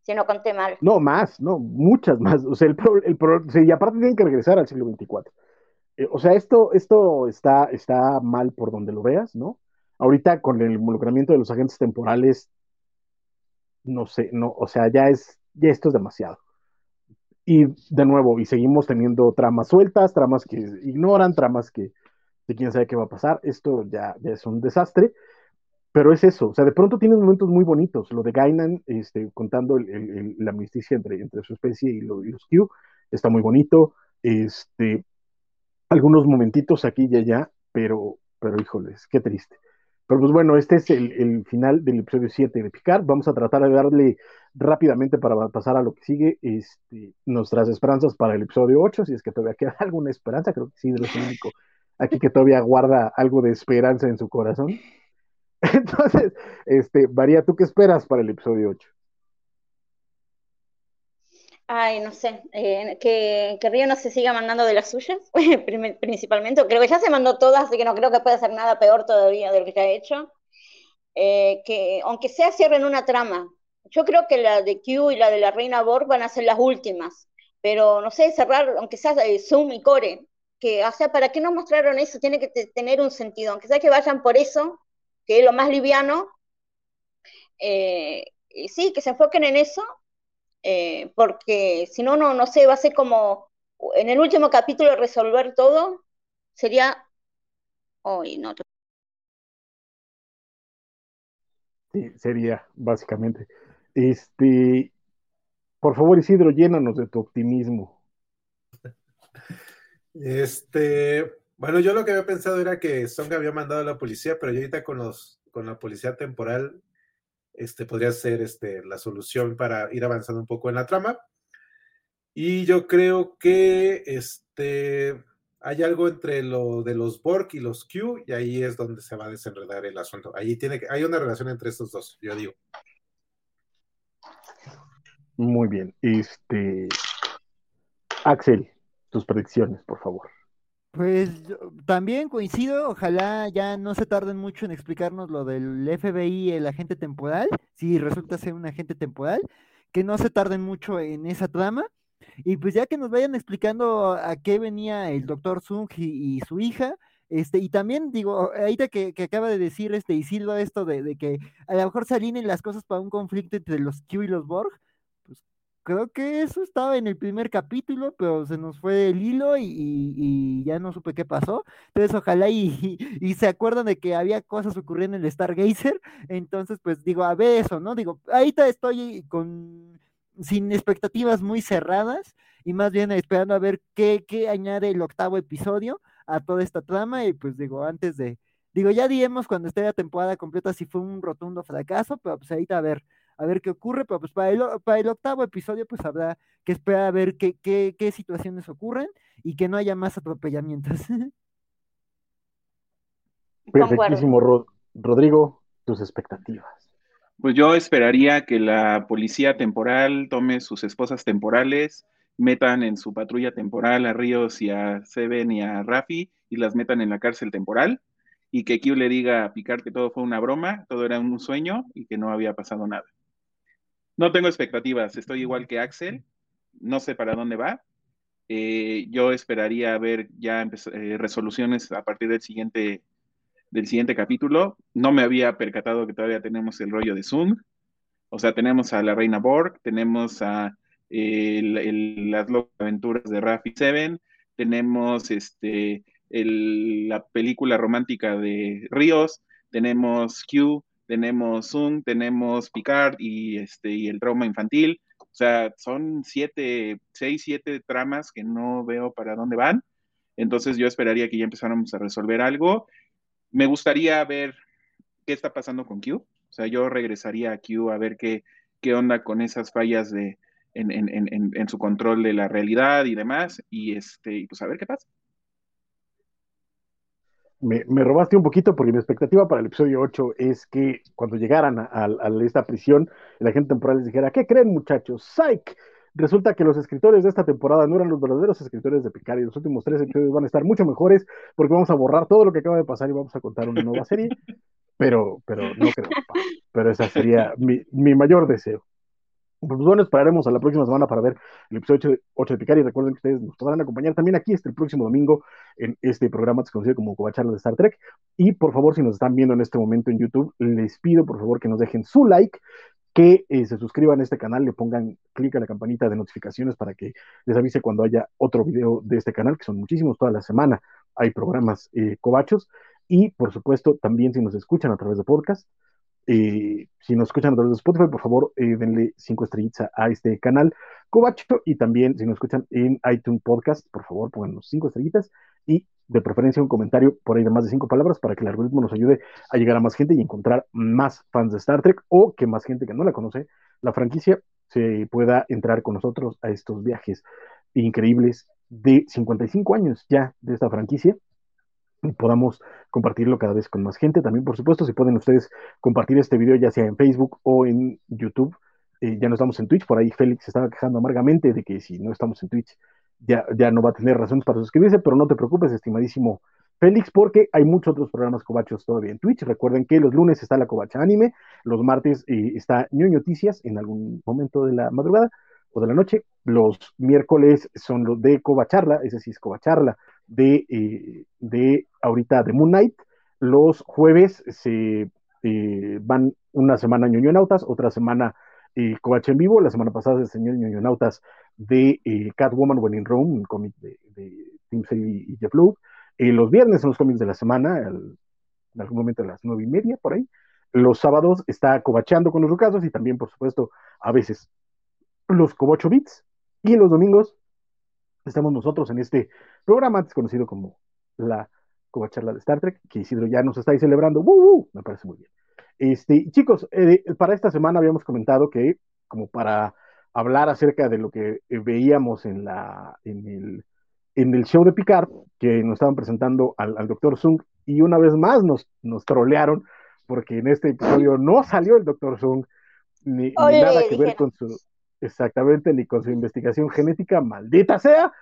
[SPEAKER 6] si no conté mal.
[SPEAKER 2] No, más, no, muchas más. O sea, el, el y aparte tienen que regresar al siglo XXIV. Eh, o sea, esto, esto está, está mal por donde lo veas, ¿no? Ahorita con el involucramiento de los agentes temporales, no sé, no, o sea, ya es, ya esto es demasiado. Y de nuevo, y seguimos teniendo tramas sueltas, tramas que ignoran, tramas que de quién sabe qué va a pasar. Esto ya, es un desastre, pero es eso. O sea, de pronto tienen momentos muy bonitos. Lo de Gainan, este, contando la amnisticia entre, entre su especie y, los Q, está muy bonito. Este, algunos momentitos aquí y allá, pero, pero híjoles, qué triste. Pero pues bueno, este es el, final del episodio 7 de Picard. Vamos a tratar de darle rápidamente para pasar a lo que sigue este, nuestras esperanzas para el episodio 8, si es que todavía queda *laughs* alguna esperanza, creo que sí, es lo único aquí que todavía guarda algo de esperanza en su corazón. *laughs* Entonces, este, María, ¿tú qué esperas para el episodio 8?
[SPEAKER 6] Ay, no sé, eh, que, que, Río no se siga mandando de las suyas, *laughs* principalmente. Creo que ya se mandó todas, así que no creo que pueda hacer nada peor todavía de lo que ya ha hecho. Eh, que aunque sea cierren una trama, yo creo que la de Q y la de la Reina Borg van a ser las últimas, pero no sé, cerrar, aunque sea de Zoom y Core, que, o sea, ¿para qué no mostraron eso? Tiene que tener un sentido, aunque sea que vayan por eso, que es lo más liviano, eh, sí, que se enfoquen en eso eh, porque si no, no, no sé, va a ser como en el último capítulo resolver todo, sería... Hoy no.
[SPEAKER 2] Sí, sería, básicamente. Este, por favor, Isidro, llénanos de tu optimismo. *laughs*
[SPEAKER 5] Este, bueno, yo lo que había pensado era que Song había mandado a la policía, pero yo ahorita con los, con la policía temporal este, podría ser este, la solución para ir avanzando un poco en la trama. Y yo creo que este, hay algo entre lo de los Borg y los Q, y ahí es donde se va a desenredar el asunto. Ahí tiene que, hay una relación entre estos dos, yo digo.
[SPEAKER 2] Muy bien. Este Axel, tus predicciones, por favor.
[SPEAKER 3] Pues también coincido, ojalá ya no se tarden mucho en explicarnos lo del FBI, el agente temporal, si resulta ser un agente temporal, que no se tarden mucho en esa trama. Y pues ya que nos vayan explicando a qué venía el doctor Sung y, su hija, este, y también digo, ahorita que, acaba de decir este Isilva esto de, de, que a lo mejor se alineen las cosas para un conflicto entre los Q y los Borg, creo que eso estaba en el primer capítulo, pero se nos fue el hilo y, ya no supe qué pasó. Entonces, ojalá y, *laughs* y, se acuerdan de que había cosas ocurriendo en el Stargazer. Entonces, pues digo, a ver eso, ¿no? Digo, ahorita estoy con sin expectativas muy cerradas y más bien esperando a ver qué, qué añade el octavo episodio a toda esta trama. Y pues digo, antes de, digo, ya diremos cuando esté la temporada completa si fue un rotundo fracaso, pero pues ahorita a ver a ver qué ocurre, pero pues para el, para el octavo episodio pues habrá que esperar a ver qué, qué, qué situaciones ocurren y que no haya más atropellamientos. *laughs*
[SPEAKER 2] Perfectísimo, Rodrigo, tus expectativas.
[SPEAKER 4] Pues yo esperaría que la policía temporal tome sus esposas temporales, metan en su patrulla temporal a Ríos y a Seven y a Rafi y las metan en la cárcel temporal y que Q le diga a Picard que todo fue una broma, todo era un sueño y que no había pasado nada. No tengo expectativas, estoy igual que Axel, no sé para dónde va. Eh, yo esperaría ver ya eh, resoluciones a partir del siguiente, del siguiente capítulo. No me había percatado que todavía tenemos el rollo de Zoom. O sea, tenemos a la Reina Borg, tenemos a las locas aventuras de Rafi Seven, tenemos este, la película romántica de Ríos, tenemos Q, tenemos Zoom, tenemos Picard y, este, y el trauma infantil. O sea, son siete, seis, siete tramas que no veo para dónde van. Entonces yo esperaría que ya empezáramos a resolver algo. Me gustaría ver qué está pasando con Q. O sea, yo regresaría a Q a ver qué, qué onda con esas fallas de, en, en, en, en su control de la realidad y demás. Y este, pues a ver qué pasa
[SPEAKER 2] me, robaste un poquito porque mi expectativa para el episodio 8 es que cuando llegaran a, esta prisión, el agente temporal les dijera, ¿qué creen muchachos? ¡Psych! Resulta que los escritores de esta temporada no eran los verdaderos escritores de Picard y los últimos tres episodios van a estar mucho mejores porque vamos a borrar todo lo que acaba de pasar y vamos a contar una nueva serie, pero, pero no creo. Pero ese sería mi, mi mayor deseo. Pues bueno, esperaremos a la próxima semana para ver el episodio 8 de Picard y recuerden que ustedes nos podrán acompañar también aquí este el próximo domingo en este programa conocido como Covacharlas de Star Trek. Y por favor, si nos están viendo en este momento en YouTube, les pido por favor que nos dejen su like, que eh, se suscriban a este canal, le pongan clic a la campanita de notificaciones para que les avise cuando haya otro video de este canal, que son muchísimos toda la semana. Hay programas eh, covachos. Y por supuesto, también si nos escuchan a través de podcast, eh, si nos escuchan a través de Spotify, por favor, eh, denle cinco estrellitas a este canal Covacho. Y también, si nos escuchan en iTunes Podcast, por favor, pónganos cinco estrellitas y de preferencia un comentario por ahí de más de cinco palabras para que el algoritmo nos ayude a llegar a más gente y encontrar más fans de Star Trek o que más gente que no la conoce, la franquicia, se pueda entrar con nosotros a estos viajes increíbles de 55 años ya de esta franquicia y podamos compartirlo cada vez con más gente. También, por supuesto, si pueden ustedes compartir este video ya sea en Facebook o en YouTube. Eh, ya no estamos en Twitch, por ahí Félix estaba quejando amargamente de que si no estamos en Twitch ya, ya no va a tener razones para suscribirse, pero no te preocupes, estimadísimo Félix, porque hay muchos otros programas cobachos todavía en Twitch. Recuerden que los lunes está la Covacha Anime, los martes eh, está Ñoño Noticias en algún momento de la madrugada o de la noche, los miércoles son los de Covacharla, ese sí es Covacharla, de, eh, de ahorita de Moon Knight. Los jueves se eh, van una semana ñoñonautas, otra semana eh, en vivo. La semana pasada se enseñó ñoñonautas de eh, Catwoman When in Rome, un cómic de, Tim Sale y Jeff Loeb. los viernes son los cómics de la semana, en algún momento a las nueve y media, por ahí. Los sábados está cobacheando con los rucasos y también, por supuesto, a veces los Cobocho Beats. Y los domingos estamos nosotros en este programa antes conocido como la Covacharla de Star Trek, que Isidro ya nos está ahí celebrando. ¡Woo, Me parece muy bien. Este, chicos, eh, para esta semana habíamos comentado que, como para hablar acerca de lo que eh, veíamos en, la, en, el, en el show de Picard, que nos estaban presentando al, al Dr. Sung, y una vez más nos, nos trolearon, porque en este episodio no salió el Dr. Sung, ni, nada que ver con su, exactamente, ni con su investigación genética, maldita sea.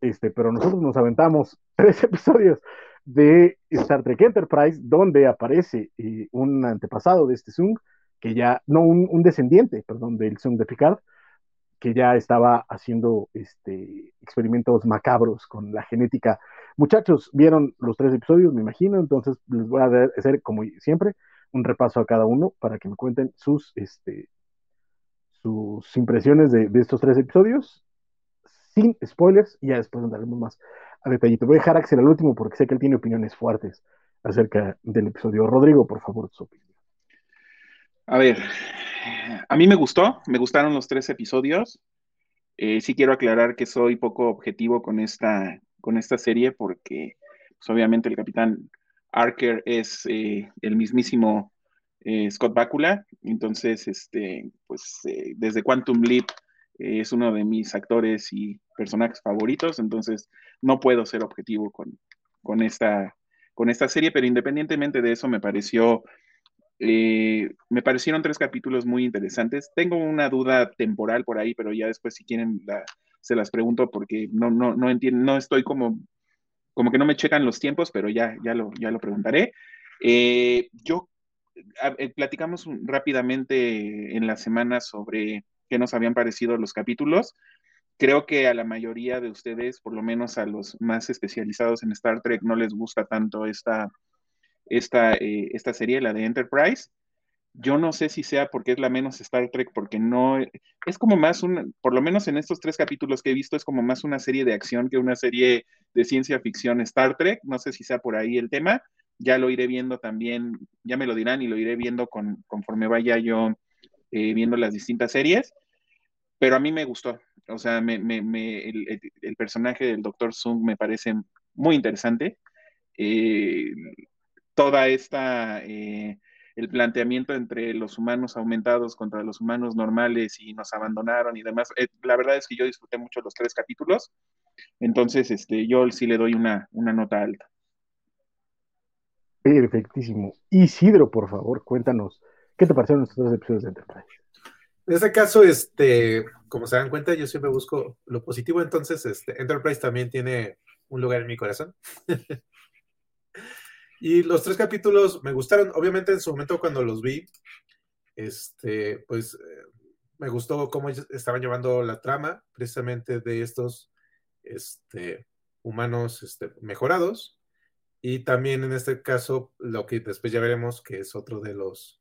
[SPEAKER 2] este, pero nosotros nos aventamos *laughs* tres episodios de Star Trek Enterprise, donde aparece eh, un antepasado de este Zung, que ya, no, un, descendiente, perdón, del Zung de Picard, que ya estaba haciendo este, experimentos macabros con la genética. Muchachos, vieron los tres episodios, me imagino, entonces les voy a hacer, como siempre, un repaso a cada uno para que me cuenten sus, este, sus impresiones de, estos tres episodios, sin spoilers, y ya después andaremos más a detallito. Voy a dejar a Axel al último porque sé que él tiene opiniones fuertes acerca del episodio. Rodrigo, por favor, su opinión.
[SPEAKER 4] A ver, a mí me gustó, me gustaron los tres episodios. Eh, sí quiero aclarar que soy poco objetivo con esta, con esta serie porque pues, obviamente el capitán Archer es eh, el mismísimo eh, Scott Bakula, entonces este, pues desde Quantum Leap es uno de mis actores y personajes favoritos, entonces no puedo ser objetivo con, con, esta, con esta serie, pero independientemente de eso me pareció, eh, me parecieron tres capítulos muy interesantes. Tengo una duda temporal por ahí, pero ya después si quieren se las pregunto porque no, no, no entiendo, no estoy como, como que no me checan los tiempos, pero ya, ya, lo, ya lo preguntaré. Eh, yo eh, platicamos rápidamente en la semana sobre qué nos habían parecido los capítulos. Creo que a la mayoría de ustedes, por lo menos a los más especializados en Star Trek, no les gusta tanto esta, esta, eh, esta serie, la de Enterprise. Yo no sé si sea porque es la menos Star Trek, porque no, es como más un, por lo menos en estos tres capítulos que he visto, es como más una serie de acción que una serie de ciencia ficción Star Trek. No sé si sea por ahí el tema. Ya lo iré viendo también, ya me lo dirán y lo iré viendo con, conforme vaya yo eh, viendo las distintas series, pero a mí me gustó. O sea, me, el, personaje del Dr. Sung me parece muy interesante. Eh, toda esta, eh, el planteamiento entre los humanos aumentados contra los humanos normales y nos abandonaron y demás, la verdad es que yo disfruté mucho los tres capítulos. Entonces, este, yo sí le doy una, una nota alta.
[SPEAKER 2] Perfectísimo. Isidro, por favor, cuéntanos ¿Qué te parecieron estos dos episodios de Enterprise?
[SPEAKER 5] En este caso, este, como se dan cuenta, yo siempre busco lo positivo, entonces este, Enterprise también tiene un lugar en mi corazón. *laughs* y los tres capítulos me gustaron, obviamente en su momento cuando los vi, este, pues eh, me gustó cómo estaban llevando la trama precisamente de estos este, humanos este, mejorados. Y también en este caso, lo que después ya veremos, que es otro de los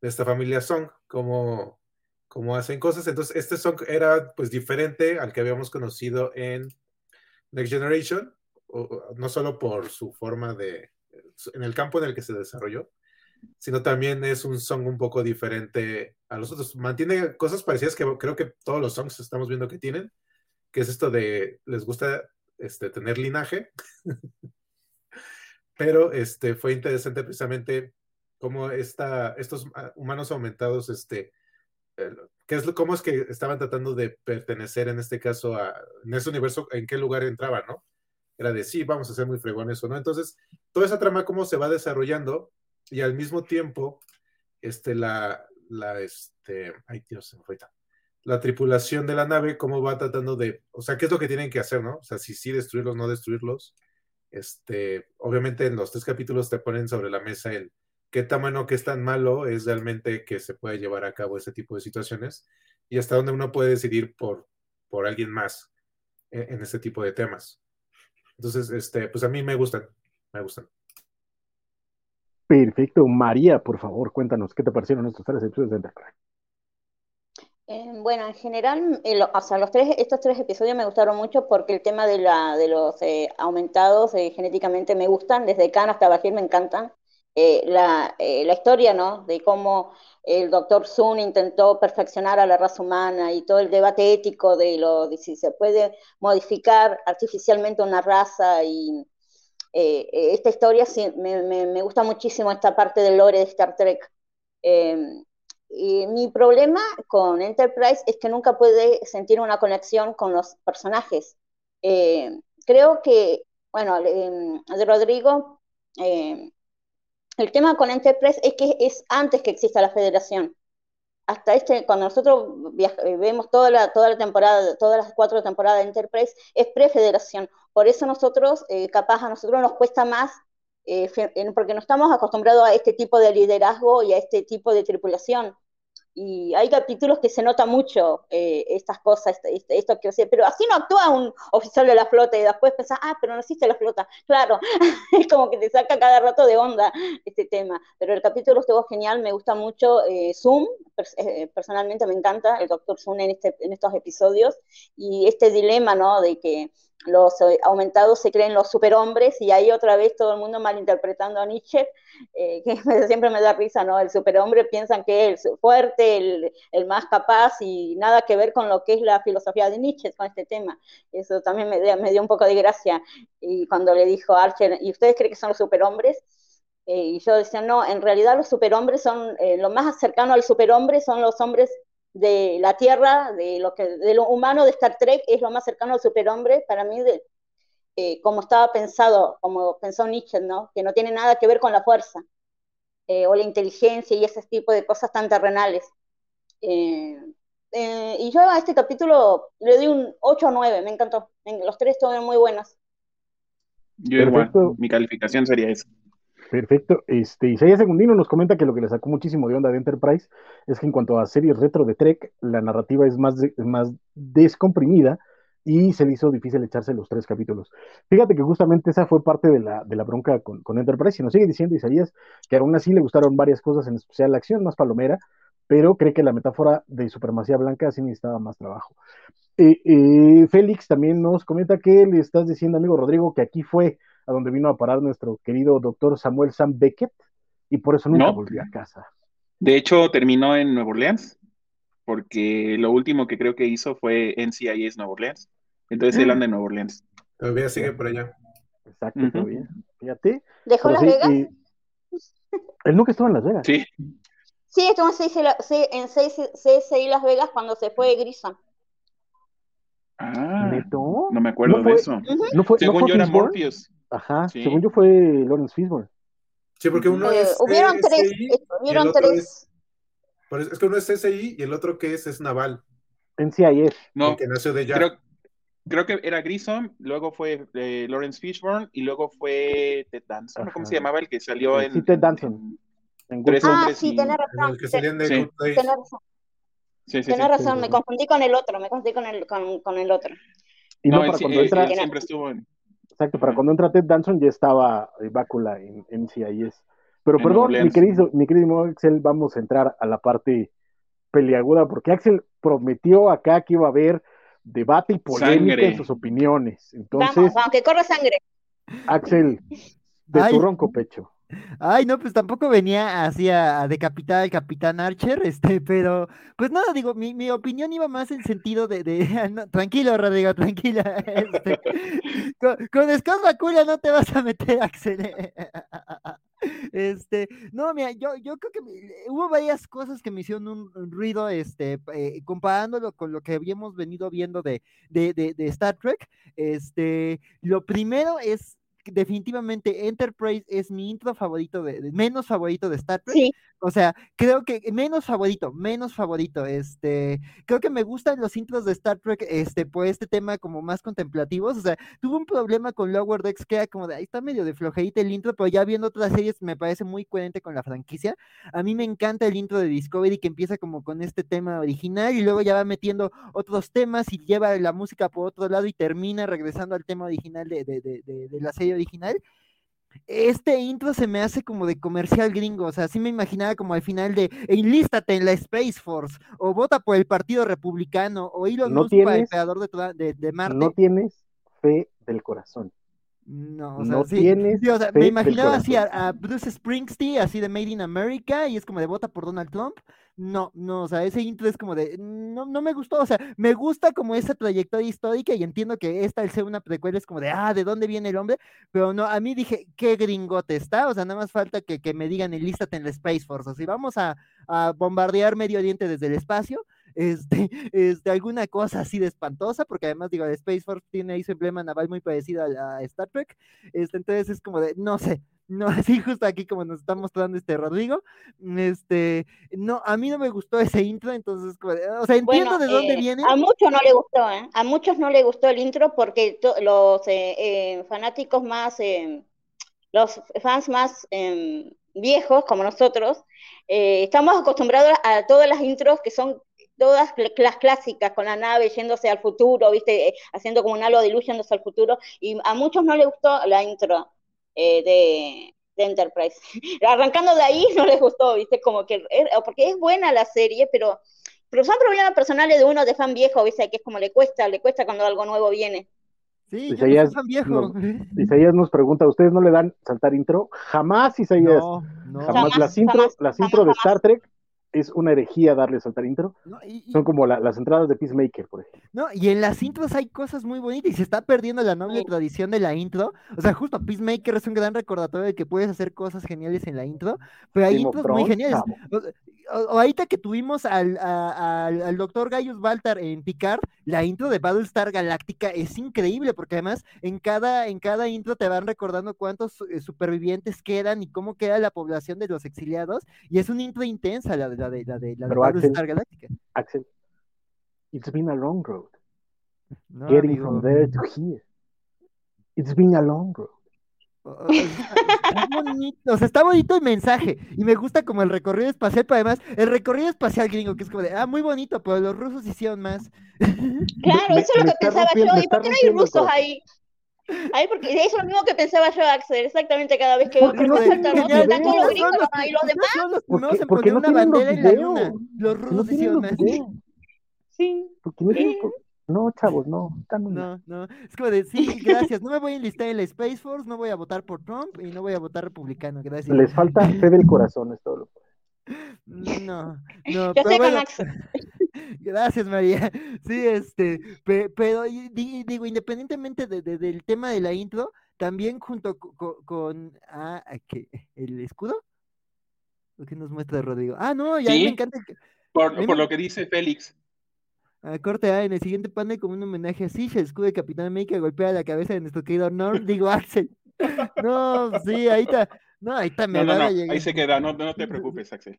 [SPEAKER 5] de esta familia Song, cómo, cómo hacen cosas. Entonces, este Song era pues diferente al que habíamos conocido en Next Generation, no solo por su forma de, en el campo en el que se desarrolló, sino también es un song un poco diferente a los otros. Mantiene cosas parecidas que creo que todos los songs estamos viendo que tienen, que es esto de les gusta este, tener linaje, *laughs* pero este, fue interesante precisamente cómo esta, estos ah, humanos aumentados, este, ¿qué es, cómo es que estaban tratando de pertenecer en este caso a, en ese universo, en qué lugar entraban, ¿no? Era de sí, vamos a ser muy fregones o no. Entonces, toda esa trama, cómo se va desarrollando y al mismo tiempo, este, la, la, este, ay Dios, se me fue la tripulación de la nave, cómo va tratando de, o sea, qué es lo que tienen que hacer, ¿no? O sea, si sí destruirlos, no destruirlos. Este, obviamente en los tres capítulos te ponen sobre la mesa el, qué bueno, qué es tan malo es realmente que se puede llevar a cabo ese tipo de situaciones y hasta dónde uno puede decidir por, por alguien más en, en este tipo de temas. Entonces, este, pues a mí me gustan, me.
[SPEAKER 2] Perfecto. María, por favor, cuéntanos, ¿qué te parecieron estos tres episodios de Enterprise?
[SPEAKER 6] Eh, bueno, en general, o sea, los tres, estos tres episodios me gustaron mucho porque el tema de, la, de los eh, aumentados eh, genéticamente me gustan, desde Khan hasta Bajir me encantan. Eh, la, eh, la, historia, ¿no? De cómo el doctor Sun intentó perfeccionar a la raza humana y todo el debate ético de, lo, de si se puede modificar artificialmente una raza y eh, esta historia sí, me, me, gusta muchísimo esta parte del lore de Star Trek. Em, y mi problema con Enterprise es que nunca puede sentir una conexión con los personajes. creo que, bueno, de Rodrigo, em, el tema con Enterprise es que es antes que exista la federación. hasta este, cuando nosotros eh, vemos toda la, toda la temporada, todas las cuatro temporadas de Enterprise, es prefederación. Por eso nosotros, eh, capaz a nosotros nos cuesta más, eh, porque no estamos acostumbrados a este tipo de liderazgo y a este tipo de tripulación y hay capítulos que se nota mucho eh, estas cosas, este, esto, que pero así no actúa un oficial de la flota y después pensás, ah, pero no existe la flota. *laughs* Claro, *laughs* es como que te saca cada rato de onda este tema. Pero el capítulo estuvo genial, me gusta mucho eh, Zoom, eh, personalmente me encanta el Doctor Zoom en, este, en estos episodios y este dilema, ¿no? De que los eh, aumentados se creen los superhombres y ahí otra vez todo el mundo malinterpretando a Nietzsche, eh, que *laughs* siempre me da risa, ¿no? El superhombre piensan que es el fuerte, el, el, más capaz y nada que ver con lo que es la filosofía de Nietzsche con este tema. Eso también me, dio un poco de gracia. Y cuando le dijo Archer, ¿y ustedes creen que son los superhombres? Eh, y yo decía, no, en realidad los superhombres son, lo más cercano al superhombre son los hombres de la Tierra, de lo, que, de lo humano de Star Trek, es lo más cercano al superhombre para mí, de, eh, como estaba pensado, como pensó Nietzsche, ¿no? que no tiene nada que ver con la fuerza eh, o la inteligencia y ese tipo de cosas tan terrenales. Eh, y yo a este capítulo le di un 8 o 9, me encantó. Los tres estuvieron muy buenos.
[SPEAKER 4] Yo igual, mi calificación sería esa.
[SPEAKER 2] Perfecto. Este, Isaías Segundino nos comenta que lo que le sacó muchísimo de onda de Enterprise es que en cuanto a series retro de Trek, la narrativa es más, más descomprimida y se le hizo difícil echarse los tres capítulos. Fíjate que justamente esa fue parte de la, de la bronca con, con, Enterprise y nos sigue diciendo Isaías que aún así le gustaron varias cosas, en especial la acción más palomera, pero cree que la metáfora de supremacía blanca sí necesitaba más trabajo. Eh, eh, Félix también nos comenta que le estás diciendo, amigo Rodrigo, que aquí fue a donde vino a parar nuestro querido doctor Samuel Sam Beckett y por eso nunca volvió a casa.
[SPEAKER 4] De hecho, terminó en Nueva Orleans, porque lo último que creo que hizo fue NCIS Nueva Orleans. Entonces él anda en Nueva Orleans.
[SPEAKER 5] Todavía sigue por allá.
[SPEAKER 2] Exacto, todavía. Fíjate.
[SPEAKER 6] ¿Dejó Las Vegas?
[SPEAKER 2] él nunca estuvo en Las Vegas.
[SPEAKER 4] Sí.
[SPEAKER 6] Sí, estuvo en CSI Las Vegas cuando se fue Grison.
[SPEAKER 4] Ah, no me acuerdo de eso. Según yo era Morpheus.
[SPEAKER 2] Ajá, según yo fue Lawrence Fishburne.
[SPEAKER 5] Sí, porque uno
[SPEAKER 6] eh,
[SPEAKER 5] es.
[SPEAKER 6] Hubieron tres. Hubieron tres.
[SPEAKER 5] Es, que uno es CSI y el otro que es es Naval.
[SPEAKER 2] NCIS.
[SPEAKER 4] No,
[SPEAKER 5] que nació de
[SPEAKER 4] Creo, creo, que era Grissom, luego fue eh, Lawrence Fishburne y luego fue Ted Danson. ¿Cómo se llamaba el que salió en.
[SPEAKER 2] Sí, Ted Danson.
[SPEAKER 6] En, tres ah, sí, y... razón.
[SPEAKER 5] El que salían de sí.
[SPEAKER 6] razón. Sí, sí, Tienes razón, me confundí con el otro, me confundí con el, con, con el otro.
[SPEAKER 2] Y no, no para cuando entra...
[SPEAKER 4] siempre estuvo en...
[SPEAKER 2] Exacto, para cuando entra Ted Danson ya estaba Bácula en, en CIS. Pero perdón, mi querido, mi querido Axel, vamos a entrar a la parte peliaguda, porque Axel prometió acá que iba a haber debate y polémica en sus opiniones. Entonces,
[SPEAKER 6] vamos, vamos, que corra sangre.
[SPEAKER 2] Axel, de tu ronco pecho.
[SPEAKER 3] Ay, no, pues tampoco venía así a, decapitar al capitán Archer, *laughs* este, pero, pues nada, digo, mi, mi opinión iba más en sentido de, de *laughs* tranquilo, Rodrigo, tranquila, *laughs* este, con, con Scott no te vas a meter, Axel, este, no, mira, yo, yo creo que hubo varias cosas que me hicieron un, ruido, este, eh, comparándolo con lo que habíamos venido viendo de, de, de, de Star Trek, este, lo primero es definitivamente Enterprise es mi intro favorito, de, menos favorito de Star Trek. O sea, creo que menos favorito, menos favorito. Este, creo que me gustan los intros de Star Trek, este, por este tema como más contemplativos. O sea, tuve un problema con Lower Decks que era como de ahí está medio de flojerita el intro, pero ya viendo otras series me parece muy coherente con la franquicia. A mí me encanta el intro de Discovery que empieza como con este tema original y luego ya va metiendo otros temas y lleva la música por otro lado y termina regresando al tema original de, de, de, de la serie original. Este intro se me hace como de comercial gringo, o sea, sí me imaginaba como al final de enlístate en la Space Force, o vota por el Partido Republicano, o Elon no Musk para el creador de, de, Marte.
[SPEAKER 2] No tienes fe del corazón.
[SPEAKER 3] No, o sea, sí, o sea me imaginaba así a, Bruce Springsteen, así de Made in America, y es como de vota por Donald Trump. No, no, o sea, ese intro es como de, no, no me gustó, o sea, me gusta como esa trayectoria histórica y entiendo que esta, al ser una precuela, es como de, ah, ¿de dónde viene el hombre? Pero no, a mí dije, qué gringote está, o sea, nada más falta que, que me digan, enlístate en la Space Force, o sea, vamos a, a bombardear Medio Oriente desde el espacio, este, *laughs* este, alguna cosa así de espantosa, porque además, digo, Space Force tiene ahí su emblema naval muy parecido a, Star Trek, este, entonces es como de, no sé, no, *laughs* así justo aquí como nos está mostrando este Rodrigo, este, no, a mí no me gustó ese intro, entonces, o sea, entiendo de dónde
[SPEAKER 6] eh,
[SPEAKER 3] viene.
[SPEAKER 6] A muchos no le gustó, ¿eh? A muchos no le gustó el intro porque los eh, fanáticos más, los fans más em, viejos, como nosotros, estamos acostumbrados a todas las intros que son todas las clásicas, con la nave yéndose al futuro, viste, haciendo como un halo de luz yéndose al futuro, y a muchos no les gustó la intro eh, de, Enterprise. *laughs* Arrancando de ahí no les gustó, viste, como que, porque es buena la serie, pero, pero son problemas personales de uno de fan viejo, viste, que es como le cuesta, le cuesta cuando algo nuevo viene.
[SPEAKER 3] Sí, Isaías, fan viejo.
[SPEAKER 2] Nos, *laughs* Isaías nos pregunta, ¿ustedes no le dan saltar intro? Jamás, Isaías. No, no. Jamás, las intros, las intro de Star Trek es una herejía darle saltar intro. Son como las entradas de Peacemaker, por ejemplo.
[SPEAKER 3] No, y en las intros hay cosas muy bonitas y se está perdiendo la noble tradición de la intro. O sea, justo Peacemaker es un gran recordatorio de que puedes hacer cosas geniales en la intro, pero hay intros muy geniales. O, ahorita que tuvimos al, al, doctor Gaius Baltar en Picard, la intro de Battlestar Galactica es increíble, porque además en cada, en cada intro te van recordando cuántos eh, supervivientes quedan y cómo queda la población de los exiliados, y es una intro intensa la de la de, la de, la de Battlestar Galactica.
[SPEAKER 2] Axel, it's been a long road. Getting from there to here. It's been a long road.
[SPEAKER 3] Está bonito, o sea, está bonito el mensaje. Y me gusta como el recorrido espacial, pero además, el recorrido espacial gringo, que es como de, ah, muy bonito, pero los rusos hicieron más. *laughs*
[SPEAKER 6] Claro, eso es lo que pensaba yo. ¿Y por qué no hay rusos ahí? Ahí, porque eso es lo mismo que pensaba yo, Axel, exactamente cada vez que veo que no los gringos, y los demás.
[SPEAKER 3] No, se ponen una bandera en la luna. Los rusos hicieron más. *laughs*
[SPEAKER 6] Sí.
[SPEAKER 2] Porque no no, chavos, no.
[SPEAKER 3] No, no. Es como de, sí, gracias. No me voy a enlistar en la Space Force, no voy a votar por Trump y no voy a votar republicano. Gracias.
[SPEAKER 2] Les falta fe del corazón, es todo lo que. *laughs*
[SPEAKER 3] No, no, pero bueno, *laughs* gracias María. Sí, este, pero, digo, independientemente de, del tema de la intro, también junto con, ah, ¿qué? el escudo, lo que nos muestra Rodrigo. Ah, no, ya me encanta.
[SPEAKER 4] Por, por lo que dice Félix.
[SPEAKER 3] A corte A, en el siguiente panel, como un homenaje a Sish, el escudo de Capitán América golpea la cabeza de nuestro querido Norm, digo Axel. No, sí, ahí está. No, ahí está,
[SPEAKER 4] me no, no, no, Ahí se queda, no, no te preocupes, Axel.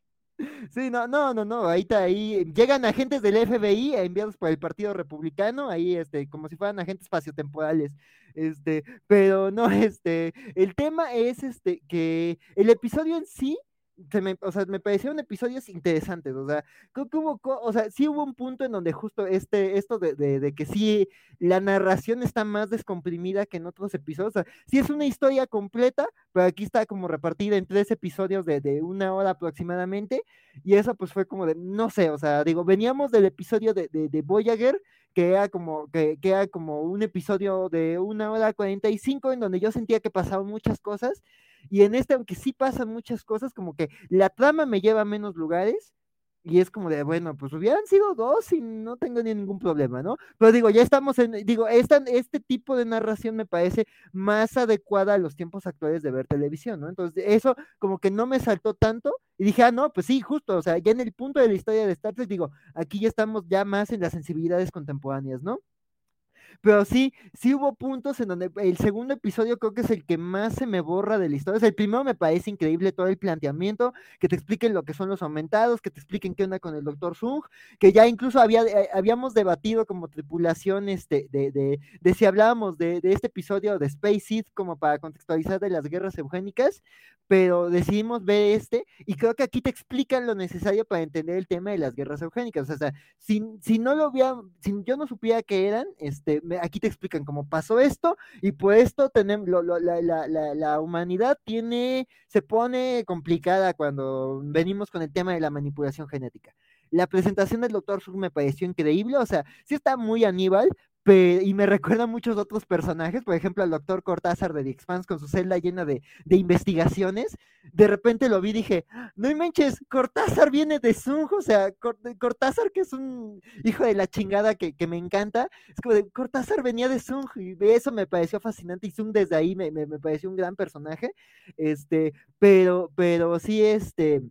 [SPEAKER 3] Sí, no, no, no, no, ahí está, ahí llegan agentes del FBI enviados por el Partido Republicano, ahí, este, como si fueran agentes espaciotemporales, este, pero no, *laughs* este, el tema es, este, que el episodio en sí se me, o sea, me parecieron episodios interesantes, o sea, hubo, o sea, sí hubo un punto en donde justo este, esto de, de, que sí, la narración está más descomprimida que en otros episodios, o sea, sí es una historia completa, pero aquí está como repartida en tres episodios de, de una hora aproximadamente, y eso pues fue como de, no sé, o sea, digo, veníamos del episodio de, de, de Voyager, que era como, que, que, como un episodio de una hora cuarenta y cinco, en donde yo sentía que pasaban muchas cosas, y en este, aunque sí pasan muchas cosas, como que la trama me lleva a menos lugares. Y es como de, bueno, pues hubieran sido dos y no tengo ni ningún problema, ¿no? Pero digo, ya estamos en, digo, esta, este tipo de narración me parece más adecuada a los tiempos actuales de ver televisión, ¿no? Entonces, eso como que no me saltó tanto y dije, ah, no, pues sí, justo, o sea, ya en el punto de la historia de Star Trek, digo, aquí ya estamos ya más en las sensibilidades contemporáneas, ¿no? Pero sí, sí hubo puntos en donde el segundo episodio creo que es el que más se me borra de la historia. el primero me parece increíble todo el planteamiento, que te expliquen lo que son los aumentados, que te expliquen qué onda con el doctor Sung, que ya incluso había, eh, habíamos debatido como tripulación este, de, de, de si hablábamos de, de, este episodio de Space Seed como para contextualizar de las guerras eugénicas, pero decidimos ver este y creo que aquí te explican lo necesario para entender el tema de las guerras eugénicas. O sea, si, si no lo hubiera, si yo no supiera qué eran, este, aquí te explican cómo pasó esto y por esto tenemos, la, la, la, la, humanidad tiene, se pone complicada cuando venimos con el tema de la manipulación genética. La presentación del doctor Sung me pareció increíble, o sea, sí está muy Aníbal, y me *laughs* recuerda a muchos otros personajes, por ejemplo al doctor Cortázar de The Expanse con su celda llena de, investigaciones. De repente lo vi y dije, no manches, Cortázar viene de Zung, o sea, Cortázar que es un hijo de la chingada que, me encanta, es como de Cortázar venía de Zung y eso me pareció fascinante y Zung desde ahí me, me, me pareció un gran personaje, este, pero, pero sí, este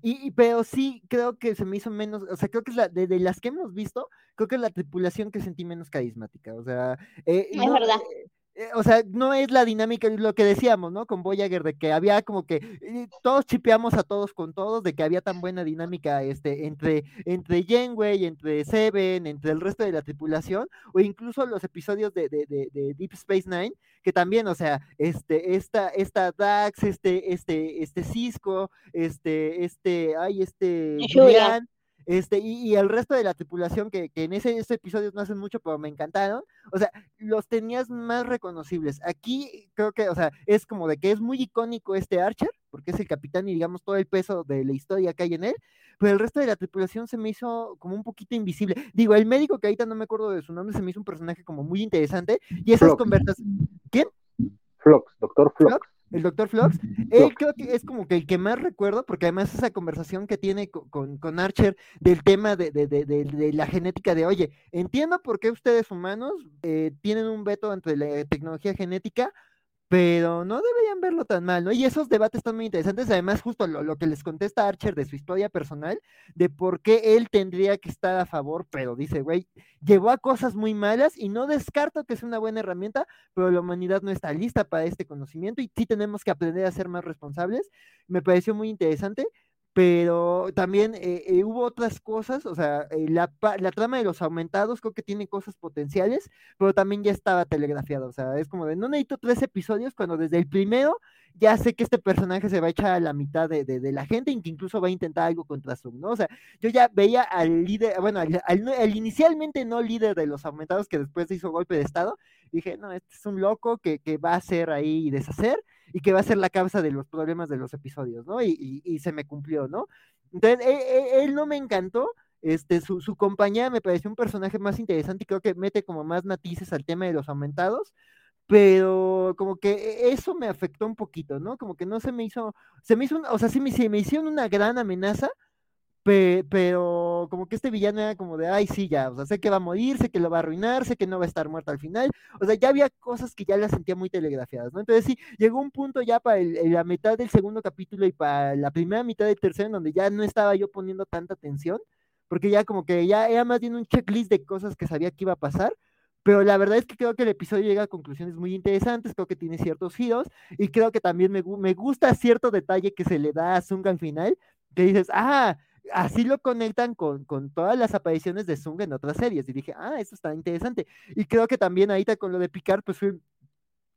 [SPEAKER 3] y, pero sí, creo que se me hizo menos, o sea, creo que es la, de, las que hemos visto, creo que es la tripulación que sentí menos carismática, o sea...
[SPEAKER 6] Eh, es verdad.
[SPEAKER 3] eh, o sea, no es la dinámica, lo que decíamos, ¿no? Con Voyager, de que había como que eh, todos chipeamos a todos con todos, de que había tan buena dinámica este, entre, entre Janeway, entre Seven, entre el resto de la tripulación, o incluso los episodios de, de, de, Deep Space Nine, que también, o sea, este, esta, esta Dax, este, este, este Cisco, este, este, ay, este, Julian, este, y, el resto de la tripulación que, en ese, ese episodio no hacen mucho, pero me encantaron. O sea, los tenías más reconocibles. Aquí creo que, o sea, es como de que es muy icónico este Archer, porque es el capitán y digamos todo el peso de la historia que hay en él, pero el resto de la tripulación se me hizo como un poquito invisible. Digo, el médico que ahorita no me acuerdo de su nombre, se me hizo un personaje como muy interesante. Y esas conversaciones. ¿Quién?
[SPEAKER 2] Flox, doctor Flox
[SPEAKER 3] el doctor Flox, él creo que es como que el que más recuerdo, porque además esa conversación que tiene con, con, Archer del tema de, de, de, la genética de, oye, entiendo por qué ustedes humanos eh, tienen un veto ante la tecnología genética, pero no deberían verlo tan mal, ¿no? Y esos debates están muy interesantes, además justo lo, que les contesta Archer de su historia personal, de por qué él tendría que estar a favor, pero dice, güey, llevó a cosas muy malas y no descarto que es una buena herramienta, pero la humanidad no está lista para este conocimiento y sí tenemos que aprender a ser más responsables. Me pareció muy interesante, pero también eh, eh, hubo otras cosas, o sea, eh, la, trama de los aumentados creo que tiene cosas potenciales, pero también ya estaba telegrafiado, o sea, es como de, no necesito tres episodios cuando desde el primero ya sé que este personaje se va a echar a la mitad de, la gente y que incluso va a intentar algo contra Zoom, ¿no? O sea, yo ya veía al líder, bueno, al, inicialmente no líder de los aumentados que después hizo golpe de estado, dije, no, este es un loco que, que va a hacer ahí y deshacer, y que va a ser la causa de los problemas de los episodios, ¿no? Y, se me cumplió, ¿no? Entonces, e, e, él, no me encantó, este, su, su, compañía me pareció un personaje más interesante y creo que mete como más noticias al tema de los aumentados, pero como que e, eso me afectó un poquito, ¿no? Como que no se me hizo, se me hizo, o sea, sí me, se me hicieron una gran amenaza, pero como que este villano era como de, ay, sí, ya, o sea, sé que va a morir, sé que lo va a arruinar, sé que no va a estar muerto al final, o sea, ya había cosas que ya las sentía muy telegrafiadas, ¿no? Entonces sí, llegó un punto ya para la mitad del segundo capítulo y para la primera mitad del tercero en donde ya no estaba yo poniendo tanta atención, porque ya como que ya era más bien un checklist de cosas que sabía que iba a pasar, pero la verdad es que creo que el episodio llega a conclusiones muy interesantes, creo que tiene ciertos giros, y creo que también me, me gusta cierto detalle que se le da a Zung al final, que dices, ah, así lo conectan con, con, todas las apariciones de Zung en otras series. Y dije, ah, eso está interesante. Y creo que también ahorita con lo de Picard, pues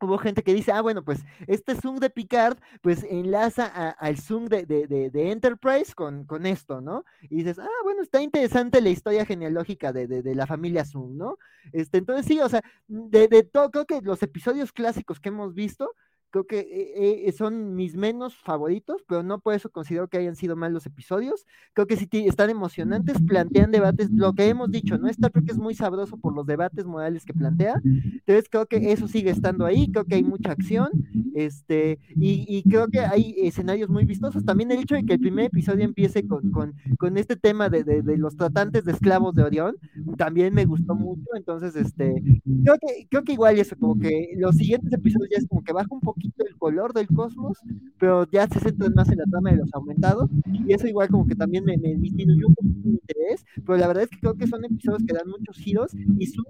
[SPEAKER 3] hubo gente que dice, ah, bueno, pues este Zoom de Picard, pues enlaza al Zoom de, de, de, Enterprise con, con, esto, ¿no? Y dices, ah, bueno, está interesante la historia genealógica de, la familia Zoom, ¿no? Este, entonces sí, o sea, de, todo, creo que los episodios clásicos que hemos visto, creo que eh, eh, son mis menos favoritos, pero no por eso considero que hayan sido malos episodios. Creo que sí están emocionantes, plantean debates, lo que hemos dicho, ¿no? Star Trek es muy sabroso por los debates morales que plantea. Entonces creo que eso sigue estando ahí, creo que hay mucha acción, este, y, creo que hay escenarios muy vistosos. También el hecho de que el primer episodio empiece con, con, con este tema de, de, los tratantes de esclavos de Orión, también me gustó mucho. Entonces, este, creo que, creo que igual eso, como que los siguientes episodios ya es como que baja un poquito el color del cosmos, pero ya se centran más en la trama de los aumentados, y eso igual como que también me, me disminuyó un poquito mi interés, pero la verdad es que creo que son episodios que dan muchos giros, y Zunk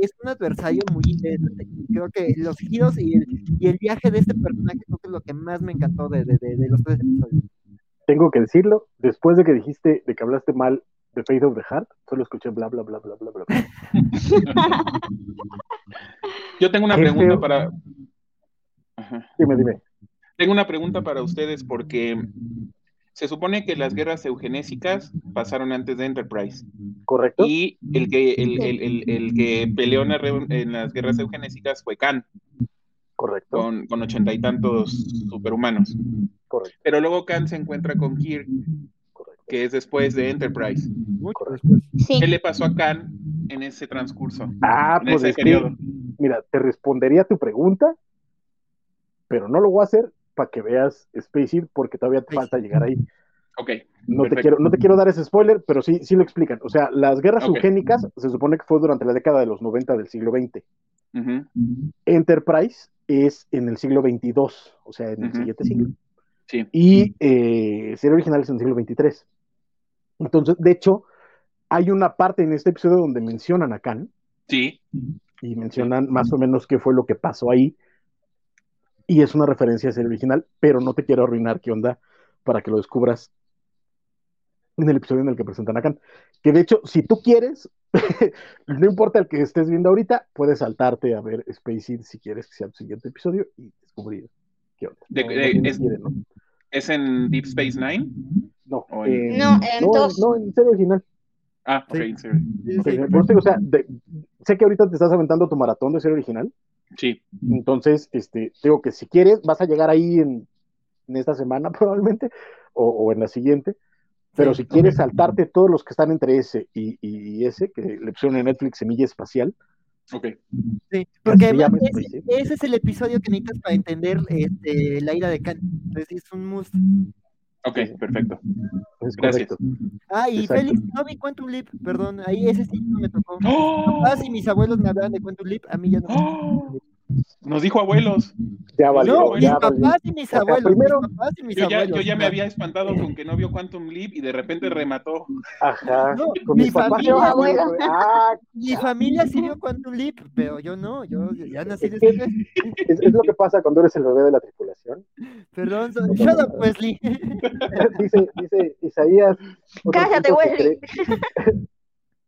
[SPEAKER 3] es un adversario muy interesante. Creo que los giros y el, y el viaje de este personaje creo que es lo que más me encantó de, de, de, los tres episodios.
[SPEAKER 2] Tengo que decirlo, después de que dijiste, de que hablaste mal de Fate of the Heart, solo escuché bla bla bla bla bla bla. *laughs*
[SPEAKER 4] Yo tengo una pregunta para,
[SPEAKER 2] Dime, dime.
[SPEAKER 4] Tengo una pregunta para ustedes porque se supone que las guerras eugenésicas pasaron antes de Enterprise.
[SPEAKER 2] Correcto.
[SPEAKER 4] Y el que, el, que peleó en, las guerras eugenésicas fue Khan.
[SPEAKER 2] Correcto.
[SPEAKER 4] Con, ochenta y tantos superhumanos.
[SPEAKER 2] Correcto.
[SPEAKER 4] Pero luego Khan se encuentra con Kirk, que es después de Enterprise. ¿Qué le pasó a Khan en ese transcurso?
[SPEAKER 2] Ah, pues mira, te respondería tu pregunta pero no lo voy a hacer para que veas Space porque todavía te falta llegar ahí.
[SPEAKER 4] Ok.
[SPEAKER 2] No te, quiero, no te quiero dar ese spoiler, pero sí, sí lo explican. O sea, las guerras eugénicas se supone que fue durante la década de los 90 del siglo XX. Enterprise es en el siglo XXII, o sea, en el siguiente siglo.
[SPEAKER 4] Sí.
[SPEAKER 2] Y eh, serie original es en el siglo XXIII. Entonces, de hecho, hay una parte en este episodio donde mencionan a Khan.
[SPEAKER 4] Sí.
[SPEAKER 2] y mencionan más o menos qué fue lo que pasó ahí. Y es una referencia a ser original, pero no te quiero arruinar qué onda para que lo descubras en el episodio en el que presentan a Khan. Que de hecho, si tú quieres, *laughs* no importa el que estés viendo ahorita, puedes saltarte a ver Space si quieres que sea tu siguiente episodio y descubrir qué onda.
[SPEAKER 4] De-
[SPEAKER 2] No,
[SPEAKER 4] de-
[SPEAKER 2] no
[SPEAKER 4] es-
[SPEAKER 2] quiere, ¿no?
[SPEAKER 4] ¿Es en Deep Space Nine?
[SPEAKER 2] No,
[SPEAKER 4] en-
[SPEAKER 6] No, en
[SPEAKER 2] no,
[SPEAKER 6] dos.
[SPEAKER 2] no, en serio original.
[SPEAKER 4] Ah, ok,
[SPEAKER 3] Sí.
[SPEAKER 4] en serio.
[SPEAKER 3] Sí,
[SPEAKER 2] Sí,
[SPEAKER 3] sí.
[SPEAKER 2] por eso te digo, o sea, de- sé que ahorita te estás aventando tu maratón de serie original,
[SPEAKER 4] Sí,
[SPEAKER 2] entonces, este, digo que si quieres, vas a llegar ahí en, en esta semana *laughs* probablemente, o, o en la siguiente, pero
[SPEAKER 3] Sí,
[SPEAKER 2] si quieres saltarte todos los que están entre ese y, y ese, que le pusieron en Netflix Semilla Espacial,
[SPEAKER 4] ok.
[SPEAKER 3] Sí, porque además
[SPEAKER 2] Space,
[SPEAKER 3] ese, es el episodio que necesitas para entender este, la ira de Khan. Entonces es un must.
[SPEAKER 4] Ok, perfecto. *laughs*
[SPEAKER 2] es
[SPEAKER 4] Gracias.
[SPEAKER 3] Ah, y
[SPEAKER 2] Exacto.
[SPEAKER 3] Félix, no vi Quantum Leap, perdón, ahí ese sí no me tocó.
[SPEAKER 4] ¡Oh!
[SPEAKER 3] Ah, si mis abuelos me hablaban de Quantum Leap, a mí ya no.
[SPEAKER 4] ¡Oh! Nos dijo abuelos.
[SPEAKER 2] Ya valió,
[SPEAKER 3] No, mis
[SPEAKER 2] valió.
[SPEAKER 3] papás y mis abuelos.
[SPEAKER 2] primero-
[SPEAKER 3] mis papás y mis
[SPEAKER 4] Yo ya,
[SPEAKER 3] abuelos.
[SPEAKER 4] yo ya me había espantado con que no vio Quantum Leap y de repente remató.
[SPEAKER 2] Ajá.
[SPEAKER 3] No,
[SPEAKER 2] con
[SPEAKER 3] mi familia,
[SPEAKER 2] y mis
[SPEAKER 6] abuela.
[SPEAKER 2] abuelos, Ah,
[SPEAKER 3] Mi familia sí vio Quantum Leap, pero yo no, yo ya nací
[SPEAKER 2] Es
[SPEAKER 3] después.
[SPEAKER 2] es, es lo que pasa cuando eres el bebé de la tripulación.
[SPEAKER 3] Perdón, so- shut up, Wesley. *laughs*
[SPEAKER 2] dice, dice Isaías.
[SPEAKER 6] Cállate, Wesley.
[SPEAKER 2] cree- *laughs*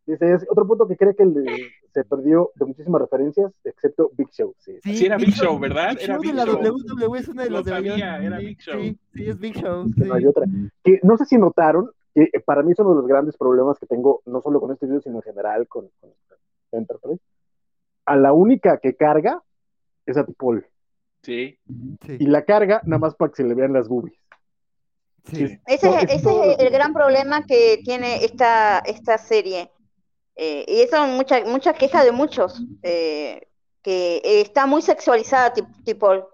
[SPEAKER 2] dice Isaías, otro punto que cree que le- se perdió de muchísimas referencias, excepto Big Show. Sí.
[SPEAKER 4] Sí, era Big Show, ¿verdad?
[SPEAKER 3] Big
[SPEAKER 4] Era
[SPEAKER 3] Show
[SPEAKER 4] Big
[SPEAKER 3] de la
[SPEAKER 4] Show.
[SPEAKER 3] WWE es uno de los de
[SPEAKER 4] sabía, era
[SPEAKER 3] sí,
[SPEAKER 4] Big Show.
[SPEAKER 3] Sí, sí, es Big Show.
[SPEAKER 2] que
[SPEAKER 3] sí.
[SPEAKER 2] no hay otra. Que no sé si notaron, que eh, para mí es uno de los grandes problemas que tengo, no solo con este video, sino en general con, con Enterprise. A la única que carga es a Paul.
[SPEAKER 4] Sí.
[SPEAKER 3] Sí,
[SPEAKER 2] Y la carga nada más para que se le vean las boobies.
[SPEAKER 3] sí.
[SPEAKER 6] Ese, es,
[SPEAKER 2] es
[SPEAKER 6] ese es el gran problema que tiene esta, esta serie. Eh, y eso mucha, mucha queja de muchos, eh, que eh, está muy sexualizada, tip- tipo.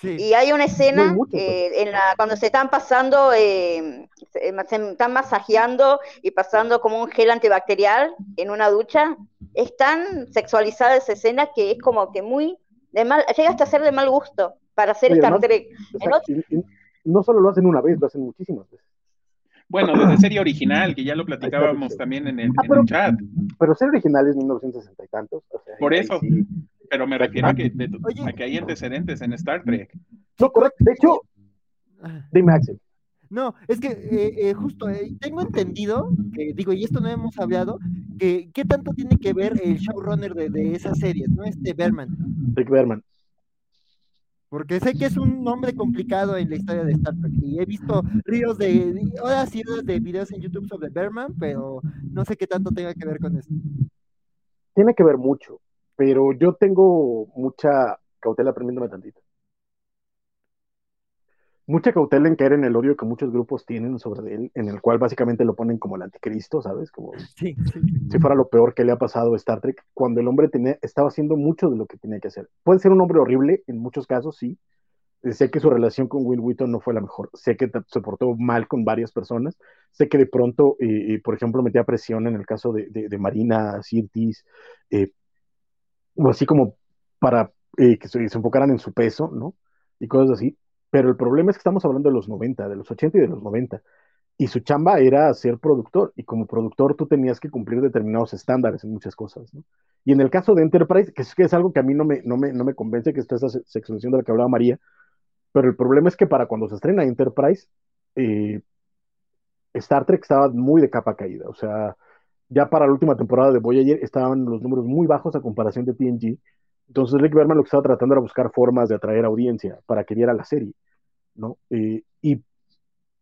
[SPEAKER 3] sí.
[SPEAKER 6] Y hay una escena eh, en la, cuando se están pasando, eh, se, se están masajeando y pasando como un gel antibacterial en una ducha. Es tan sexualizada esa escena que es como que muy de mal, llega hasta ser de mal gusto para hacer
[SPEAKER 2] Oye,
[SPEAKER 6] Star
[SPEAKER 2] además-
[SPEAKER 6] Trek.
[SPEAKER 2] Exacto. Y- y no solo lo hacen una vez, lo hacen muchísimas veces.
[SPEAKER 4] Bueno, desde serie original, que ya lo platicábamos
[SPEAKER 2] Big Show.
[SPEAKER 4] también en el,
[SPEAKER 2] Ah,
[SPEAKER 4] en
[SPEAKER 2] pero-
[SPEAKER 4] el chat.
[SPEAKER 2] Pero ser original es 1960 y tantos. o sea,
[SPEAKER 4] Por eso.
[SPEAKER 2] sí.
[SPEAKER 4] Pero me refiero a que, de-
[SPEAKER 3] Oye.
[SPEAKER 4] a que hay antecedentes en Star Trek.
[SPEAKER 2] No, correcto. De hecho,
[SPEAKER 3] Ah.
[SPEAKER 2] dime Axel.
[SPEAKER 3] No, es que eh, eh, justo eh, tengo entendido, que digo, y esto no hemos hablado, que qué tanto tiene que ver el showrunner de, de esas series, ¿no? Este Berman.
[SPEAKER 2] Rick Berman.
[SPEAKER 3] Porque sé que es un nombre complicado en la historia de Star Trek. Y he visto ríos de, horas y horas de videos en YouTube sobre Berman, pero no sé qué tanto tenga que ver con eso.
[SPEAKER 2] Tiene que ver mucho, pero yo tengo mucha cautela aprendiéndome tantito. Mucha cautela en caer en el odio que muchos grupos tienen sobre él, en el cual básicamente lo ponen como el anticristo, ¿sabes? Como *laughs*
[SPEAKER 3] Sí, sí.
[SPEAKER 2] si fuera lo peor que le ha pasado a Star Trek, cuando el hombre tenía, estaba haciendo mucho de lo que tenía que hacer. Puede ser un hombre horrible, en muchos casos, sí. Sé que su relación con Will Wheaton no fue la mejor. Sé que se portó mal con varias personas. Sé que de pronto, eh, por ejemplo, metía presión en el caso de, de, de Marina, Sirtis, eh, o así como para eh, que se, se enfocaran en su peso, ¿no? Y cosas así. Pero el problema es que estamos hablando de los 90, de los 80 y de los 90. Y su chamba era ser productor, y como productor tú tenías que cumplir determinados estándares en muchas cosas, ¿no? Y en el caso de Enterprise, que es, que es algo que a mí no me, no me, no me convence, que está esa se- sexualización de la que hablaba María, pero el problema es que para cuando se estrena Enterprise, eh, Star Trek estaba muy de capa caída, o sea, ya para la última temporada de Voyager estaban los números muy bajos a comparación de TNG, entonces Rick Berman lo que estaba tratando era buscar formas de atraer audiencia para que viera la serie, ¿no? Eh, y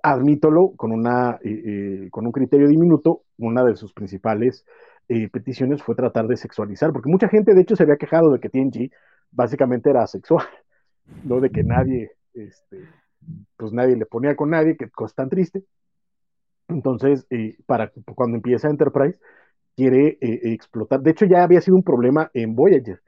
[SPEAKER 2] admítolo con, una, eh, eh, con un criterio diminuto, una de sus principales eh, peticiones fue tratar de sexualizar, porque mucha gente de hecho se había quejado de que TNG básicamente era asexual, *laughs* ¿no? De que nadie, este, pues nadie le ponía con nadie, que cosa tan triste. Entonces, para cuando empieza Enterprise, quiere explotar. De hecho, ya había sido un problema en Voyager.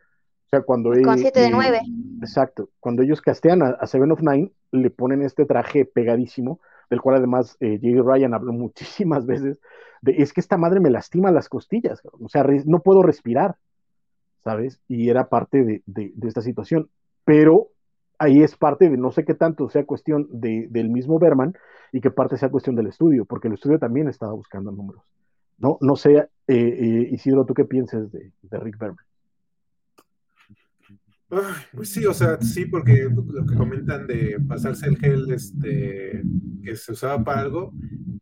[SPEAKER 2] O sea, cuando
[SPEAKER 6] Con
[SPEAKER 2] eh,
[SPEAKER 6] 7 de
[SPEAKER 2] eh,
[SPEAKER 6] 9.
[SPEAKER 2] Exacto. Cuando ellos castean a, a Seven of Nine, le ponen este traje pegadísimo, del cual además eh, J.D. Ryan habló *laughs* muchísimas veces, de es que esta madre me lastima las costillas, o sea, re- no puedo respirar, ¿sabes? Y era parte de, de- de esta situación. Pero ahí es parte de no sé qué tanto sea cuestión de, del mismo Berman y qué parte sea cuestión del estudio, porque el estudio también estaba buscando números. No, no sé, eh, eh, Isidro, ¿tú qué piensas de, de Rick Berman?
[SPEAKER 5] Pues sí, o sea, sí, porque lo que comentan de pasarse el gel este, que se usaba para algo,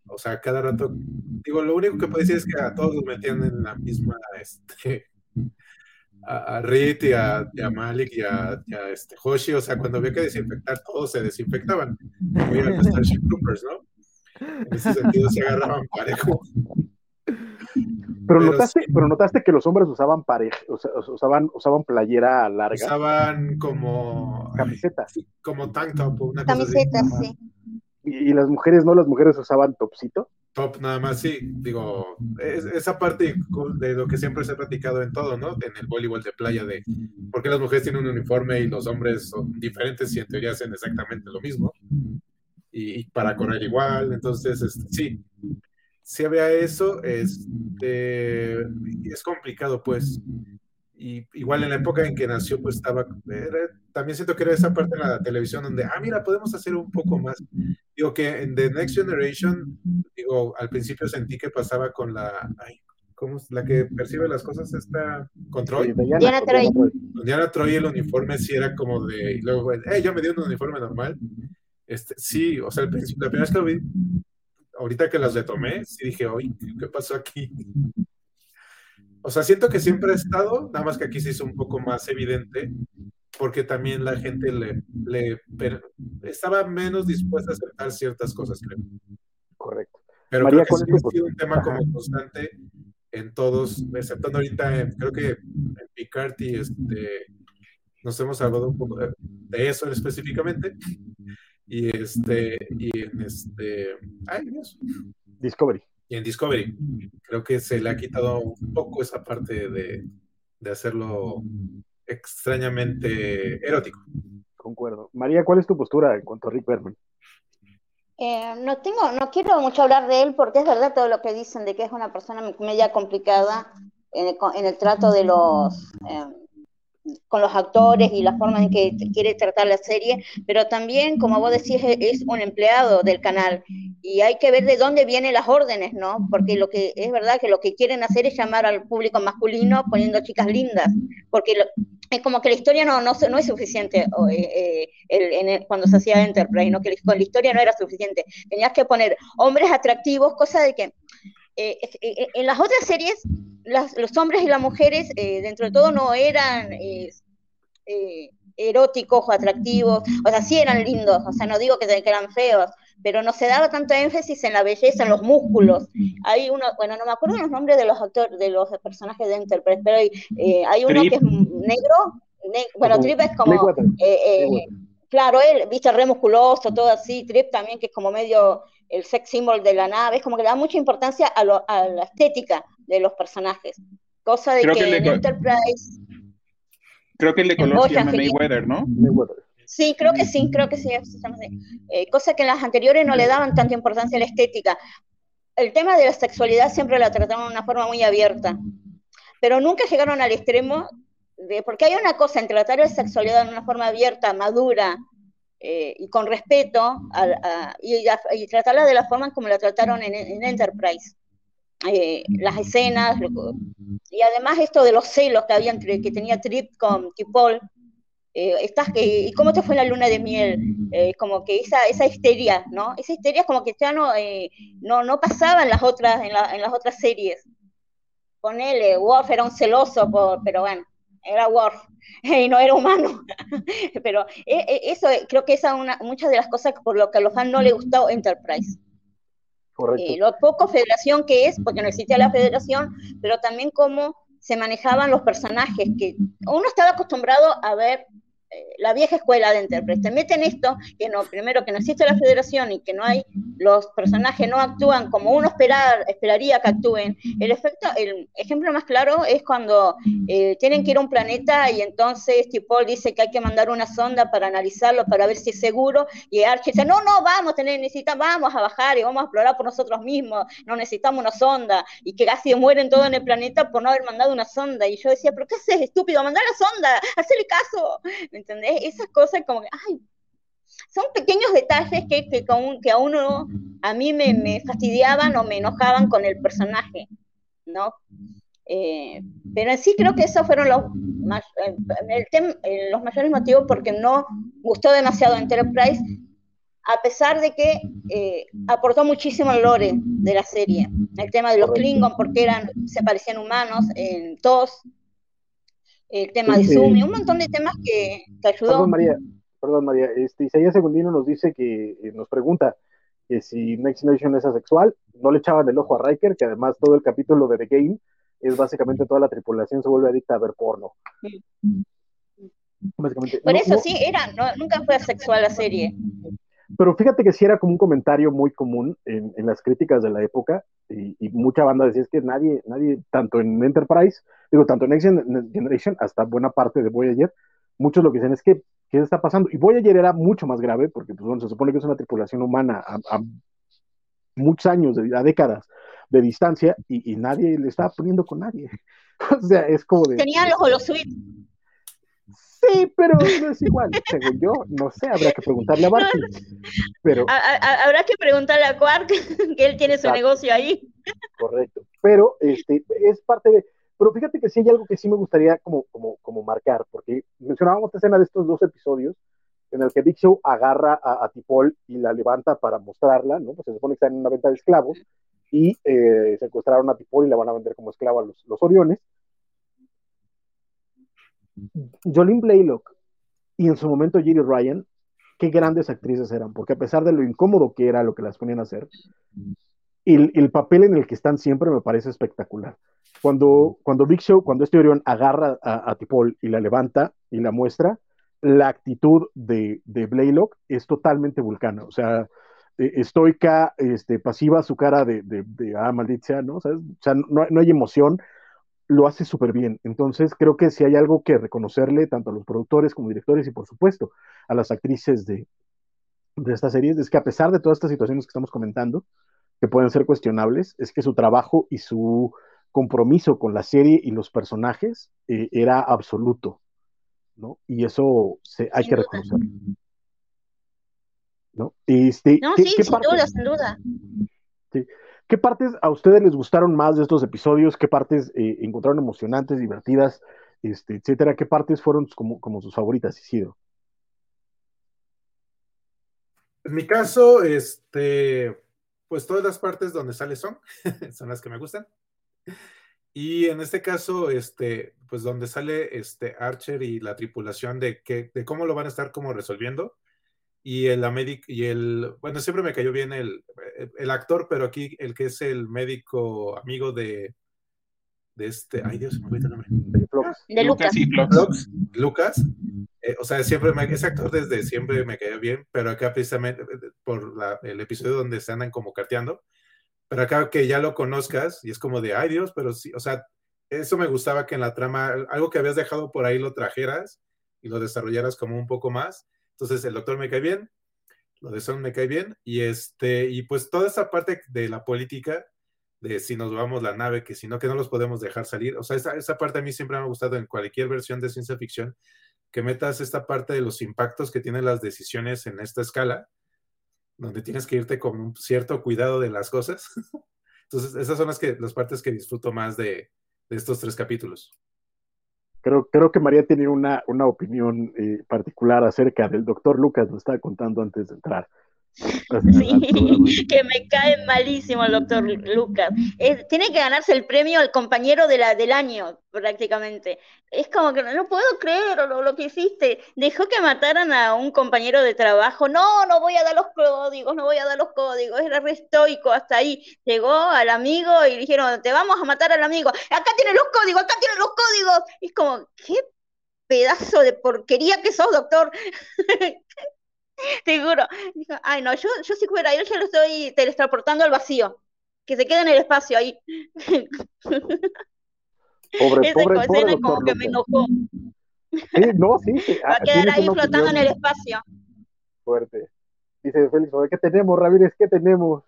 [SPEAKER 5] o sea, cada rato, digo, lo único que puedo decir es que a todos los metían en la misma, este, a, a Rit y a, Malik y a, este, Hoshi, o sea, cuando había que desinfectar, todos se desinfectaban, como a Starship Troopers, ¿no? En ese sentido se agarraban parejo.
[SPEAKER 2] Pero, notaste, pero notaste que los hombres usaban pareja, usaban, usaban playera larga.
[SPEAKER 5] Usaban como
[SPEAKER 2] camisetas.
[SPEAKER 5] Como tank top, una
[SPEAKER 6] Camisetas, sí.
[SPEAKER 2] Y, las mujeres no, las mujeres usaban topcito.
[SPEAKER 5] Top nada más, sí. Digo, esa parte de lo que siempre se ha platicado en todo, ¿no? En el voleibol de playa, de por qué las mujeres tienen un uniforme y los hombres son diferentes y en teoría hacen exactamente lo mismo. Y, para correr igual, entonces, este, sí si había eso, este, es complicado, pues. Y igual en la época en que nació, pues estaba, también siento que era esa parte de la televisión donde, ah, mira, podemos hacer un poco más. Digo que en The Next Generation, digo, al principio sentí que pasaba con la, ay, ¿cómo es? La que percibe las cosas, esta, control.
[SPEAKER 6] Diana, Troy.
[SPEAKER 5] Diana Troy, el uniforme sí era como de, y luego, eh, yo me di un uniforme normal. Este, sí, o sea, el principio, la primera vez que lo vi, ahorita que las retomé, sí dije, oye, ¿qué pasó aquí? O sea, siento que siempre ha estado, nada más que aquí se hizo un poco más evidente, porque también la gente le, le estaba menos dispuesta a aceptar ciertas cosas, creo.
[SPEAKER 2] Correcto.
[SPEAKER 5] Pero creo que sí ha sido un tema como constante en todos, exceptando ahorita, creo que en Picard y este, nos hemos hablado un poco de, de eso específicamente, y este, y en este, ay Dios.
[SPEAKER 2] Discovery.
[SPEAKER 5] Y en Discovery. Creo que se le ha quitado un poco esa parte de, de hacerlo extrañamente erótico.
[SPEAKER 2] Concuerdo. María, ¿cuál es tu postura en cuanto a Rick Berman?
[SPEAKER 6] Eh, no tengo, no quiero mucho hablar de él porque es verdad todo lo que dicen de que es una persona media complicada en el, en el trato de los eh, con los actores y la forma en que quiere tratar la serie, pero también, como vos decís, es un empleado del canal y hay que ver de dónde vienen las órdenes, ¿no? Porque lo que es verdad que lo que quieren hacer es llamar al público masculino poniendo chicas lindas, porque es como que la historia no, no, no es suficiente eh, eh, cuando se hacía Enterprise, ¿no? Que con la historia no era suficiente. Tenías que poner hombres atractivos, cosa de que eh, en las otras series los hombres y las mujeres eh, dentro de todo no eran eh, eróticos o atractivos, o sea, sí eran lindos, o sea, no digo que, eran feos, pero no se daba tanto énfasis en la belleza, en los músculos. Hay uno, bueno, no me acuerdo los nombres de los actores, de los personajes de Enterprise, pero hay, hay uno que es negro, bueno, Trip es como, claro, él, viste, re musculoso, todo así, Trip también que es como medio el sex symbol de la nave, es como que le da mucha importancia a, la estética de los personajes. Cosa de que, en Enterprise.
[SPEAKER 4] Creo que el de color se llama Mayweather, ¿no?
[SPEAKER 6] Sí, creo que sí, creo que sí. Eh, cosa que en las anteriores no le daban tanta importancia a la estética. El tema de la sexualidad siempre la trataron de una forma muy abierta, pero nunca llegaron al extremo de, porque hay una cosa en tratar la sexualidad de una forma abierta, madura, eh, y con respeto y, tratarla de la forma como la trataron en, Enterprise. Eh, las escenas, y además esto de los celos que había entre, que tenía Trip con Tipol, eh, estás, ¿y cómo te fue la luna de miel? como que esa, esa histeria, ¿no? Esa histeria como que ya no, no, no pasaba en las otras, en, en las otras series. Ponele, Worf era un celoso, por, pero bueno, era Worf *laughs* y no era humano. *laughs* Pero eh, eh, eso creo que esa es una, muchas de las cosas por lo que a los fans no les gustó Enterprise. Lo poco federación que es, porque no existía la federación, pero también cómo se manejaban los personajes, que uno estaba acostumbrado a ver la vieja escuela de Enterprise. Te meten esto, que no, primero que no existe la federación y que no hay, los personajes no actúan como uno esperar, esperaría que actúen. El efecto, el ejemplo más claro es cuando eh, tienen que ir a un planeta y entonces Tipol dice que hay que mandar una sonda para analizarlo, para ver si es seguro, y Archie dice, no, no, vamos, tener, necesitamos, vamos a bajar y vamos a explorar por nosotros mismos, no necesitamos una sonda, y que casi mueren todos en el planeta por no haber mandado una sonda. Y yo decía, pero ¿qué haces, estúpido? Mandar la sonda, hazle caso. ¿Entendés? Esas cosas como que, ay, son pequeños detalles que, que, que a uno, a mí me, me, fastidiaban o me enojaban con el personaje, ¿no? Eh, pero en sí creo que esos fueron los, los mayores motivos porque no gustó demasiado Enterprise, a pesar de que aportó muchísimo el lore de la serie. El tema de los Klingon, porque eran, se parecían humanos en TOS, el tema de Zoom, y un montón de temas que, que ayudó.
[SPEAKER 2] Perdón, María, perdón, María. Este, Isaías Segundino nos dice que eh, nos pregunta que si Next Generation es asexual, no le echaban el ojo a Riker, que además todo el capítulo de The Game es básicamente toda la tripulación se vuelve adicta a ver porno.
[SPEAKER 6] Por eso sí, era, nunca fue asexual la serie.
[SPEAKER 2] Pero fíjate que sí era como un comentario muy común en, las críticas de la época y, mucha banda decía es que nadie, nadie, tanto en Enterprise, digo, tanto en Next Generation hasta buena parte de Voyager, muchos lo que dicen es que, ¿qué está pasando? Y Voyager era mucho más grave porque, pues bueno, se supone que es una tripulación humana a, muchos años, a décadas de distancia y, nadie le estaba poniendo con nadie. *laughs* o sea, es como de...
[SPEAKER 6] Tenían los holosuites.
[SPEAKER 2] Sí, pero no es igual, según yo, no sé, habrá que preguntarle a Barty. Pero...
[SPEAKER 6] habrá que preguntarle a Quark, *laughs* que él tiene su negocio ahí.
[SPEAKER 2] Correcto, pero este, es parte de... Pero fíjate que sí hay algo que sí me gustaría como, como, como marcar, porque mencionábamos esta escena de estos dos episodios en el que Big Show agarra a, a Tipol y la levanta para mostrarla, ¿no? Pues se supone que está en una venta de esclavos y eh, secuestraron a Tipol y la van a vender como esclava a los, los Oriones Jolene Blaylock y en su momento Jerry Ryan, qué grandes actrices eran, porque a pesar de lo incómodo que era lo que las ponían a hacer, el, el papel en el que están siempre me parece espectacular. Cuando, cuando Big Show, cuando este Orión agarra a, a Tipol y la levanta y la muestra, la actitud de, Blaylock es totalmente vulcana, o sea, e, estoica, este, pasiva, su cara de, de, ah, maldita ¿no? O sea, no, hay emoción, lo hace súper bien. Entonces, creo que si hay algo que reconocerle tanto a los productores como directores y, por supuesto, a las actrices de, de esta serie, es que a pesar de todas estas situaciones que estamos comentando, que pueden ser cuestionables, es que su trabajo y su compromiso con la serie y los personajes eh, era absoluto, ¿no? Y eso se, hay que reconocerlo. ¿No? Este,
[SPEAKER 6] no, sí, sin duda, sin duda.
[SPEAKER 2] Sí. ¿Qué partes a ustedes les gustaron más de estos episodios? ¿Qué partes eh, encontraron emocionantes, divertidas, este, etcétera? ¿Qué partes fueron como, sus favoritas, Isidro?
[SPEAKER 5] En mi caso, este, pues todas las partes donde sale son, *laughs* son las que me gustan. Y en este caso, este, pues donde sale este Archer y la tripulación de, que, de cómo lo van a estar como resolviendo y el médico y el bueno siempre me cayó bien el, el, actor pero aquí el que es el médico amigo de de este ay Dios me el nombre.
[SPEAKER 6] De Lucas.
[SPEAKER 5] Lucas, Lucas. Eh, o sea siempre me, ese actor desde siempre me cayó bien pero acá precisamente eh, por la, el episodio donde se andan como carteando pero acá que ya lo conozcas y es como de ay Dios pero sí o sea eso me gustaba que en la trama algo que habías dejado por ahí lo trajeras y lo desarrollaras como un poco más entonces el doctor me cae bien, lo de Son me cae bien, y este, y pues toda esa parte de la política, de si nos vamos la nave, que si no, que no los podemos dejar salir. O sea, esa, esa parte a mí siempre me ha gustado en cualquier versión de ciencia ficción, que metas esta parte de los impactos que tienen las decisiones en esta escala, donde tienes que irte con un cierto cuidado de las cosas. *laughs* Entonces, esas son las, que, las partes que disfruto más de, de estos tres capítulos.
[SPEAKER 2] Creo, creo que María tiene una, una opinión eh, particular acerca del doctor Lucas, lo estaba contando antes de entrar. *laughs*
[SPEAKER 6] Sí, que me cae malísimo el doctor Lucas. tiene que ganarse el premio al compañero de la, del año, prácticamente. Es como que no, puedo creer lo, lo, que hiciste. Dejó que mataran a un compañero de trabajo. No, no voy a dar los códigos, no voy a dar los códigos. Era re estoico hasta ahí. Llegó al amigo y dijeron, te vamos a matar al amigo. Acá tiene los códigos, acá tiene los códigos. Y es como, ¿qué pedazo de porquería que sos, doctor? *laughs* *laughs* Seguro. Dijo, ay, no, yo, yo si fuera yo ya lo estoy teletransportando al vacío. Que se quede en el espacio ahí. *laughs*
[SPEAKER 2] Pobre, pobre, pobre
[SPEAKER 6] como que me enojó.
[SPEAKER 2] Sí, no, sí.
[SPEAKER 6] Va a ah, quedar ahí flotando en el espacio.
[SPEAKER 2] Fuerte. Dice Félix, ¿qué tenemos, Ramírez? ¿Qué tenemos?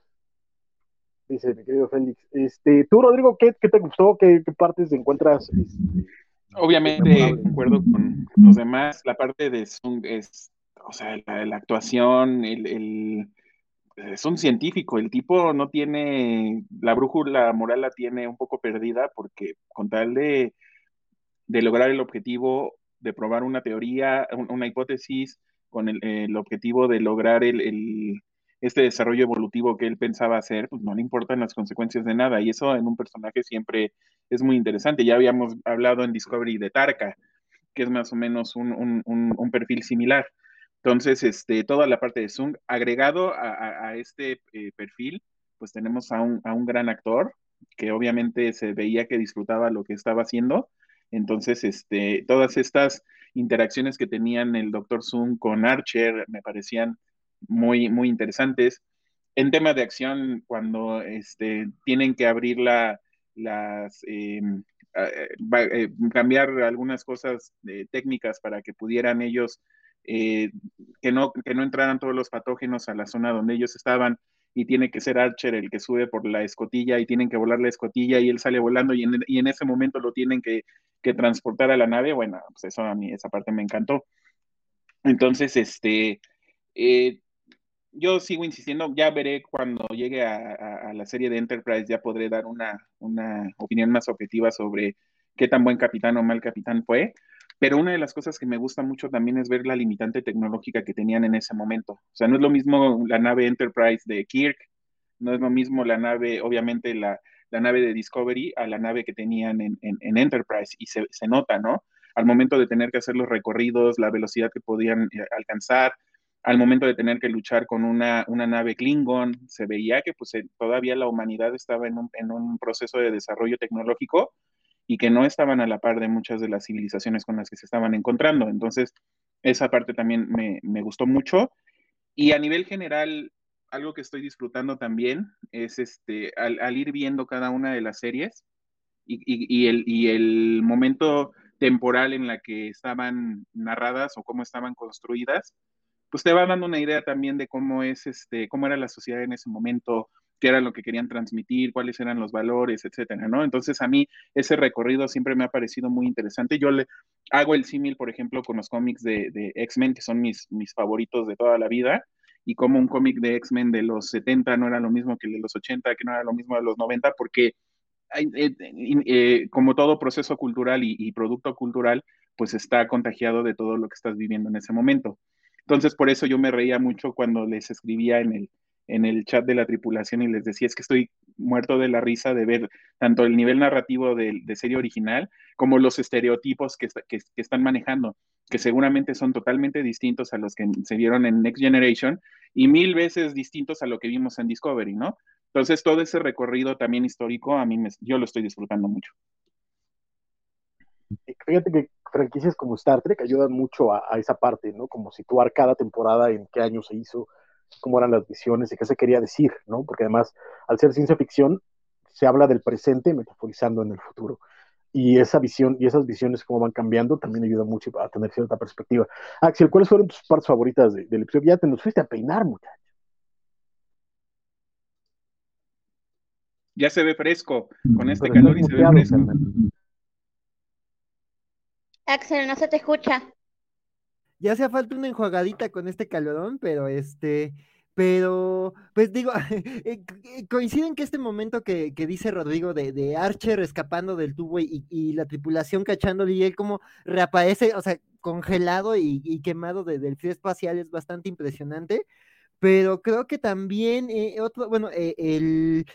[SPEAKER 2] Dice mi querido Félix. Este, tú, Rodrigo, ¿qué, qué te gustó? ¿Qué, qué partes encuentras? Este,
[SPEAKER 4] Obviamente, de acuerdo con los demás, la parte de Zoom es o sea, la, actuación, el, es un científico, el tipo no tiene, la brújula moral la tiene un poco perdida porque con tal de, de lograr el objetivo de probar una teoría, una hipótesis, con el, objetivo de lograr el, este desarrollo evolutivo que él pensaba hacer, pues no le importan las consecuencias de nada. Y eso en un personaje siempre es muy interesante. Ya habíamos hablado en Discovery de Tarka, que es más o menos un, perfil similar. Entonces, este, toda la parte de Zoom, agregado a, este eh, perfil, pues tenemos a un, a un gran actor que obviamente se veía que disfrutaba lo que estaba haciendo. Entonces, este, todas estas interacciones que tenían el Dr. Zoom con Archer me parecían muy, muy interesantes. En tema de acción, cuando este, tienen que abrir la, las, em, eh, cambiar algunas cosas técnicas para que pudieran ellos, eh, que, no, que no entraran todos los patógenos a la zona donde ellos estaban y tiene que ser Archer el que sube por la escotilla y tienen que volar la escotilla y él sale volando y en, y en ese momento lo tienen que, que, transportar a la nave, bueno, pues eso a mí, esa parte me encantó. Entonces, este, eh, yo sigo insistiendo, ya veré cuando llegue a, la serie de Enterprise, ya podré dar una, opinión más objetiva sobre qué tan buen capitán o mal capitán fue. Pero una de las cosas que me gusta mucho también es ver la limitante tecnológica que tenían en ese momento. O sea, no es lo mismo la nave Enterprise de Kirk, no es lo mismo la nave, obviamente la, nave de Discovery a la nave que tenían en, Enterprise y se, se, nota, ¿no? Al momento de tener que hacer los recorridos, la velocidad que podían eh, alcanzar, al momento de tener que luchar con una, nave Klingon, se veía que pues, eh, todavía la humanidad estaba en un, proceso de desarrollo tecnológico y que no estaban a la par de muchas de las civilizaciones con las que se estaban encontrando. Entonces, esa parte también me, gustó mucho. Y a nivel general, algo que estoy disfrutando también es este, al, ir viendo cada una de las series y, el, y el momento temporal en la que estaban narradas o cómo estaban construidas, pues te va dando una idea también de cómo es, este, cómo era la sociedad en ese momento, qué era lo que querían transmitir, cuáles eran los valores, etcétera, ¿no? Entonces a mí ese recorrido siempre me ha parecido muy interesante. Yo le hago el símil, por ejemplo, con los cómics de, X-Men, que son mis, mis favoritos de toda la vida, y como un cómic de X-Men de los 70 no era lo mismo que el de los 80, que no era lo mismo de los 90, porque eh, eh, como todo proceso cultural y, y producto cultural, pues está contagiado de todo lo que estás viviendo en ese momento. Entonces, por eso yo me reía mucho cuando les escribía en el, en el chat de la tripulación y les decía, es que estoy muerto de la risa de ver tanto el nivel narrativo de, serie original como los estereotipos que, que, están manejando, que seguramente son totalmente distintos a los que se vieron en Next Generation y mil veces distintos a lo que vimos en Discovery, ¿no? Entonces, todo ese recorrido también histórico, a mí me, yo lo estoy disfrutando mucho.
[SPEAKER 2] Fíjate que franquicias como Star Trek ayudan mucho a, esa parte, ¿no? Como situar cada temporada en qué año se hizo, cómo eran las visiones y qué se quería decir, ¿no? Porque además, al ser ciencia ficción, se habla del presente metaforizando en el futuro. Y esa visión y esas visiones cómo van cambiando también ayuda mucho a tener cierta perspectiva. Axel, ¿cuáles fueron tus partes favoritas del episodio? Ya te nos fuiste a peinar, muchacho.
[SPEAKER 4] Ya se ve fresco, con este calor y se ve fresco.
[SPEAKER 6] Axel, no se te escucha.
[SPEAKER 3] Ya hacía falta una enjuagadita con este calorón, pero este, pero, pues digo, *laughs* eh, eh, coinciden que este momento que, dice Rodrigo de, Archer escapando del tubo y, la tripulación cachándole y él como reaparece, o sea, congelado y, quemado del frío espacial es bastante impresionante, pero creo que también eh, otro, bueno, el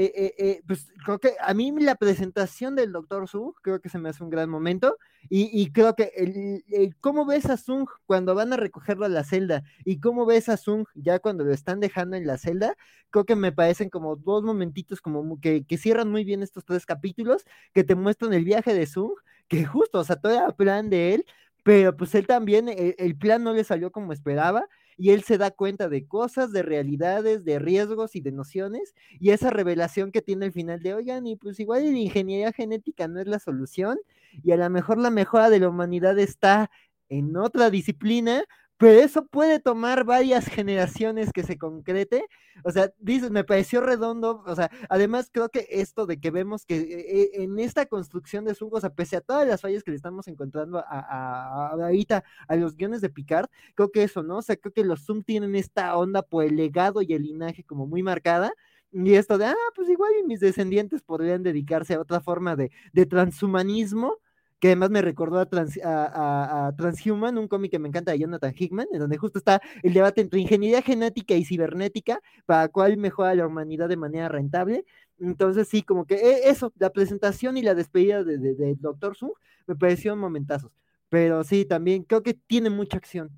[SPEAKER 3] eh, eh, eh, pues creo que a mí la presentación del Doctor Sung creo que se me hace un gran momento y, creo que el, cómo ves a Sung cuando van a recogerlo a la celda y cómo ves a Sung ya cuando lo están dejando en la celda, creo que me parecen como dos momentitos como que, que cierran muy bien estos tres capítulos que te muestran el viaje de Sung, que justo, o sea, todo era plan de él, pero pues él también, el plan no le salió como esperaba y él se da cuenta de cosas, de realidades, de riesgos y de nociones, y esa revelación que tiene al final de, oigan, y pues igual la ingeniería genética no es la solución, y a lo mejor la mejora de la humanidad está en otra disciplina, pero eso puede tomar varias generaciones que se concrete. O sea, me pareció redondo. O sea, además creo que esto de que vemos que eh, eh, en esta construcción de Zoom, o sea, pese a todas las fallas que le estamos encontrando a, a, ahorita a los guiones de Picard, creo que eso, ¿no? O sea, creo que los Zoom tienen esta onda por el legado y el linaje como muy marcada. Y esto de, ah, pues igual mis descendientes podrían dedicarse a otra forma de, de transhumanismo que además me recordó a, Transhuman, un cómic que me encanta de Jonathan Hickman, en donde justo está el debate entre ingeniería genética y cibernética, para cuál mejora la humanidad de manera rentable. Entonces, sí, como que eh, eso, la presentación y la despedida de, Doctor Zoom me parecieron momentazos. Pero sí, también creo que tiene mucha acción.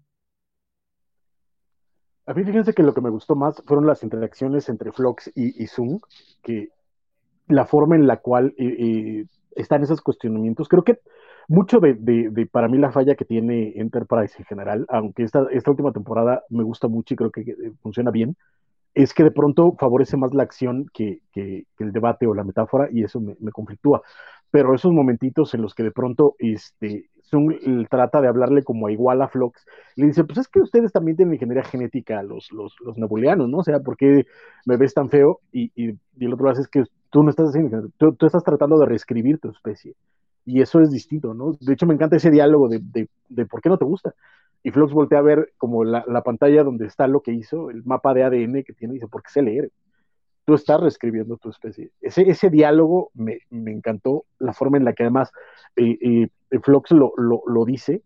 [SPEAKER 2] A mí fíjense que lo que me gustó más fueron las interacciones entre Flox y, Zoom, que la forma en la cual eh, están esos cuestionamientos. Creo que mucho de, de, para mí la falla que tiene Enterprise en general, aunque esta, esta última temporada me gusta mucho y creo que funciona bien, es que de pronto favorece más la acción que, que, el debate o la metáfora y eso me, me, conflictúa. Pero esos momentitos en los que de pronto este, trata de hablarle como a igual a Flox, le dice, pues es que ustedes también tienen ingeniería genética, los, los, nebulianos, ¿no? O sea, ¿por qué me ves tan feo? Y, y, el otro lado es que tú no estás haciendo, tú, estás tratando de reescribir tu especie. Y eso es distinto, ¿no? De hecho, me encanta ese diálogo de, de, de por qué no te gusta. Y Flox voltea a ver como la, la, pantalla donde está lo que hizo, el mapa de ADN que tiene, y dice, ¿por qué sé leer? Tú estás reescribiendo tu especie. Ese, ese diálogo me, me encantó, la forma en la que además eh, eh, Flox lo, lo, lo, dice,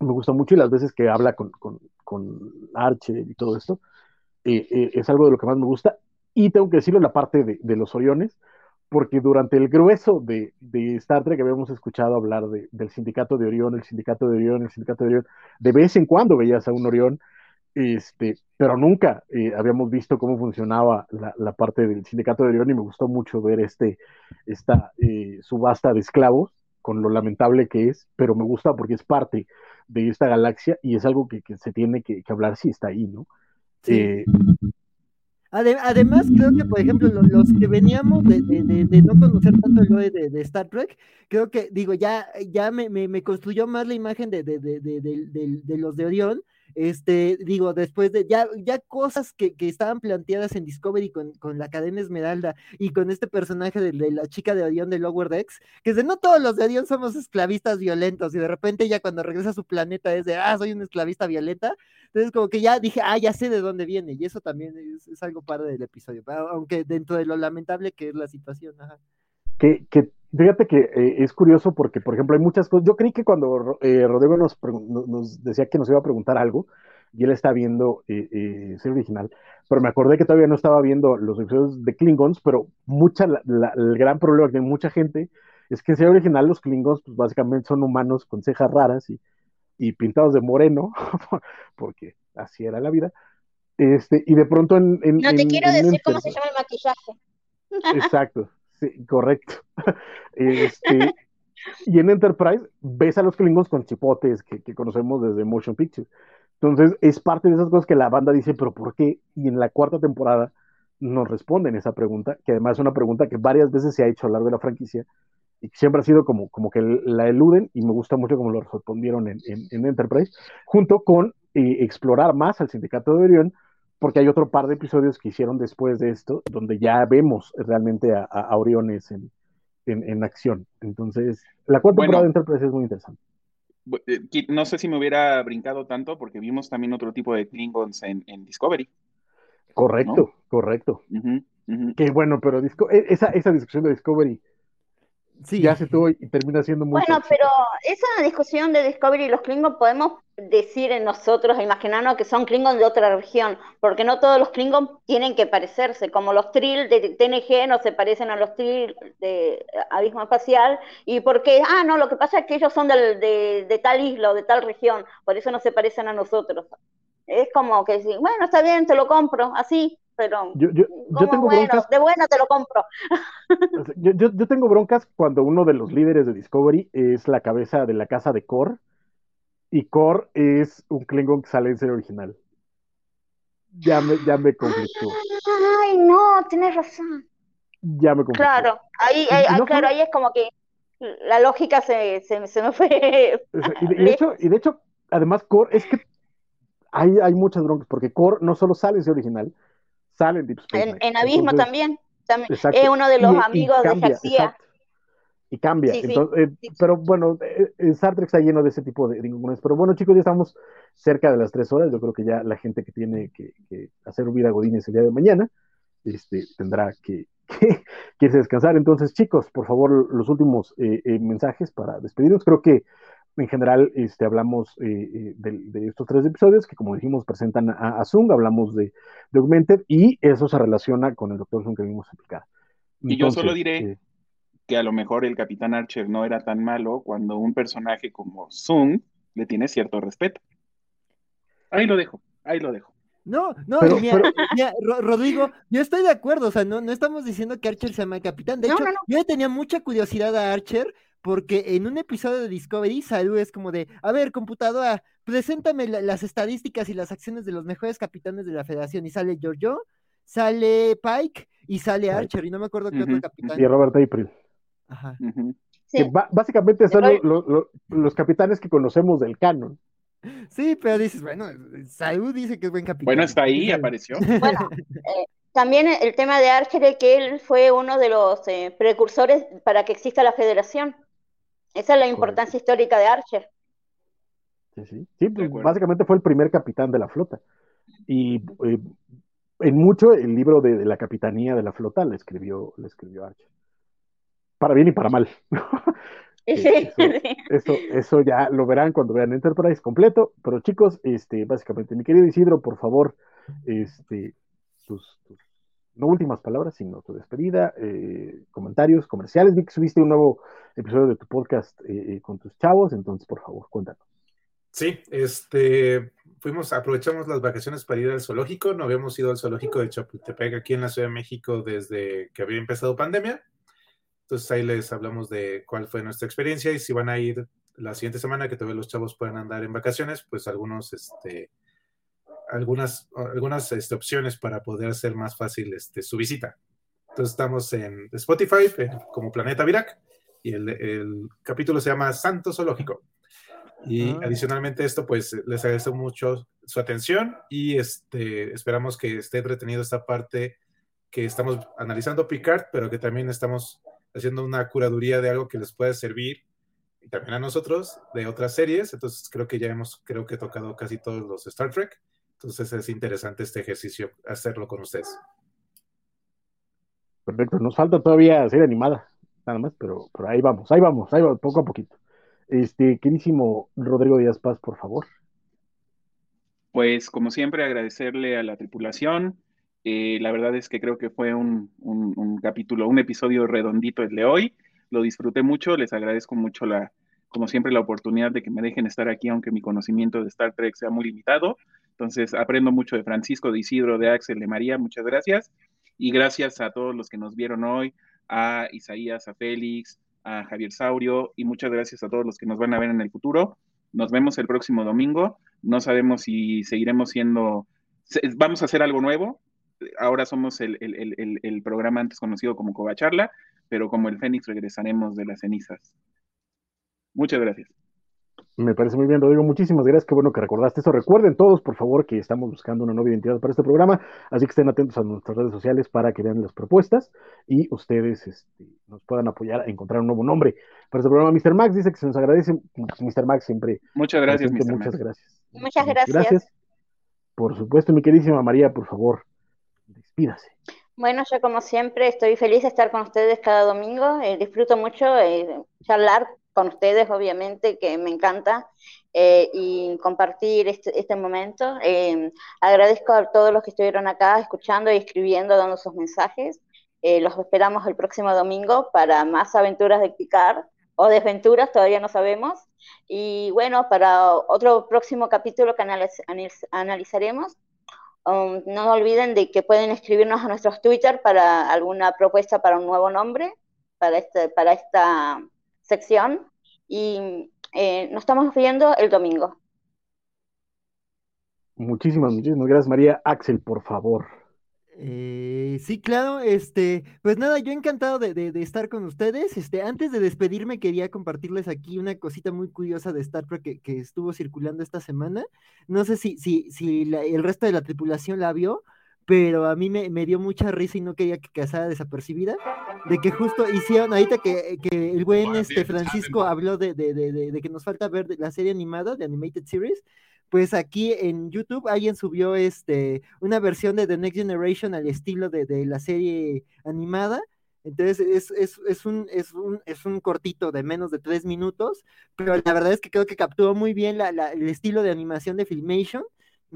[SPEAKER 2] me gusta mucho y las veces que habla con, con, con Archer y todo esto, eh, eh, es algo de lo que más me gusta. Y tengo que decirlo en la parte de, de los Oriones, porque durante el grueso de, de Star Trek habíamos escuchado hablar de, del sindicato de Orión, el sindicato de Orión, el sindicato de Orión, de vez en cuando veías a un Orión, este, pero nunca eh, habíamos visto cómo funcionaba la, la, parte del sindicato de Orión y me gustó mucho ver este, esta eh, subasta de esclavos, con lo lamentable que es, pero me gusta porque es parte de esta galaxia y es algo que, que se tiene que, que, hablar si está ahí, ¿no? Sí. Eh,
[SPEAKER 3] además, creo que, por ejemplo, los, que veníamos de, de, no conocer tanto el lore de, Star Trek, creo que, digo, ya, ya me, me, me construyó más la imagen de los de Orión, este, digo, después de ya, ya cosas que, que estaban planteadas en Discovery con, con, la cadena Esmeralda y con este personaje de, la chica de Orión de Lower Decks, que es de no todos los de Orión somos esclavistas violentos y de repente ya cuando regresa a su planeta es de, ah, soy una esclavista violenta, entonces como que ya dije, ah, ya sé de dónde viene y eso también es, algo padre del episodio, aunque dentro de lo lamentable que es la situación, ajá.
[SPEAKER 2] Que Fíjate que eh, es curioso porque, por ejemplo, hay muchas cosas. Yo creí que cuando eh, Rodrigo nos, nos, decía que nos iba a preguntar algo, y él está viendo eh, eh, ser original, pero me acordé que todavía no estaba viendo los episodios de Klingons, pero mucha, la, la, el gran problema que tiene mucha gente es que en ser original los Klingons, pues básicamente son humanos con cejas raras y, y pintados de moreno, *laughs* porque así era la vida. Este, y de pronto en. en
[SPEAKER 6] no te
[SPEAKER 2] en,
[SPEAKER 6] quiero decir cómo se llama el maquillaje.
[SPEAKER 2] Exacto, Correcto. *laughs* Este, y en Enterprise ves a los Klingons con chipotes que, conocemos desde Motion Pictures. Entonces es parte de esas cosas que la banda dice, pero ¿por qué? Y en la cuarta temporada nos responden esa pregunta, que además es una pregunta que varias veces se ha hecho a lo largo de la franquicia y siempre ha sido como, como que la eluden y me gusta mucho cómo lo respondieron en Enterprise, junto con eh, explorar más al sindicato de Orión, porque hay otro par de episodios que hicieron después de esto, donde ya vemos realmente a, a Oriones en, en, en, acción. Entonces, la cuarta bueno, temporada de Enterprise es muy interesante.
[SPEAKER 4] Eh, no sé si me hubiera brincado tanto, porque vimos también otro tipo de Klingons en, en Discovery.
[SPEAKER 2] Correcto, ¿no? correcto. Uh -huh, uh -huh. Que bueno, pero Disco e, esa, esa discusión de Discovery sí. ya se tuvo y termina siendo muy.
[SPEAKER 6] Bueno, pero esa discusión de Discovery y los Klingons podemos decir en nosotros, imaginarnos que son Klingons de otra región, porque no todos los Klingons tienen que parecerse, como los Trill de TNG no se parecen a los Trill de Abismo Espacial, y porque, ah, no, lo que pasa es que ellos son de, de, de tal isla o de tal región, por eso no se parecen a nosotros. Es como que sí, bueno, está bien, te lo compro, así, pero
[SPEAKER 2] yo, yo, yo tengo
[SPEAKER 6] bueno,
[SPEAKER 2] broncas,
[SPEAKER 6] de buena te lo compro. *laughs*
[SPEAKER 2] yo, yo, yo, tengo broncas cuando uno de los líderes de Discovery es la cabeza de la casa de Core y Core es un Klingon que sale en serie original. Ya me, ya me conflictó.
[SPEAKER 6] Ay, no, tienes razón.
[SPEAKER 2] Ya me conflictó.
[SPEAKER 6] Claro, ahí, ahí, no claro, ahí es como que la lógica se, se, se me fue.
[SPEAKER 2] Y de, y de, *laughs* hecho, y de hecho, además, Core es que hay, hay muchas broncas, porque Core no solo sale en original, sale en Deep Space
[SPEAKER 6] En, Abismo también, es uno de los amigos de García.
[SPEAKER 2] Y cambia. Eh, pero bueno, eh, eh, Star Trek está lleno de ese tipo de rincones. Pero bueno, chicos, ya estamos cerca de las tres horas. Yo creo que ya la gente que tiene que, hacer vida Godínez el día de mañana este, tendrá *laughs* que, que, irse a descansar. Entonces, chicos, por favor, los últimos mensajes para despedirnos. Creo que en general este, hablamos de, estos tres episodios que, como dijimos, presentan a, a Zung, hablamos de, de, Augmented y eso se relaciona con el Doctor Zung que vimos explicar.
[SPEAKER 4] y yo solo diré que a lo mejor el Capitán Archer no era tan malo cuando un personaje como Zung le tiene cierto respeto. Ahí lo dejo, ahí lo dejo.
[SPEAKER 3] No, no, Rodrigo, yo estoy de acuerdo, o sea, no, no estamos diciendo que Archer sea mal capitán. De hecho, yo tenía mucha curiosidad a Archer porque en un episodio de Discovery, Salud es como de, a ver, computadora, preséntame las estadísticas y las acciones de los mejores capitanes de la federación. Y sale Giorgio, sale Pike y sale Archer, y no me acuerdo qué otro capitán.
[SPEAKER 2] Y Robert April. Ajá. básicamente son los capitanes que conocemos del canon.
[SPEAKER 3] Sí, pero dices, bueno, Salud dice que es buen capitán.
[SPEAKER 4] Bueno, está ahí, apareció. *laughs*
[SPEAKER 6] Bueno, eh, también el tema de Archer es que él fue uno de los eh, precursores para que exista la federación. Esa es la importancia histórica de Archer.
[SPEAKER 2] Sí, sí. sí pues, básicamente fue el primer capitán de la flota. Y eh, en mucho el libro de, la capitanía de la flota le escribió, le escribió Archer para bien y para mal. *laughs* *laughs* eso, eso, ya lo verán cuando vean Enterprise completo. Pero chicos, este, básicamente, mi querido Isidro, por favor, este, tus, no últimas palabras, sino tu despedida, eh, comentarios, comerciales. Vi que subiste un nuevo episodio de tu podcast eh, eh, con tus chavos, entonces por favor, cuéntanos.
[SPEAKER 5] Sí, este, fuimos, aprovechamos las vacaciones para ir al zoológico. No habíamos ido al zoológico de Chapultepec aquí en la Ciudad de México desde que había empezado pandemia. Entonces ahí les hablamos de cuál fue nuestra experiencia y si van a ir la siguiente semana que todavía los chavos puedan andar en vacaciones, pues algunos, este, algunas, algunas este, opciones para poder hacer más fácil este, su visita. Entonces estamos en Spotify como Planeta Virac y el, capítulo se llama Santo Zoológico. Y ah. adicionalmente esto, pues les agradezco mucho su atención y este, esperamos que esté entretenido esta parte que estamos analizando Picard, pero que también estamos haciendo una curaduría de algo que les puede servir y también a nosotros de otras series. Entonces creo que ya hemos, creo que tocado casi todos los Star Trek. Entonces es interesante este ejercicio hacerlo con ustedes.
[SPEAKER 2] Perfecto, nos falta todavía serie animada, nada más, pero, pero ahí vamos, ahí vamos, ahí vamos, poco a poquito. Este, queridísimo Rodrigo Díaz Paz, por favor.
[SPEAKER 4] Pues como siempre agradecerle a la tripulación, eh, la verdad es que creo que fue un, capítulo, un episodio redondito el de hoy. Lo disfruté mucho, les agradezco mucho la, como siempre, la oportunidad de que me dejen estar aquí, aunque mi conocimiento de Star Trek sea muy limitado. Entonces, aprendo mucho de Francisco, de Isidro, de Axel, de María. Muchas gracias. Y gracias a todos los que nos vieron hoy, a Isaías, a Félix, a Javier Saurio, y muchas gracias a todos los que nos van a ver en el futuro. Nos vemos el próximo domingo. No sabemos si seguiremos siendo, vamos a hacer algo nuevo, ahora somos el, programa antes conocido como Covacharla, pero como el Fénix regresaremos de las cenizas. Muchas gracias.
[SPEAKER 2] Me parece muy bien, Rodrigo. Muchísimas gracias. Qué bueno que recordaste eso. Recuerden todos, por favor, que estamos buscando una nueva identidad para este programa, así que estén atentos a nuestras redes sociales para que vean las propuestas y ustedes este, nos puedan apoyar a encontrar un nuevo nombre para este programa. Mr. Max dice que se nos agradece. Mr. Max siempre.
[SPEAKER 4] Muchas gracias,
[SPEAKER 2] Mr. Muchas gracias.
[SPEAKER 6] Muchas gracias. Gracias.
[SPEAKER 2] Por supuesto, mi queridísima María, por favor, despídase.
[SPEAKER 6] Bueno, yo como siempre estoy feliz de estar con ustedes cada domingo. Eh, disfruto mucho eh, charlar con ustedes, obviamente, que me encanta, eh, y compartir este, este momento. agradezco a todos los que estuvieron acá escuchando y escribiendo, dando sus mensajes. los esperamos el próximo domingo para más aventuras de Picard o desventuras, todavía no sabemos. Y bueno, para otro próximo capítulo que analizaremos, Um, no olviden de que pueden escribirnos a nuestros Twitter para alguna propuesta para un nuevo nombre para, este, para esta sección. Y eh, nos estamos viendo el domingo.
[SPEAKER 2] Muchísimas, muchísimas gracias, María. Axel, por favor.
[SPEAKER 3] Eh, sí, claro, este, pues nada, yo encantado de, de, estar con ustedes. Este, antes de despedirme, quería compartirles aquí una cosita muy curiosa de Star Trek que, que estuvo circulando esta semana. No sé si, si, si el resto de la tripulación la vio, pero a mí me, me, dio mucha risa y no quería que quedara desapercibida, de que justo hicieron, ahorita que, que el buen este, Francisco habló de, de, de, que nos falta ver la serie animada de Animated Series, pues aquí en YouTube alguien subió este, una versión de The Next Generation al estilo de, la serie animada. Entonces es, es, es, un, es, un, es un cortito de menos de tres minutos, pero la verdad es que creo que capturó muy bien la, el estilo de animación de Filmation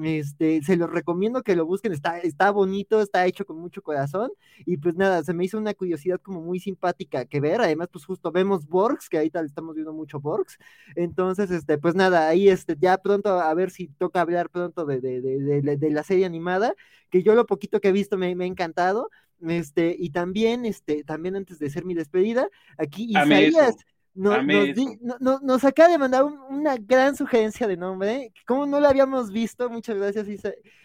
[SPEAKER 3] este, se los recomiendo que lo busquen, está, está bonito, está hecho con mucho corazón, y pues nada, se me hizo una curiosidad como muy simpática que ver, además pues justo vemos Borgs, que ahorita estamos viendo mucho Borgs, entonces este, pues nada, ahí este, ya pronto a ver si toca hablar pronto de, de, de, de la serie animada, que yo lo poquito que he visto me, me, ha encantado, este, y también, este, también antes de hacer mi despedida, aquí Isaías, nos, acaba de mandar una gran sugerencia de nombre, como no lo habíamos visto, muchas gracias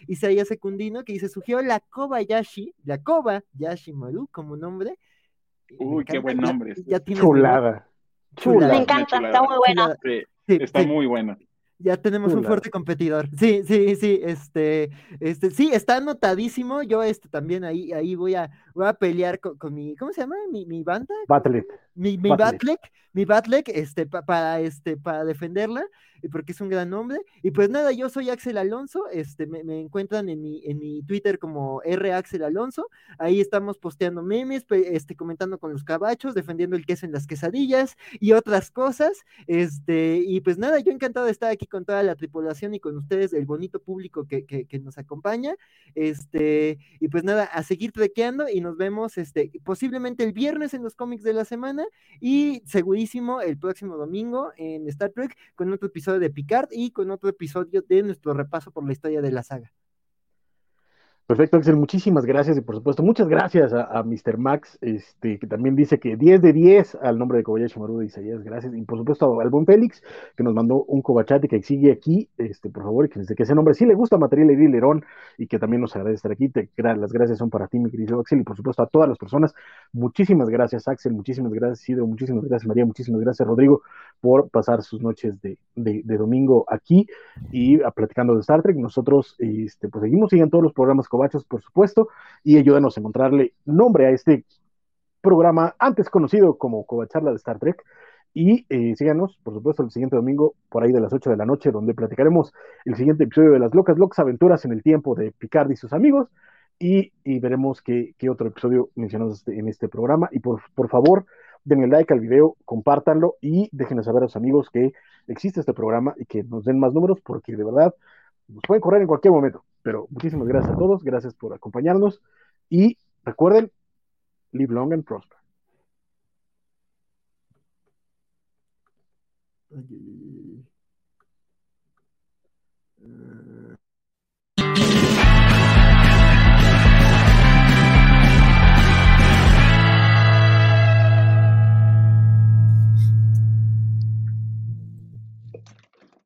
[SPEAKER 3] Isaías Secundino, que dice, sugirió la Kobayashi, la Kobayashi Maru como nombre.
[SPEAKER 4] Uy, qué buen nombre.
[SPEAKER 2] Chulada.
[SPEAKER 6] Me encanta, está muy buena.
[SPEAKER 4] está muy buena.
[SPEAKER 3] Ya tenemos un fuerte competidor. Sí, sí, sí, este, este, sí, está anotadísimo. Yo, este, también ahí, ahí voy a, voy a pelear con, mi, ¿cómo se llama? Mi, mi banda.
[SPEAKER 2] Battlet.
[SPEAKER 3] Mi, mi Batlek, mi Batlek, este, para, este, para defenderla porque es un gran nombre. Y pues nada, yo soy Axel Alonso, este, me, encuentran en mi, en mi Twitter como R Axel Alonso, ahí estamos posteando memes, este, comentando con los cabachos, defendiendo el queso en las quesadillas y otras cosas, este, y pues nada, yo encantado de estar aquí con toda la tripulación y con ustedes, el bonito público que, que, que nos acompaña, este, y pues nada, a seguir trequeando y nos vemos, este, posiblemente el viernes en los cómics de la semana y segurísimo el próximo domingo en Star Trek con otro episodio de Picard y con otro episodio de nuestro repaso por la historia de la saga.
[SPEAKER 2] Perfecto, Axel, muchísimas gracias y por supuesto muchas gracias a, Mr. Max, este, que también dice que 10 de 10 al nombre de Kobayashi Maru de Isaías, gracias. Y por supuesto al buen Félix, que nos mandó un Cobachate que sigue aquí, este, por favor, que que ese nombre sí le gusta Material y Lerón y que también nos agradece estar aquí. Te, las gracias son para ti, mi querido Axel, y por supuesto a todas las personas. Muchísimas gracias, Axel, muchísimas gracias, Isidro, muchísimas gracias, María, muchísimas gracias, Rodrigo, por pasar sus noches de, domingo aquí y a, platicando de Star Trek. Nosotros este, pues seguimos, sigan todos los programas Cobachos, por supuesto, y ayúdanos a encontrarle nombre a este programa antes conocido como Covacharla de Star Trek. Y eh, síganos, por supuesto, el siguiente domingo, por ahí de las 8 de la noche, donde platicaremos el siguiente episodio de las locas, locas aventuras en el tiempo de Picard y sus amigos. Y, veremos qué, otro episodio mencionamos este, en este programa. Y por, por favor, denle like al video, compártanlo y déjenos saber a los amigos que existe este programa y que nos den más números, porque de verdad nos pueden correr en cualquier momento. Pero muchísimas gracias a todos, gracias por acompañarnos y recuerden, live long and prosper.